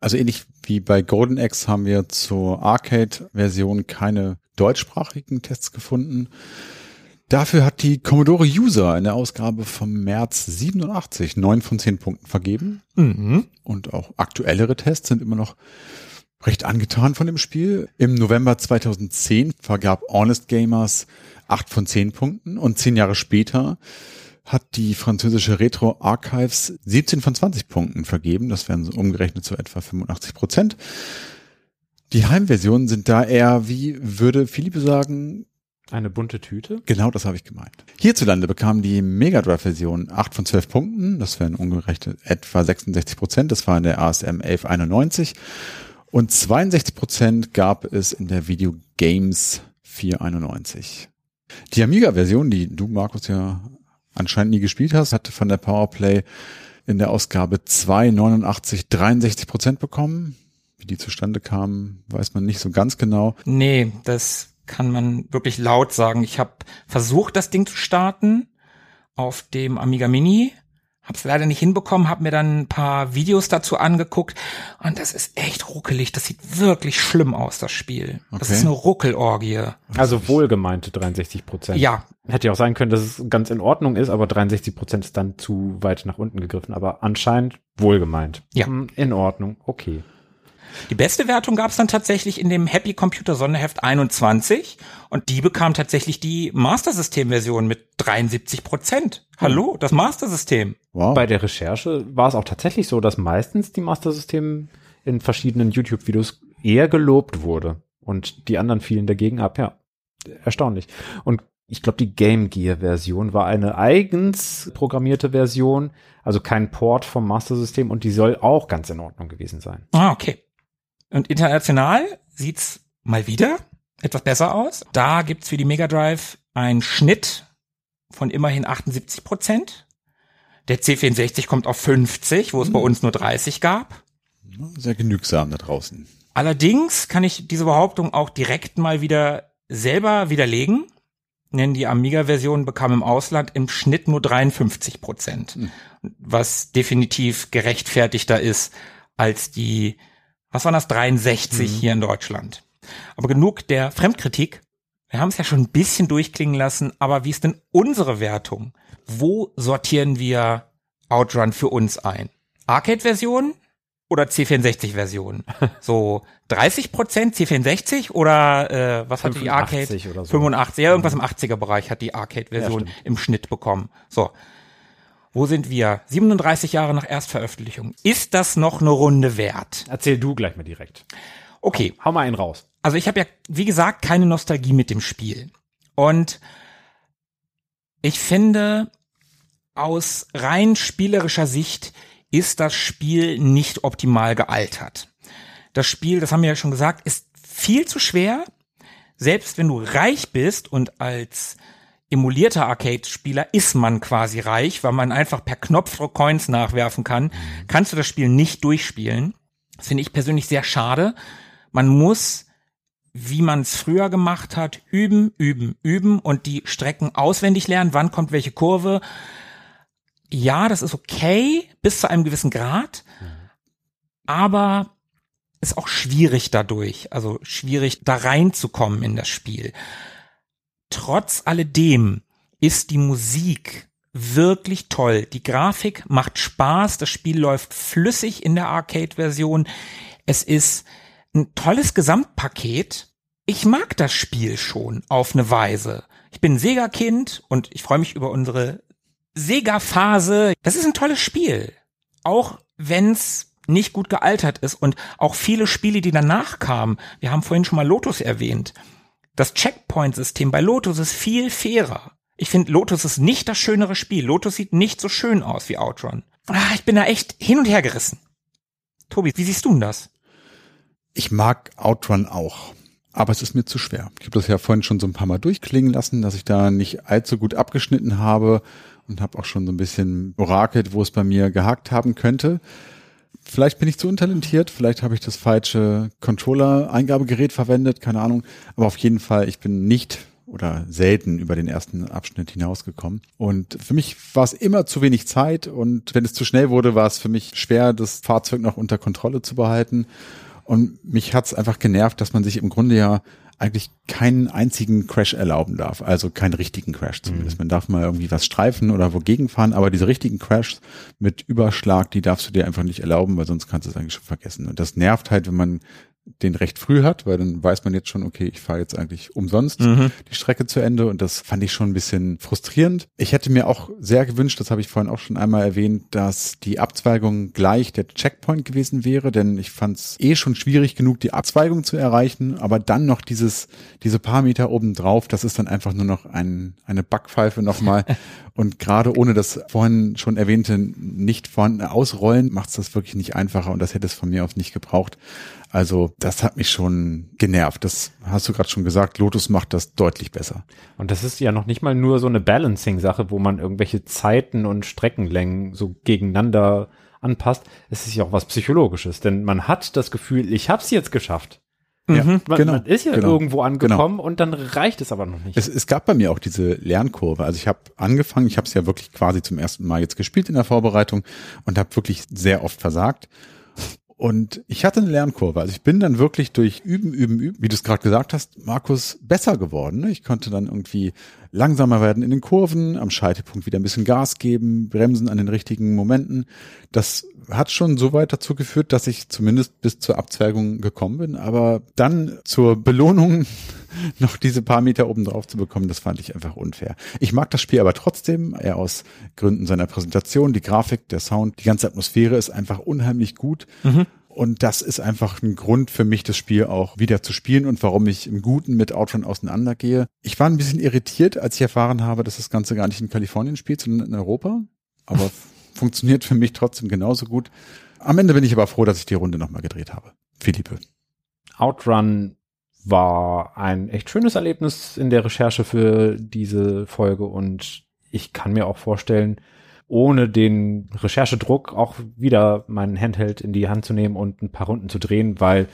also ähnlich wie bei Golden Axe haben wir zur Arcade-Version keine deutschsprachigen Tests gefunden. Dafür hat die Commodore User in der Ausgabe vom März 87 neun von zehn Punkten vergeben. Mhm. Und auch aktuellere Tests sind immer noch recht angetan von dem Spiel. Im November 2010 vergab Honest Gamers acht von zehn Punkten und zehn Jahre später hat die französische Retro Archives 17 von 20 Punkten vergeben. Das wären so umgerechnet zu etwa 85 Prozent. Die Heimversionen sind da eher, wie würde Philippe sagen, Eine bunte Tüte. Genau das habe ich gemeint. Hierzulande bekam die Mega Drive-Version 8 von 12 Punkten. Das wären umgerechnet etwa 66 Prozent. Das war in der ASM 1191. Und 62 Prozent gab es in der Video Games 491. Die Amiga-Version, die du, Markus, ja anscheinend nie gespielt hast, hatte von der Powerplay in der Ausgabe 289 63 Prozent bekommen. Wie die zustande kamen, weiß man nicht so ganz genau. Nee, das kann man wirklich laut sagen. Ich habe versucht, das Ding zu starten auf dem Amiga Mini, hab's leider nicht hinbekommen, habe mir dann ein paar Videos dazu angeguckt und das ist echt ruckelig. Das sieht wirklich schlimm aus, das Spiel. Das Okay. ist eine Ruckelorgie. Also wohlgemeinte 63 Prozent. Ja, Hätte ja auch sein können, dass es ganz in Ordnung ist, aber 63 Prozent ist dann zu weit nach unten gegriffen. Aber anscheinend wohlgemeint. Ja. Hm, In Ordnung, okay. Die beste Wertung gab es dann tatsächlich in dem Happy Computer Sonderheft 21 und die bekam tatsächlich die Master System Version mit 73 Prozent. Hallo, das Master System. Wow. Bei der Recherche war es auch tatsächlich so, dass meistens die Master System in verschiedenen YouTube-Videos eher gelobt wurde und die anderen fielen dagegen ab. Ja, erstaunlich. Und ich glaube, die Game Gear-Version war eine eigens programmierte Version, also kein Port vom Master System und die soll auch ganz in Ordnung gewesen sein. Ah, okay. Und international sieht's mal wieder etwas besser aus. Da gibt's für die Mega Drive einen Schnitt von immerhin 78 Prozent. Der C64 kommt auf 50, wo es bei uns nur 30 gab. Sehr genügsam da draußen. Allerdings kann ich diese Behauptung auch direkt mal wieder selber widerlegen. Denn die Amiga-Version bekam im Ausland im Schnitt nur 53 Prozent, Hm. was definitiv gerechtfertigter ist als die, was waren das, 63 hier in Deutschland. Aber genug der Fremdkritik. Wir haben es ja schon ein bisschen durchklingen lassen, aber wie ist denn unsere Wertung? Wo sortieren wir Outrun für uns ein? Arcade-Version oder C64-Version? So 30 Prozent C64 oder äh, was hat die 85 Arcade? oder so. 85, ja, irgendwas im 80er-Bereich hat die Arcade-Version Ja, im Schnitt bekommen. So. Wo sind wir? 37 Jahre nach Erstveröffentlichung. Ist das noch eine Runde wert? Erzähl du gleich mal direkt. Okay, Hau mal einen raus. also ich habe ja, wie gesagt, keine Nostalgie mit dem Spiel. Und ich finde, aus rein spielerischer Sicht ist das Spiel nicht optimal gealtert. Das Spiel, das haben wir ja schon gesagt, ist viel zu schwer. Selbst wenn du reich bist und als emulierter Arcade-Spieler ist man quasi reich, weil man einfach per Knopfdruck Coins nachwerfen kann, kannst du das Spiel nicht durchspielen. Das finde ich persönlich sehr schade. Man muss, wie man es früher gemacht hat, üben, üben, üben und die Strecken auswendig lernen. Wann kommt welche Kurve? Ja, das ist okay bis zu einem gewissen Grad, aber ist auch schwierig dadurch, also schwierig da reinzukommen in das Spiel. Trotz alledem ist die Musik wirklich toll. Die Grafik macht Spaß, das Spiel läuft flüssig in der Arcade-Version. Es ist ein tolles Gesamtpaket. Ich mag das Spiel schon auf eine Weise. Ich bin Sega-Kind und ich freue mich über unsere Sega-Phase. Das ist ein tolles Spiel. Auch wenn's nicht gut gealtert ist und auch viele Spiele, die danach kamen. Wir haben vorhin schon mal Lotus erwähnt. Das Checkpoint-System bei Lotus ist viel fairer. Ich finde, Lotus ist nicht das schönere Spiel. Lotus sieht nicht so schön aus wie Outrun. Ah, ich bin da echt hin und her gerissen. Tobi, wie siehst du denn das? Ich mag Outrun auch. Aber es ist mir zu schwer. Ich habe das ja vorhin schon so ein paar Mal durchklingen lassen, dass ich da nicht allzu gut abgeschnitten habe und habe auch schon so ein bisschen orakelt, wo es bei mir gehakt haben könnte. Vielleicht bin ich zu untalentiert, vielleicht habe ich das falsche Controller-Eingabegerät verwendet, keine Ahnung. Aber auf jeden Fall, ich bin nicht oder selten über den ersten Abschnitt hinausgekommen. Und für mich war es immer zu wenig Zeit und wenn es zu schnell wurde, war es für mich schwer, das Fahrzeug noch unter Kontrolle zu behalten. Und mich hat's einfach genervt, dass man sich im Grunde ja eigentlich keinen einzigen Crash erlauben darf. Also keinen richtigen Crash zumindest. Man darf mal irgendwie was streifen oder wogegen fahren, aber diese richtigen Crashs mit Überschlag, die darfst du dir einfach nicht erlauben, weil sonst kannst du es eigentlich schon vergessen. Und das nervt halt, wenn man den recht früh hat, weil dann weiß man jetzt schon, okay, ich fahre jetzt eigentlich umsonst die Strecke zu Ende. Und das fand ich schon ein bisschen frustrierend. Ich hätte mir auch sehr gewünscht, das habe ich vorhin auch schon einmal erwähnt, dass die Abzweigung gleich der Checkpoint gewesen wäre, denn ich fand es eh schon schwierig genug, die Abzweigung zu erreichen, aber dann noch dieses, diese paar Meter oben drauf, das ist dann einfach nur noch ein, eine Backpfeife nochmal und gerade ohne das vorhin schon erwähnte nicht vorhandene Ausrollen macht es das wirklich nicht einfacher und das hätte es von mir aus nicht gebraucht. Also das hat mich schon genervt. Das hast du gerade schon gesagt. Lotus macht das deutlich besser. Und das ist ja noch nicht mal nur so eine Balancing-Sache, wo man irgendwelche Zeiten und Streckenlängen so gegeneinander anpasst. Es ist ja auch was Psychologisches, denn man hat das Gefühl, ich hab's jetzt geschafft. Ja, Man, genau, man ist ja genau. irgendwo angekommen und dann reicht es aber noch nicht. Es, es gab bei mir auch diese Lernkurve. Also ich habe angefangen, ich habe es ja wirklich quasi zum ersten Mal jetzt gespielt in der Vorbereitung und habe wirklich sehr oft versagt. Und ich hatte eine Lernkurve. Also ich bin dann wirklich durch Üben, Üben, Üben, wie du es gerade gesagt hast, Markus, besser geworden. Ich konnte dann irgendwie langsamer werden in den Kurven, am Scheitelpunkt wieder ein bisschen Gas geben, bremsen an den richtigen Momenten. Das hat schon so weit dazu geführt, dass ich zumindest bis zur Abzweigung gekommen bin. Aber dann zur Belohnung noch diese paar Meter oben drauf zu bekommen, das fand ich einfach unfair. Ich mag das Spiel aber trotzdem, eher aus Gründen seiner Präsentation, die Grafik, der Sound, die ganze Atmosphäre ist einfach unheimlich gut. Und das ist einfach ein Grund für mich, das Spiel auch wieder zu spielen und warum ich im Guten mit Outrun auseinandergehe. Ich war ein bisschen irritiert, als ich erfahren habe, dass das Ganze gar nicht in Kalifornien spielt, sondern in Europa. Aber funktioniert für mich trotzdem genauso gut. Am Ende bin ich aber froh, dass ich die Runde nochmal gedreht habe. Philippe. Outrun war ein echt schönes Erlebnis in der Recherche für diese Folge und ich kann mir auch vorstellen, ohne den Recherchedruck auch wieder meinen Handheld in die Hand zu nehmen und ein paar Runden zu drehen, weil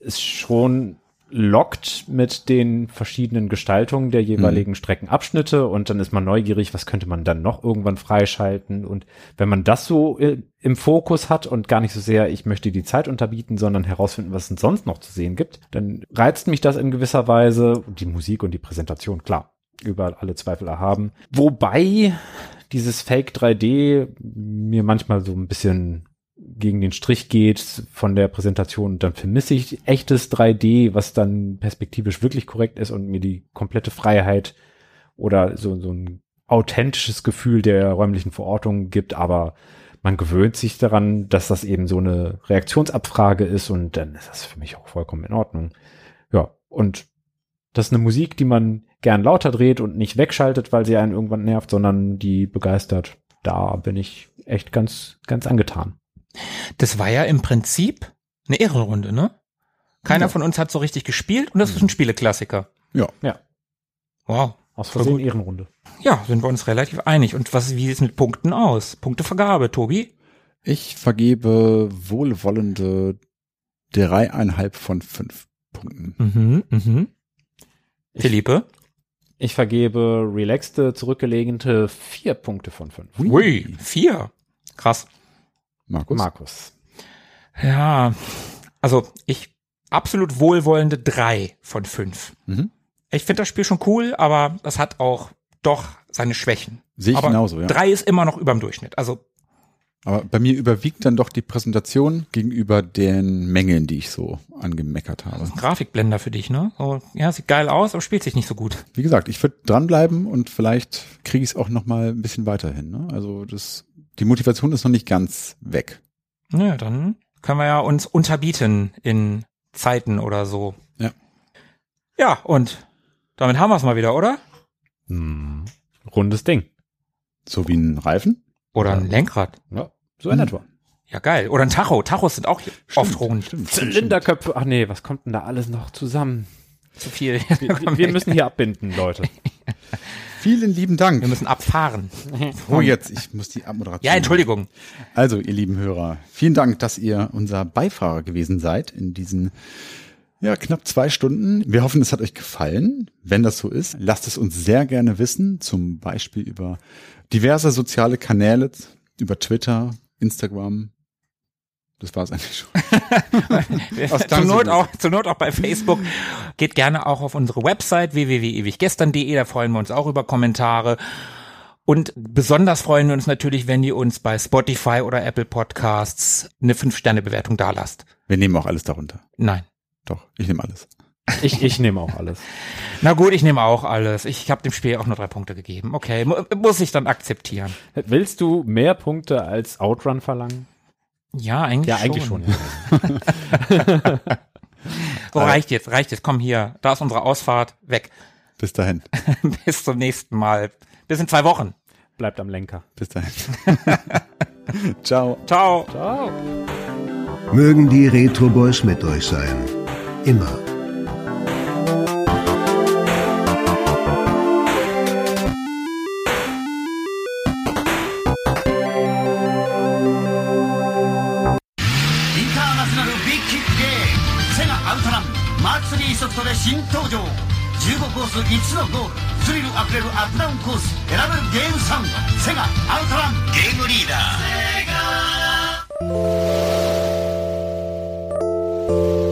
es schon lockt mit den verschiedenen Gestaltungen der jeweiligen Streckenabschnitte und dann ist man neugierig, was könnte man dann noch irgendwann freischalten? Und wenn man das so äh, im Fokus hat und gar nicht so sehr, ich möchte die Zeit unterbieten, sondern herausfinden, was es sonst noch zu sehen gibt, dann reizt mich das in gewisser Weise, die Musik und die Präsentation, klar, über alle Zweifel erhaben. Wobei dieses Fake 3D mir manchmal so ein bisschen gegen den Strich geht von der Präsentation dann vermisse ich echtes 3D, was dann perspektivisch wirklich korrekt ist und mir die komplette Freiheit oder so, so ein authentisches Gefühl der räumlichen Verortung gibt, aber man gewöhnt sich daran, dass das eben so eine Reaktionsabfrage ist und dann ist das für mich auch vollkommen in Ordnung. Ja, und das ist eine Musik, die man gern lauter dreht und nicht wegschaltet, weil sie einen irgendwann nervt, sondern die begeistert. Da bin ich echt ganz, ganz angetan. Das war ja im Prinzip eine Ehrenrunde, ne? Keiner Ja. von uns hat so richtig gespielt und das ist ein Spieleklassiker. Ja. Ja, Wow. aus Versehen. Ehrenrunde. Ja, sind wir uns relativ einig. Und was, wie sieht es mit Punkten aus? Punktevergabe, Tobi? Ich vergebe wohlwollende dreieinhalb von fünf Punkten. Mhm, mhm. Philippe? Ich vergebe relaxte, zurückgelegene vier Punkte von fünf. Ui, vier. Krass. Markus? Markus. Ja, also ich absolut wohlwollende drei von fünf. Mhm. Ich finde das Spiel schon cool, aber es hat auch doch seine Schwächen. Sehe ich aber genauso, ja. Drei ist immer noch überm Durchschnitt. Also Aber bei mir überwiegt dann doch die Präsentation gegenüber den Mängeln, die ich so angemeckert habe. Grafikblender für dich, ne? So, ja, sieht geil aus, aber spielt sich nicht so gut. Wie gesagt, ich würde dranbleiben und vielleicht kriege ich es auch noch mal ein bisschen weiterhin. Ne? Also das, die Motivation ist noch nicht ganz weg. Naja, dann können wir ja uns unterbieten in Zeiten oder so. Ja. Ja, und damit haben wir es mal wieder, oder? Hm. Rundes Ding. So wie ein Reifen. Oder ein Lenkrad. Ja, so in Hm. etwa. Ja, geil. Oder ein Tacho. Tachos sind auch oft rund. Stimmt, stimmt, Zylinderköpfe. Ach nee, was kommt denn da alles noch zusammen? Zu viel. Wir, wir müssen hier abbinden, Leute. Vielen lieben Dank. Wir müssen abfahren. Oh, jetzt, ich muss die Abmoderation. Ja, Entschuldigung. Also, ihr lieben Hörer, vielen Dank, dass ihr unser Beifahrer gewesen seid in diesen ja, knapp zwei Stunden. Wir hoffen, es hat euch gefallen. Wenn das so ist, lasst es uns sehr gerne wissen, zum Beispiel über diverse soziale Kanäle, über Twitter, Instagram. Das war es eigentlich schon. Zur, Not so auch, zur Not auch bei Facebook. Geht gerne auch auf unsere Website www.ewiggestern.de. Da freuen wir uns auch über Kommentare. Und besonders freuen wir uns natürlich, wenn ihr uns bei Spotify oder Apple Podcasts eine 5-Sterne-Bewertung dalasst. Wir nehmen auch alles darunter. Nein. Doch, ich nehme alles. Ich, ich nehme auch alles. Na gut, ich nehme auch alles. Ich habe dem Spiel auch nur drei Punkte gegeben. Okay, mu muss ich dann akzeptieren. Willst du mehr Punkte als Outrun verlangen? Ja, eigentlich Ja, schon. eigentlich schon. Ja. So, reicht jetzt, reicht jetzt. Komm hier, da ist unsere Ausfahrt. Weg. Bis dahin. Bis zum nächsten Mal. Bis in zwei Wochen. Bleibt am Lenker. Bis dahin. Ciao. Ciao. Ciao. Mögen die Retro Boys mit euch sein. Immer. 新登場15コース1のゴール。スリルあふれるアップダウンコース選べるゲームサウンドセガアウトラン。ゲームリーダーセガ。